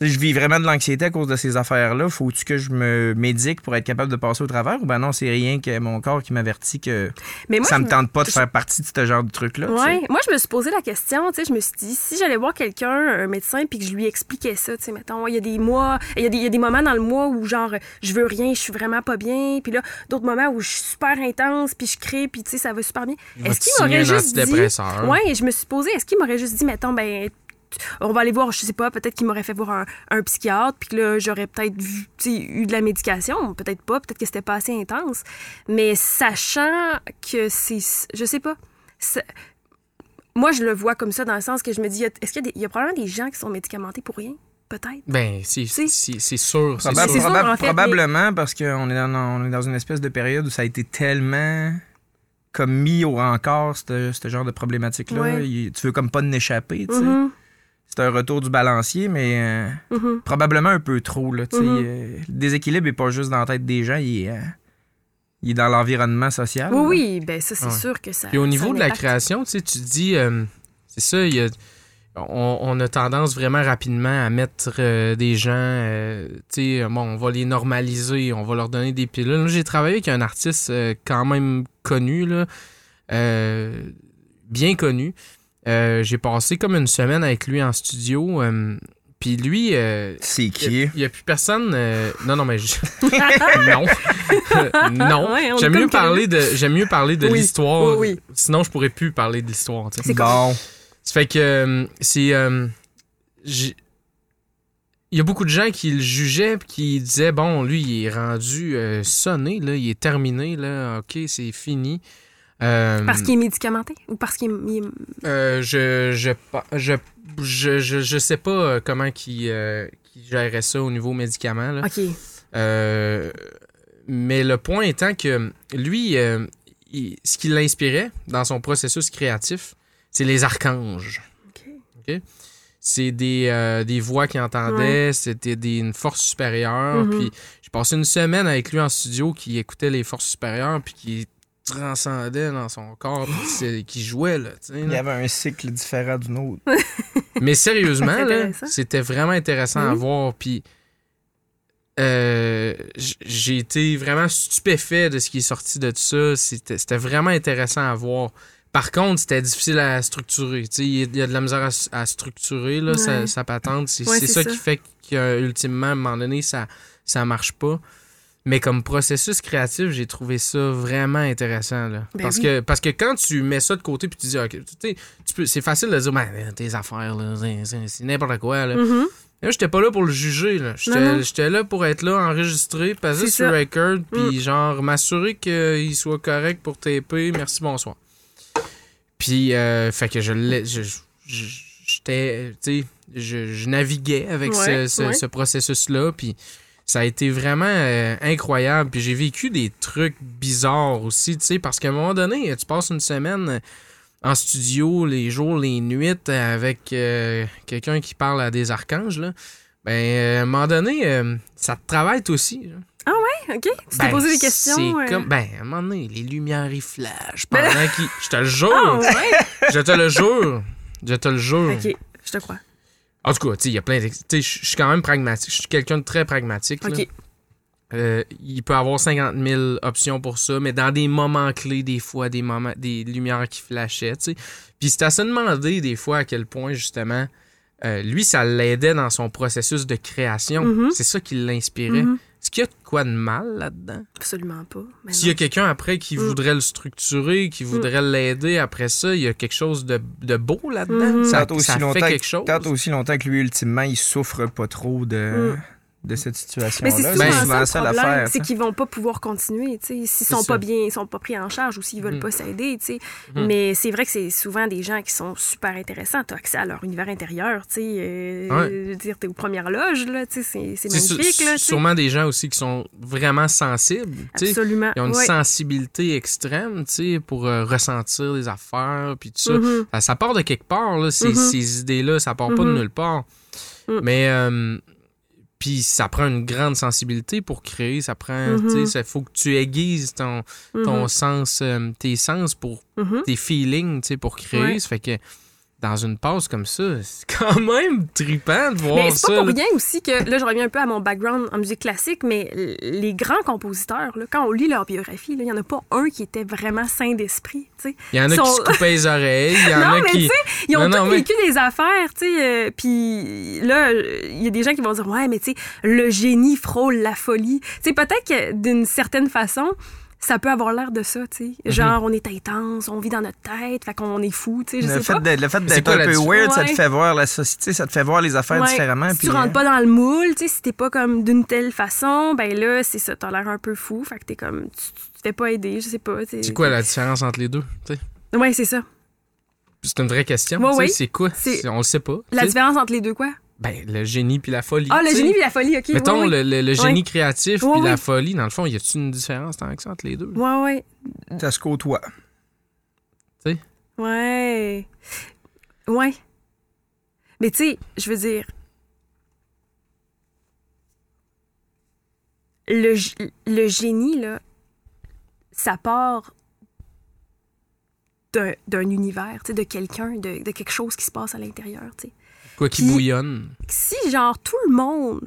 je vis vraiment de l'anxiété à cause de ces affaires-là. Faut-tu que je me médique pour être capable de passer au travers? Ou ben non, c'est rien que mon corps qui m'avertit que Mais moi, ça me tente pas de je- faire partie de ce genre de truc-là. Ouais, moi je me suis posé la question, je me suis dit si j'allais voir quelqu'un, un médecin, puis que je lui expliquais ça, tu sais, mettons, il y a des mois, il y, a des- il y a des moments dans le mois où genre je veux rien, je suis vraiment pas bien, puis là d'autres moments où je suis super intense, puis je crée, puis tu sais ça va super bien. Est-ce qu'il m'aurait un juste dit. Ouais, et je me suis posé, est-ce qu'il m'aurait juste dit mettons ben on va aller voir, je sais pas, peut-être qu'il m'aurait fait voir un, un psychiatre, puis que là, j'aurais peut-être vu- tu sais, eu de la médication, peut-être pas, peut-être que c'était pas assez intense. Mais sachant que c'est. Je sais pas. Moi, je le vois comme ça dans le sens que je me dis, est-ce qu'il y, a y probablement des gens qui sont médicamentés pour rien? Peut-être. Ben, c'est c'est- c'est sûr. c'est Probab- c'est sûr. en fait, probablement parce qu'on est, dans, on est dans une espèce de période où ça a été tellement comme mis au rencard, ce ce genre de problématique-là. Ouais. Tu veux comme pas en échapper, tu sais. Mhm, C'est un retour du balancier, mais euh, mhm. probablement un peu trop. Là, tu sais. Mhm. Euh, le déséquilibre n'est pas juste dans la tête des gens, il est, euh, il est dans l'environnement social. Oui, là. oui, ben ça, c'est Ouais. sûr que ça. Puis au niveau de la création, tu sais, tu dis, euh, c'est ça, il y a- on, on a tendance vraiment rapidement à mettre euh, des gens, euh, tu sais, bon, on va les normaliser, on va leur donner des pilules. Là, J'ai travaillé avec un artiste euh, quand même connu, là, euh, bien connu. Euh, J'ai passé comme une semaine avec lui en studio. euh, puis lui, euh, C'est il qui? n'y a, plus personne. euh, non, non, mais je- non. non. Ouais, J'aime mieux parler de, j'aime mieux parler de Oui, l'histoire. oui, oui. Sinon, je pourrais plus parler de l'histoire. C'est bon. Ça fait que euh, c'est. euh, il y a beaucoup de gens qui le jugeaient qui disaient bon, lui, il est rendu euh, sonné, là, il est terminé, là, ok, c'est fini. Euh, Parce qu'il est médicamenté ou parce qu'il est. euh, je, je, je, je, je, je sais pas euh, comment qui gérait ça au niveau médicament. Là. OK. Euh, mais le point étant que lui, euh, il- ce qui l'inspirait dans son processus créatif, c'est les archanges. OK. C'est des, euh, des voix qu'il entendait, c'était des- une force supérieure. Mhm. Puis j'ai passé une semaine avec lui en studio qui écoutait les forces supérieures puis qui transcendait dans son corps puis c'est- qui jouait là, Il y avait un cycle différent du nôtre. Mais sérieusement, là, c'était vraiment intéressant à voir. Puis euh, j'ai été vraiment stupéfait de ce qui est sorti de tout ça. C'était c'était vraiment intéressant à voir. Par contre, c'était difficile à structurer. Tu sais, Il y, a- de la misère à, structurer là, sa, Ouais. sa patente. C'est Ouais, c'est c'est ça, qui fait qu'ultimement, à un moment donné, ça ça marche pas. Mais comme processus créatif, j'ai trouvé ça vraiment intéressant. Là. Ben parce, oui. que, parce que quand tu mets ça de côté puis tu dis, OK, tu sais, tu peux- c'est facile de dire, ben, tes affaires, là, c'est- n'importe quoi. Là. Mhm. Là, j'étais pas là pour le juger. là. J'étais là pour être là, enregistré, passer sur ça. Mm. record, puis genre m'assurer qu'il soit correct pour taper. Merci, bonsoir. Puis, euh, fait que je l'ai. J'étais. Tu sais, je, je naviguais avec Ouais, ce, ce- ouais. ce processus-là, puis ça a été vraiment euh, incroyable. Puis j'ai vécu des trucs bizarres aussi, tu sais, parce qu'à un moment donné, tu passes une semaine en studio, les jours, les nuits, avec euh, quelqu'un qui parle à des archanges, là. Ben, euh, à un moment donné, euh, ça te travaille aussi. là. OK. Tu t'es Ben, posé des questions. C'est euh? comme, ben, à un moment donné, les lumières, ils flashent pendant qu'ils... Je te le jure! Ah, ouais? Je te le jure! Je te le jure! OK. Je te crois. En tout cas, il y a plein de... Je suis quand même pragmatique. Je suis quelqu'un de très pragmatique. là. OK. Euh, il peut avoir 50 000 options pour ça, mais dans des moments clés, des fois, des moments, des lumières qui flashaient, tu sais. Puis c'est à se demander, des fois, à quel point, justement, euh, lui, ça l'aidait dans son processus de création. Mhm. C'est ça qui l'inspirait. Mhm. Est-ce qu'il y a de quoi de mal là-dedans? Absolument pas. Mais S'il y a quelqu'un après qui Mm. voudrait le structurer, qui voudrait l'aider après ça, il y a quelque chose de, de beau là-dedans? Mhm. Ça, aussi ça longtemps fait que- quelque chose? Tant aussi longtemps que lui, ultimement, il souffre pas trop de, Mm. De cette Mais situation-là. c'est C'est souvent, ça, le problème, c'est qu'ils vont pas pouvoir continuer, tu sais, s'ils sont ça. pas bien, ils sont pas pris en charge ou s'ils veulent Mhm. pas s'aider, tu sais. Mhm. Mais c'est vrai que c'est souvent des gens qui sont super intéressants, t'as accès à leur univers intérieur, tu sais, euh, Ouais. je veux dire, t'es aux premières loges, là, tu sais, c'est- magnifique, là, tu sûrement des gens aussi qui sont vraiment sensibles. tu sais. Absolument. Ils ont une ouais. sensibilité extrême, tu sais, pour euh, ressentir les affaires, puis tout ça. Mhm. Ça, ça part de quelque part, là, ces, Mhm. ces idées-là. Ça part pas de Mhm. nulle part. Mhm. Mais, euh, puis ça prend une grande sensibilité pour créer. Ça prend, tu sais, il faut que tu aiguises ton, ton Mhm. sens, euh, tes sens pour Mhm. tes feelings, tu sais, pour créer. Ouais. Ça fait que dans une pause comme ça, c'est quand même trippant de voir Mais c'est ça. pas pour rien aussi que, là, je reviens un peu à mon background en musique classique, mais les grands compositeurs, là, quand on lit leur biographie, il y en a pas un qui était vraiment sain d'esprit. Il y en a sont- qui se coupaient les oreilles, il y en Non, a mais qui... tu sais, Ils ont Non, non, tous mais- vécu des affaires, tu sais. euh, Puis là, il y a des gens qui vont dire, ouais, mais tu sais, le génie frôle la folie. Tu sais, peut-être que d'une certaine façon, ça peut avoir l'air de ça, tu Mhm. sais. Genre, on est intense, on vit dans notre tête, fait qu'on est fou, tu sais, je Le sais fait pas. d'être, le fait C'est d'être quoi un peu weird, ça te fait voir la société, ça te fait voir les affaires Ouais. différemment. Si puis, tu euh, rentres pas dans le moule, tu sais, si t'es pas comme d'une telle façon, ben là, c'est ça, t'as l'air un peu fou, fait que t'es comme, tu, tu te fais pas aider, je sais pas. tu sais. C'est quoi la différence entre les deux? tu sais? Ouais, c'est ça. C'est une vraie question. Ouais, tu sais, oui. C'est quoi? On le sait pas. La différence entre les deux, quoi? Ben, le génie puis la folie. Ah, le tu sais. génie et la folie, OK. Mettons, le, le- le génie créatif puis la folie, dans le fond, y a-t-il une différence tant que ça entre les deux? Ouais, ouais. Ça se côtoie. Ouais. Ouais. Mais tu sais, je veux dire. Le, le génie, là, ça part d'un d'un univers, tu sais, de quelqu'un, de, de quelque chose qui se passe à l'intérieur, tu sais. Quoi qui bouillonne. Si, genre, tout le monde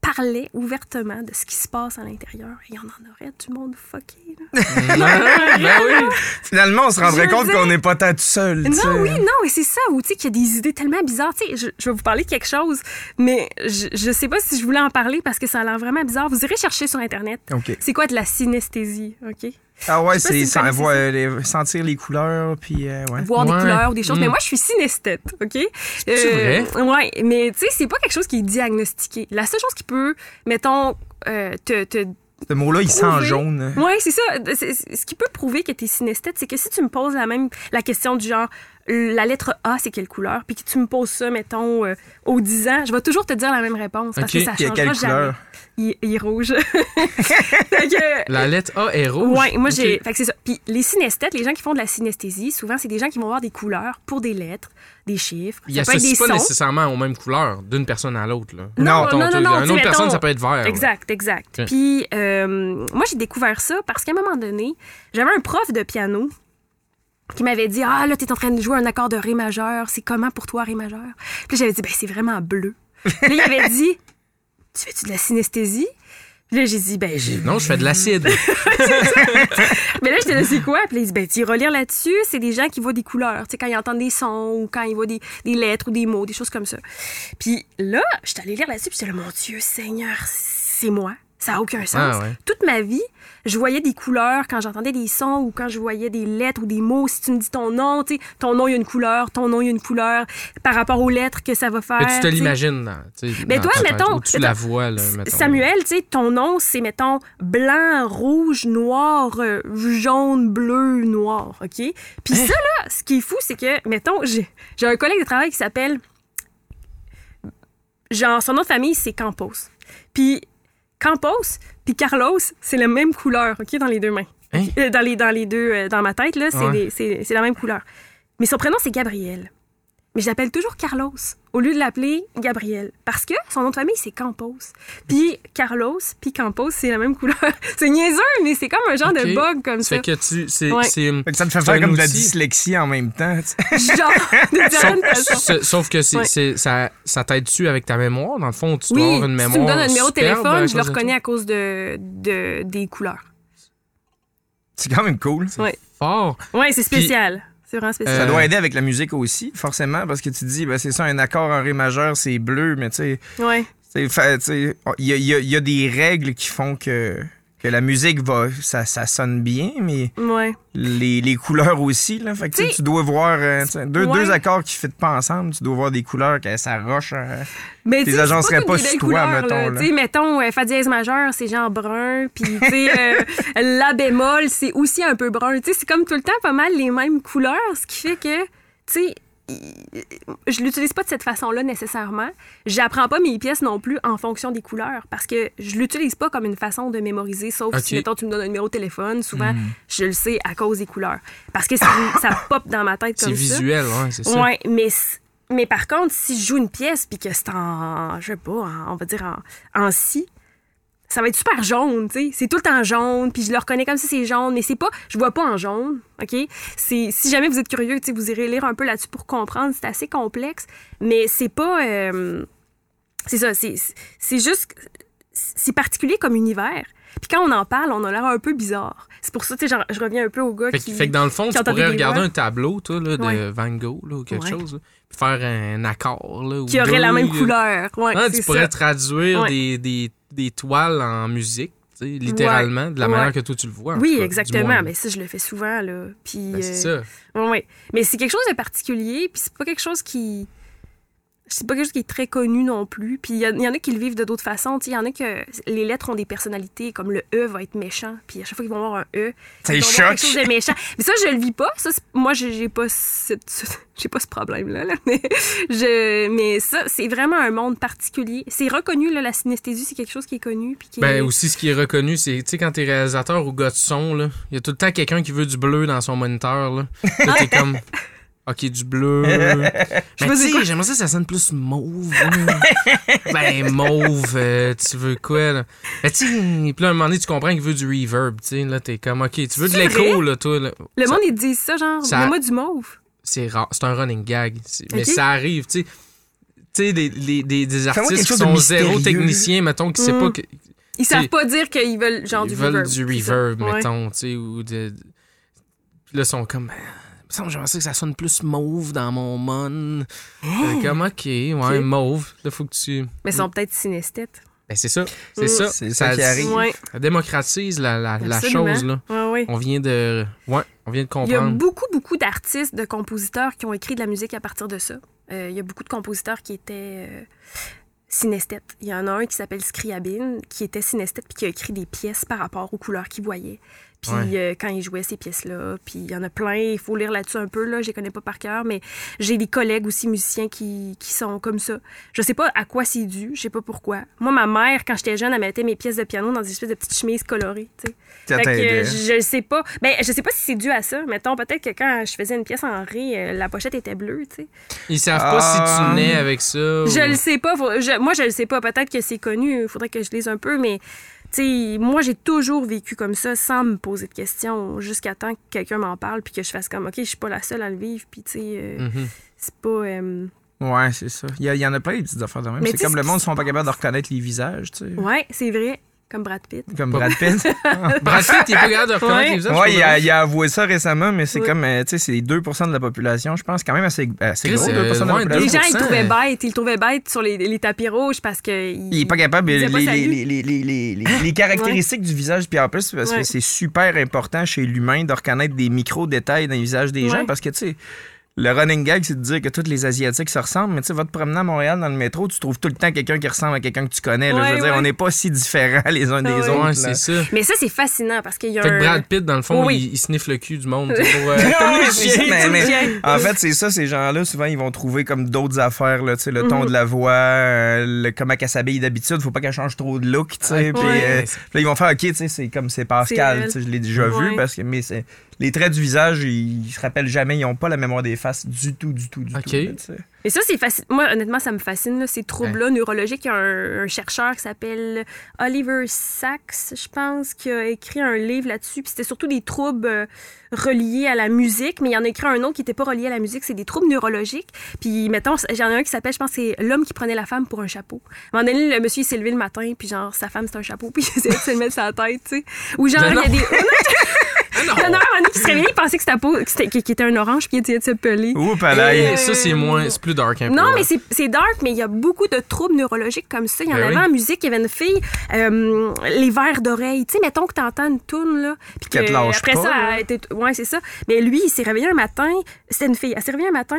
parlait ouvertement de ce qui se passe à l'intérieur, il y en aurait du monde fucké, là. ben oui. Finalement, on se rendrait Je compte dire- qu'on n'est pas tant tout seul. tu sais. Non, oui, non, et c'est ça, ou tu sais, qu'il y a des idées tellement bizarres. Tu sais, je, je vais vous parler de quelque chose, mais je, je sais pas si je voulais en parler parce que ça a l'air vraiment bizarre. Vous irez chercher sur Internet. OK. C'est quoi de la synesthésie, OK? Ah ouais, c'est si sen- les- sentir les couleurs, puis euh, ouais. Voir Ouais. des couleurs ou des choses. Mm. Mais moi, je suis synesthète, OK? Euh, C'est vrai? Ouais, mais tu sais, c'est pas quelque chose qui est diagnostiqué. La seule chose qui peut, mettons, euh, te, te Ce mot-là, il sent jaune. Oui, c'est ça. C'est- c'est- Ce qui peut prouver que tu es synesthète, c'est que si tu me poses la même la question du genre la lettre A, c'est quelle couleur, puis que tu me poses ça, mettons, euh, aux 10 ans, je vais toujours te dire la même réponse parce que ça changera quelle jamais. couleur? Il, il est rouge. Que- La lettre A est rouge? Ouais, moi j'ai. Ok. Fait que c'est ça. Puis les synesthètes, les gens qui font de la synesthésie, souvent c'est des gens qui vont voir des couleurs pour des lettres, des chiffres. Il ça peut être des associe pas sons. nécessairement aux mêmes couleurs d'une personne à l'autre. là. Non, non, non, non, Une autre personne, ça peut être vert. là. Exact, exact. Puis euh, moi, j'ai découvert ça parce qu'à un moment donné, j'avais un prof de piano qui m'avait dit Ah, là, t'es en train de jouer un accord de Ré majeur. C'est comment pour toi, Ré majeur? Puis j'avais dit Ben, c'est vraiment bleu. Puis il avait dit Tu fais-tu de la synesthésie? Puis là, j'ai dit Ben, je... Non, je fais de l'acide. Mais là, j'étais là, c'est quoi? Puis là, il dit, ben, tu iras lire là-dessus, c'est des gens qui voient des couleurs, tu sais, quand ils entendent des sons ou quand ils voient des, des lettres ou des mots, des choses comme ça. Puis là, j'étais allée lire là-dessus, puis j'étais là, mon Dieu, Seigneur, c'est moi. Ça n'a aucun sens. Ah ouais. Toute ma vie, je voyais des couleurs quand j'entendais des sons ou quand je voyais des lettres ou des mots. Si tu me dis ton nom, tu sais, ton nom, il y a une couleur, ton nom, il y a une couleur par rapport aux lettres que ça va faire. Mais tu te l'imagines. dans toi, mettons, tu la vois, là, mettons. Samuel, tu sais, ton nom, c'est, mettons, blanc, rouge, noir, euh, jaune, bleu, noir, OK? Puis ça, là, ce qui est fou, c'est que, mettons, j'ai, j'ai un collègue de travail qui s'appelle... Genre, son nom de famille, c'est Campos. Puis Campos, puis Carlos, c'est la même couleur, OK, dans les deux mains. Hein? Euh, Dans, les, dans les deux, euh, dans ma tête, là, c'est, Ouais. la même couleur. Mais son prénom, c'est Gabriel. Mais je l'appelle toujours Carlos au lieu de l'appeler Gabriel. Parce que son nom de famille, c'est Campos. Puis Carlos, puis Campos, c'est la même couleur. c'est niaiseux, mais c'est comme un genre de bug comme Ça ça. fait que tu. C'est. Ouais. c'est- Fait que ça te fait C'est faire comme de la dyslexie en même temps. genre, de différentes façons. Sauf, sauf que c'est, Ouais. c'est- ça, ça t'aide-tu avec ta mémoire? Dans le fond, tu dois Oui, avoir une si mémoire. tu me donnes un numéro de téléphone, je le reconnais à cause de, de- des couleurs. C'est quand même cool. Ouais. Fort. Ouais, c'est spécial. C'est vraiment spécial. Ça Euh, doit aider avec la musique aussi, forcément, parce que tu te dis, ben, c'est ça, un accord en ré majeur, c'est bleu, mais tu sais, Ouais. y y il y a des règles qui font que, que la musique va, ça, ça sonne bien, mais Ouais. les, les couleurs aussi. Là. Fait que, tu sais, T'sais, tu dois voir euh, deux, ouais. deux accords qui ne fitent pas ensemble, tu dois voir des couleurs que ça roche. euh. Mais Tes agents seraient pas des sur toi, couleurs, mettons, là. mettons, euh, fa dièse majeur, c'est genre brun. Puis, tu sais, la bémol, c'est aussi un peu brun. Tu sais, c'est comme tout le temps pas mal les mêmes couleurs, ce qui fait que, tu sais, je l'utilise pas de cette façon-là nécessairement. J'apprends pas mes pièces non plus en fonction des couleurs parce que je l'utilise pas comme une façon de mémoriser, sauf si, mettons, tu me donnes un numéro de téléphone. Souvent, Hmm. je le sais à cause des couleurs. Parce que ça, pop dans ma tête C'est comme ça. visuel, ouais, c'est ça. Ouais, mais, mais par contre, si je joue une pièce puis que c'est en, je sais pas, en- on va dire en, en si, ça va être super jaune, tu sais. C'est tout le temps jaune, puis je le reconnais comme si c'est jaune, mais c'est pas, je vois pas en jaune, OK? C'est, si jamais vous êtes curieux, tu sais, vous irez lire un peu là-dessus pour comprendre, c'est assez complexe, mais c'est pas, euh, c'est ça, c'est, c'est juste, c'est particulier comme univers. Puis quand on en parle, on a l'air un peu bizarre. C'est pour ça, tu sais, je reviens un peu au gars Fait, qui... fait que dans le fond, tu pourrais regarder un tableau, toi, là, de Ouais. Van Gogh, là, ou quelque Ouais. chose, là, puis faire un accord, là, qui aurait la même couleur. Ouais, Ah, c'est tu pourrais ça. traduire des, des, des toiles en musique, littéralement, de la Ouais. manière que toi tu le vois. Oui, cas, exactement. Mais ça, je le fais souvent, là. Puis, Ben, c'est euh, ça. ouais. Mais c'est quelque chose de particulier, puis c'est pas quelque chose qui... C'est pas quelque chose qui est très connu non plus. Puis il y, y en a qui le vivent de d'autres façons. Il y en a que les lettres ont des personnalités, comme le E va être méchant. Puis à chaque fois qu'ils vont avoir un E, avoir quelque chose de méchant. Mais ça, je le vis pas. Ça, c'est- moi, j'ai pas, j'ai pas ce problème-là. là. Mais, je, mais ça, c'est vraiment un monde particulier. C'est reconnu, là, la synesthésie, c'est quelque chose qui est connu. Puis qui est- Ben aussi, ce qui est reconnu, c'est, quand t'es réalisateur ou gars de son, là, il y a tout le temps quelqu'un qui veut du bleu dans son moniteur, là. Comme, OK, du bleu. Mais tu sais, j'aimerais ça que ça sonne plus mauve. ben, mauve, euh, tu veux quoi, là? Mais tu sais, puis là, à un moment donné, tu comprends qu'il veut du reverb, tu sais. Là, t'es comme, OK, tu veux de l'écho, là, toi, là. Le Ça- monde, ils disent ça, genre, ça- mets-moi du mauve. c'est rare, c'est un running gag. Mais ça arrive, tu sais. Tu sais, des, les- des, des artistes qui sont zéro techniciens, mettons, qui ne Mm. savent pas que. Ils savent pas dire qu'ils veulent genre ils du veulent reverb. du c'est ça. reverb, Ouais. mettons, tu sais, ou de. Puis là, ils sont comme. Semble que j'aimerais ça que ça sonne plus mauve dans mon mon. Oh! Fait comme, ok, ouais, mauve. Là, faut que tu. Mais ils sont peut-être synesthètes. Ben, c'est ça. C'est ça. C'est ça qui arrive. Ouais, Ça démocratise la, la, chose, là. Ouais, ouais. On vient de. Ouais, on vient de Il y a comprendre. beaucoup, beaucoup d'artistes, de compositeurs qui ont écrit de la musique à partir de ça. Euh, il y a beaucoup de compositeurs qui étaient euh, synesthètes. Il y en a un qui s'appelle Scriabine, qui était synesthète puis qui a écrit des pièces par rapport aux couleurs qu'il voyait. Puis Ouais. euh, quand il jouait ces pièces-là, puis il y en a plein, il faut lire là-dessus un peu, là, je les connais pas par cœur, mais j'ai des collègues aussi musiciens qui, qui sont comme ça. Je sais pas à quoi c'est dû, je sais pas pourquoi. Moi, ma mère, quand j'étais jeune, elle mettait mes pièces de piano dans des espèces de petites chemises colorées, tu sais. Euh, je sais pas. Ben, je sais pas si c'est dû à ça. Mettons, peut-être que quand je faisais une pièce en ré, euh, la pochette était bleue, tu sais. Ils savent pas si Ah. tu nais avec ça. Je le sais pas. faut- je- moi, je le sais pas. Peut-être que c'est connu. Il faudrait que je lise un peu, mais. Tu sais, moi, j'ai toujours vécu comme ça sans me poser de questions jusqu'à temps que quelqu'un m'en parle puis que je fasse comme, OK, je suis pas la seule à le vivre. Puis, tu sais, euh, Mhm. c'est pas. euh, Ouais, c'est ça. Il y, en a plein des petites affaires de même. Mais C'est comme le monde ne sont pas capables de reconnaître les visages, tu sais. Ouais, c'est vrai. Comme Brad Pitt. Comme Brad Pitt. Brad Pitt, il est pas capable de reconnaître Ouais. les visages. pour il a, il avoué ça récemment, mais c'est Ouais. comme, euh, tu sais, c'est 2 de la population, je pense, quand même assez, assez gros, 2 euh, de la ouais, Les gens, ils le 2%, trouvaient bête. Ils le trouvaient bête sur les, les tapis rouges parce que. Il est pas capable. il Les, pas les, les, les, les, les- les- les caractéristiques du visage, puis en plus, parce que c'est super important chez l'humain de reconnaître des micro-détails dans les visages des gens, parce que, tu sais, le running gag, c'est de dire que tous les Asiatiques se ressemblent, mais tu sais, va te promener à Montréal dans le métro, tu trouves tout le temps quelqu'un qui ressemble à quelqu'un que tu connais. là. Ouais, Je veux dire, on n'est pas si différents les uns des ouais. autres. Ouais, c'est ça. Mais ça, c'est fascinant parce qu'il y a Fait que un. Brad Pitt, dans le fond, Oui. il, il sniffe le cul du monde. pour, euh, mais- mais-. En fait, c'est ça, ces gens-là, souvent, ils vont trouver comme d'autres affaires, là, le ton Mhm. de la voix, euh, le, comment qu'elle s'habille d'habitude, faut pas qu'elle change trop de look, tu sais, puis Ouais. euh, ils vont faire, OK, tu sais, c'est comme c'est Pascal, je l'ai déjà vu, parce que, mais c'est, les traits du visage, ils, se rappellent jamais, ils ont pas la mémoire des faces du tout, du tout, du tout, là. Mais ça, c'est facile. Moi, honnêtement, ça me fascine, là, ces troubles-là neurologiques. Il y a un, un chercheur qui s'appelle Oliver Sacks, je pense, qui a écrit un livre là-dessus. Puis c'était surtout des troubles euh, reliés à la musique, mais il y en a écrit un autre qui n'était pas relié à la musique. C'est des troubles neurologiques. Puis, mettons, j'en ai un qui s'appelle, je pense, c'est L'homme qui prenait la femme pour un chapeau. À un moment donné, le monsieur, il s'est levé le matin, puis genre, sa femme, c'est un chapeau, puis il essayait de se le mettre sur la tête, tu sais. Ou genre, il y a des. Il y en a un moment donné qui se réveillait, il pensait que c'était, c'était- qu'il était un orange, puis il essayait de se peler. Oups, Et, là, euh, Ça, c'est moins. C'est plus dark un peu. Non, mais c'est, c'est dark, mais il y a beaucoup de troubles neurologiques comme ça. Il y en Ben avait oui. en musique, il y avait une fille, euh, les verres d'oreille. Tu sais, mettons que t'entends une toune, là. Puis Qu'elle après pas, ça, là. elle était- ouais, c'est ça. Mais lui, il s'est réveillé un matin. C'était une fille. Elle s'est réveillée un matin.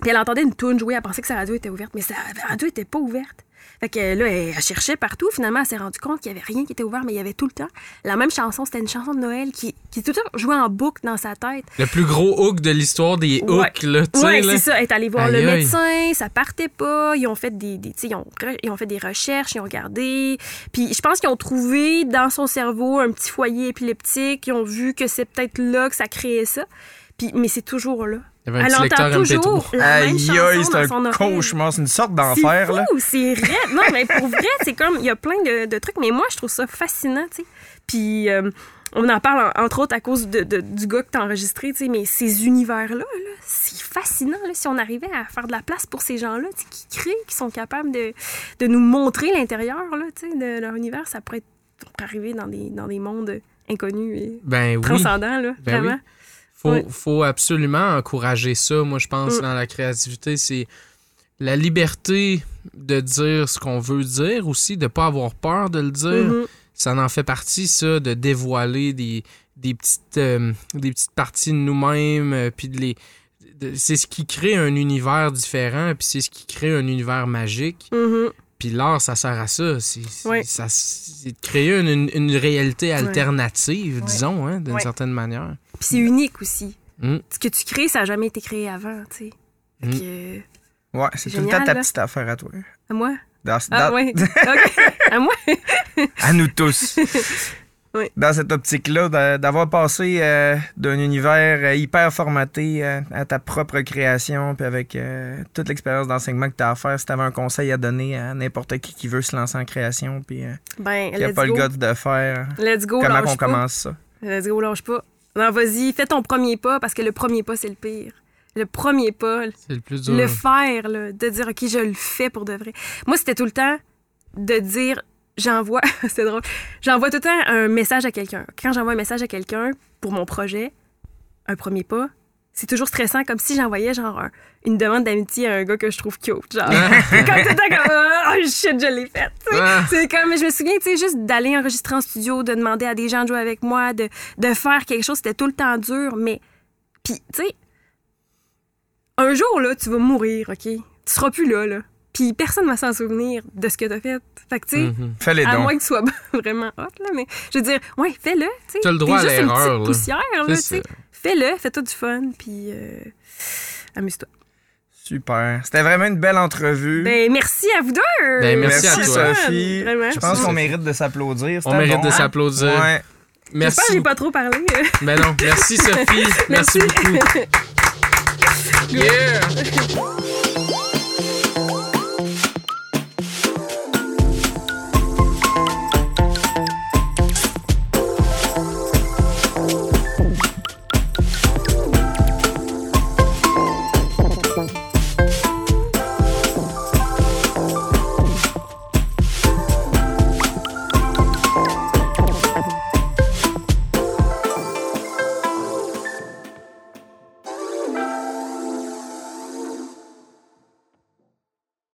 Puis elle entendait une toune jouer. Elle pensait que sa radio était ouverte, mais sa radio était pas ouverte. Fait que là, elle, elle cherchait partout. Finalement, elle s'est rendue compte qu'il y avait rien qui était ouvert, mais il y avait tout le temps. La même chanson, c'était une chanson de Noël qui, qui tout le temps jouait en boucle dans sa tête. Le plus gros hook de l'histoire des Ouais. hooks, là, tu sais. Ouais, c'est ça. Elle est allée voir le Aïe, aïe. médecin, ça partait pas. Ils ont fait des, des- ils ont, ils ont fait des recherches, ils ont regardé. Puis je pense qu'ils ont trouvé dans son cerveau un petit foyer épileptique. Ils ont vu que c'est peut-être là que ça créait ça. Puis, mais c'est toujours là. Il y avait un Elle petit entend lecteur MP3. toujours la même Aïe, chanson aïe, c'est un cauchemar, c'est une sorte d'enfer, là. c'est raide. Non, mais pour vrai, c'est comme, il y a plein de, de trucs, mais moi, je trouve ça fascinant, tu sais. Puis, euh, on en parle, en- entre autres, à cause de, de- du gars que t'as enregistré, tu sais, mais ces univers-là, là, c'est fascinant, là, si on arrivait à faire de la place pour ces gens-là, tu sais, qui créent, qui sont capables de, de nous montrer l'intérieur, là, tu sais, de leur univers, ça pourrait, être- arriver dans des, dans des mondes inconnus et Ben oui. transcendants, là, Ben vraiment. oui. Faut, faut absolument encourager ça, moi, je pense, Mm. dans la créativité. C'est la liberté de dire ce qu'on veut dire aussi, de pas avoir peur de le dire. Mhm. Ça en fait partie, ça, de dévoiler des, des, petites, euh, des petites parties de nous-mêmes, euh, puis de les... c'est ce qui crée un univers différent, puis c'est ce qui crée un univers magique. Mhm. Puis l'art, ça sert à ça. C'est de créer une, une- réalité alternative, disons, hein, d'une certaine manière. Puis c'est unique aussi. Mm. Ce que tu crées, ça n'a jamais été créé avant, tu sais. Mm. euh, Ouais, c'est tout le temps ta là. petite affaire à toi. à moi? Dans, Ah dans- ouais. OK. À moi? À nous tous. Oui. Dans cette optique-là, d'a- d'avoir passé euh, d'un univers euh, hyper formaté euh, à ta propre création, puis avec euh, toute l'expérience d'enseignement que tu as à faire, si tu avais un conseil à donner à n'importe qui qui veut se lancer en création, puis euh, Ben, qui n'a let's pas go. le goût de faire, Let's go, comment qu'on pas. commence ça? Let's go, lâche pas. Non, vas-y, fais ton premier pas parce que le premier pas, c'est le pire. Le premier pas, C'est le plus dur. le faire, là, de dire, OK, je le fais pour de vrai. Moi, c'était tout le temps de dire, j'envoie, c'est drôle, j'envoie tout le temps un message à quelqu'un. Quand j'envoie un message à quelqu'un pour mon projet, un premier pas, c'est toujours stressant, comme si j'envoyais genre un- une demande d'amitié à un gars que je trouve cute. Genre, comme tout le temps, comme, oh shit, je l'ai fait. tu sais. Ah. C'est comme, je me souviens, tu sais, juste d'aller enregistrer en studio, de demander à des gens de jouer avec moi, de, de faire quelque chose, c'était tout le temps dur, mais. Puis, tu sais, un jour, là, tu vas mourir, OK? Tu seras plus là, là. Puis personne ne va s'en souvenir de ce que t'as fait. Fait que, tu sais, Mhm. Fais les à dons. moins que tu sois vraiment hot, là, mais je veux dire, ouais, fais-le, tu sais. T'as le droit à l'erreur, poussière, là, tu C'est sais. Fais-le, fais-toi du fun, puis euh, amuse-toi. Super. C'était vraiment une belle entrevue. Ben, merci à vous deux! Ben, merci à toi. Sophie. Vraiment. Je pense qu'on mérite de s'applaudir. On mérite bon. de s'applaudir. Ouais. Merci. J'espère que j'ai pas trop parlé. Ben non, merci Sophie. merci Merci. beaucoup. Yeah!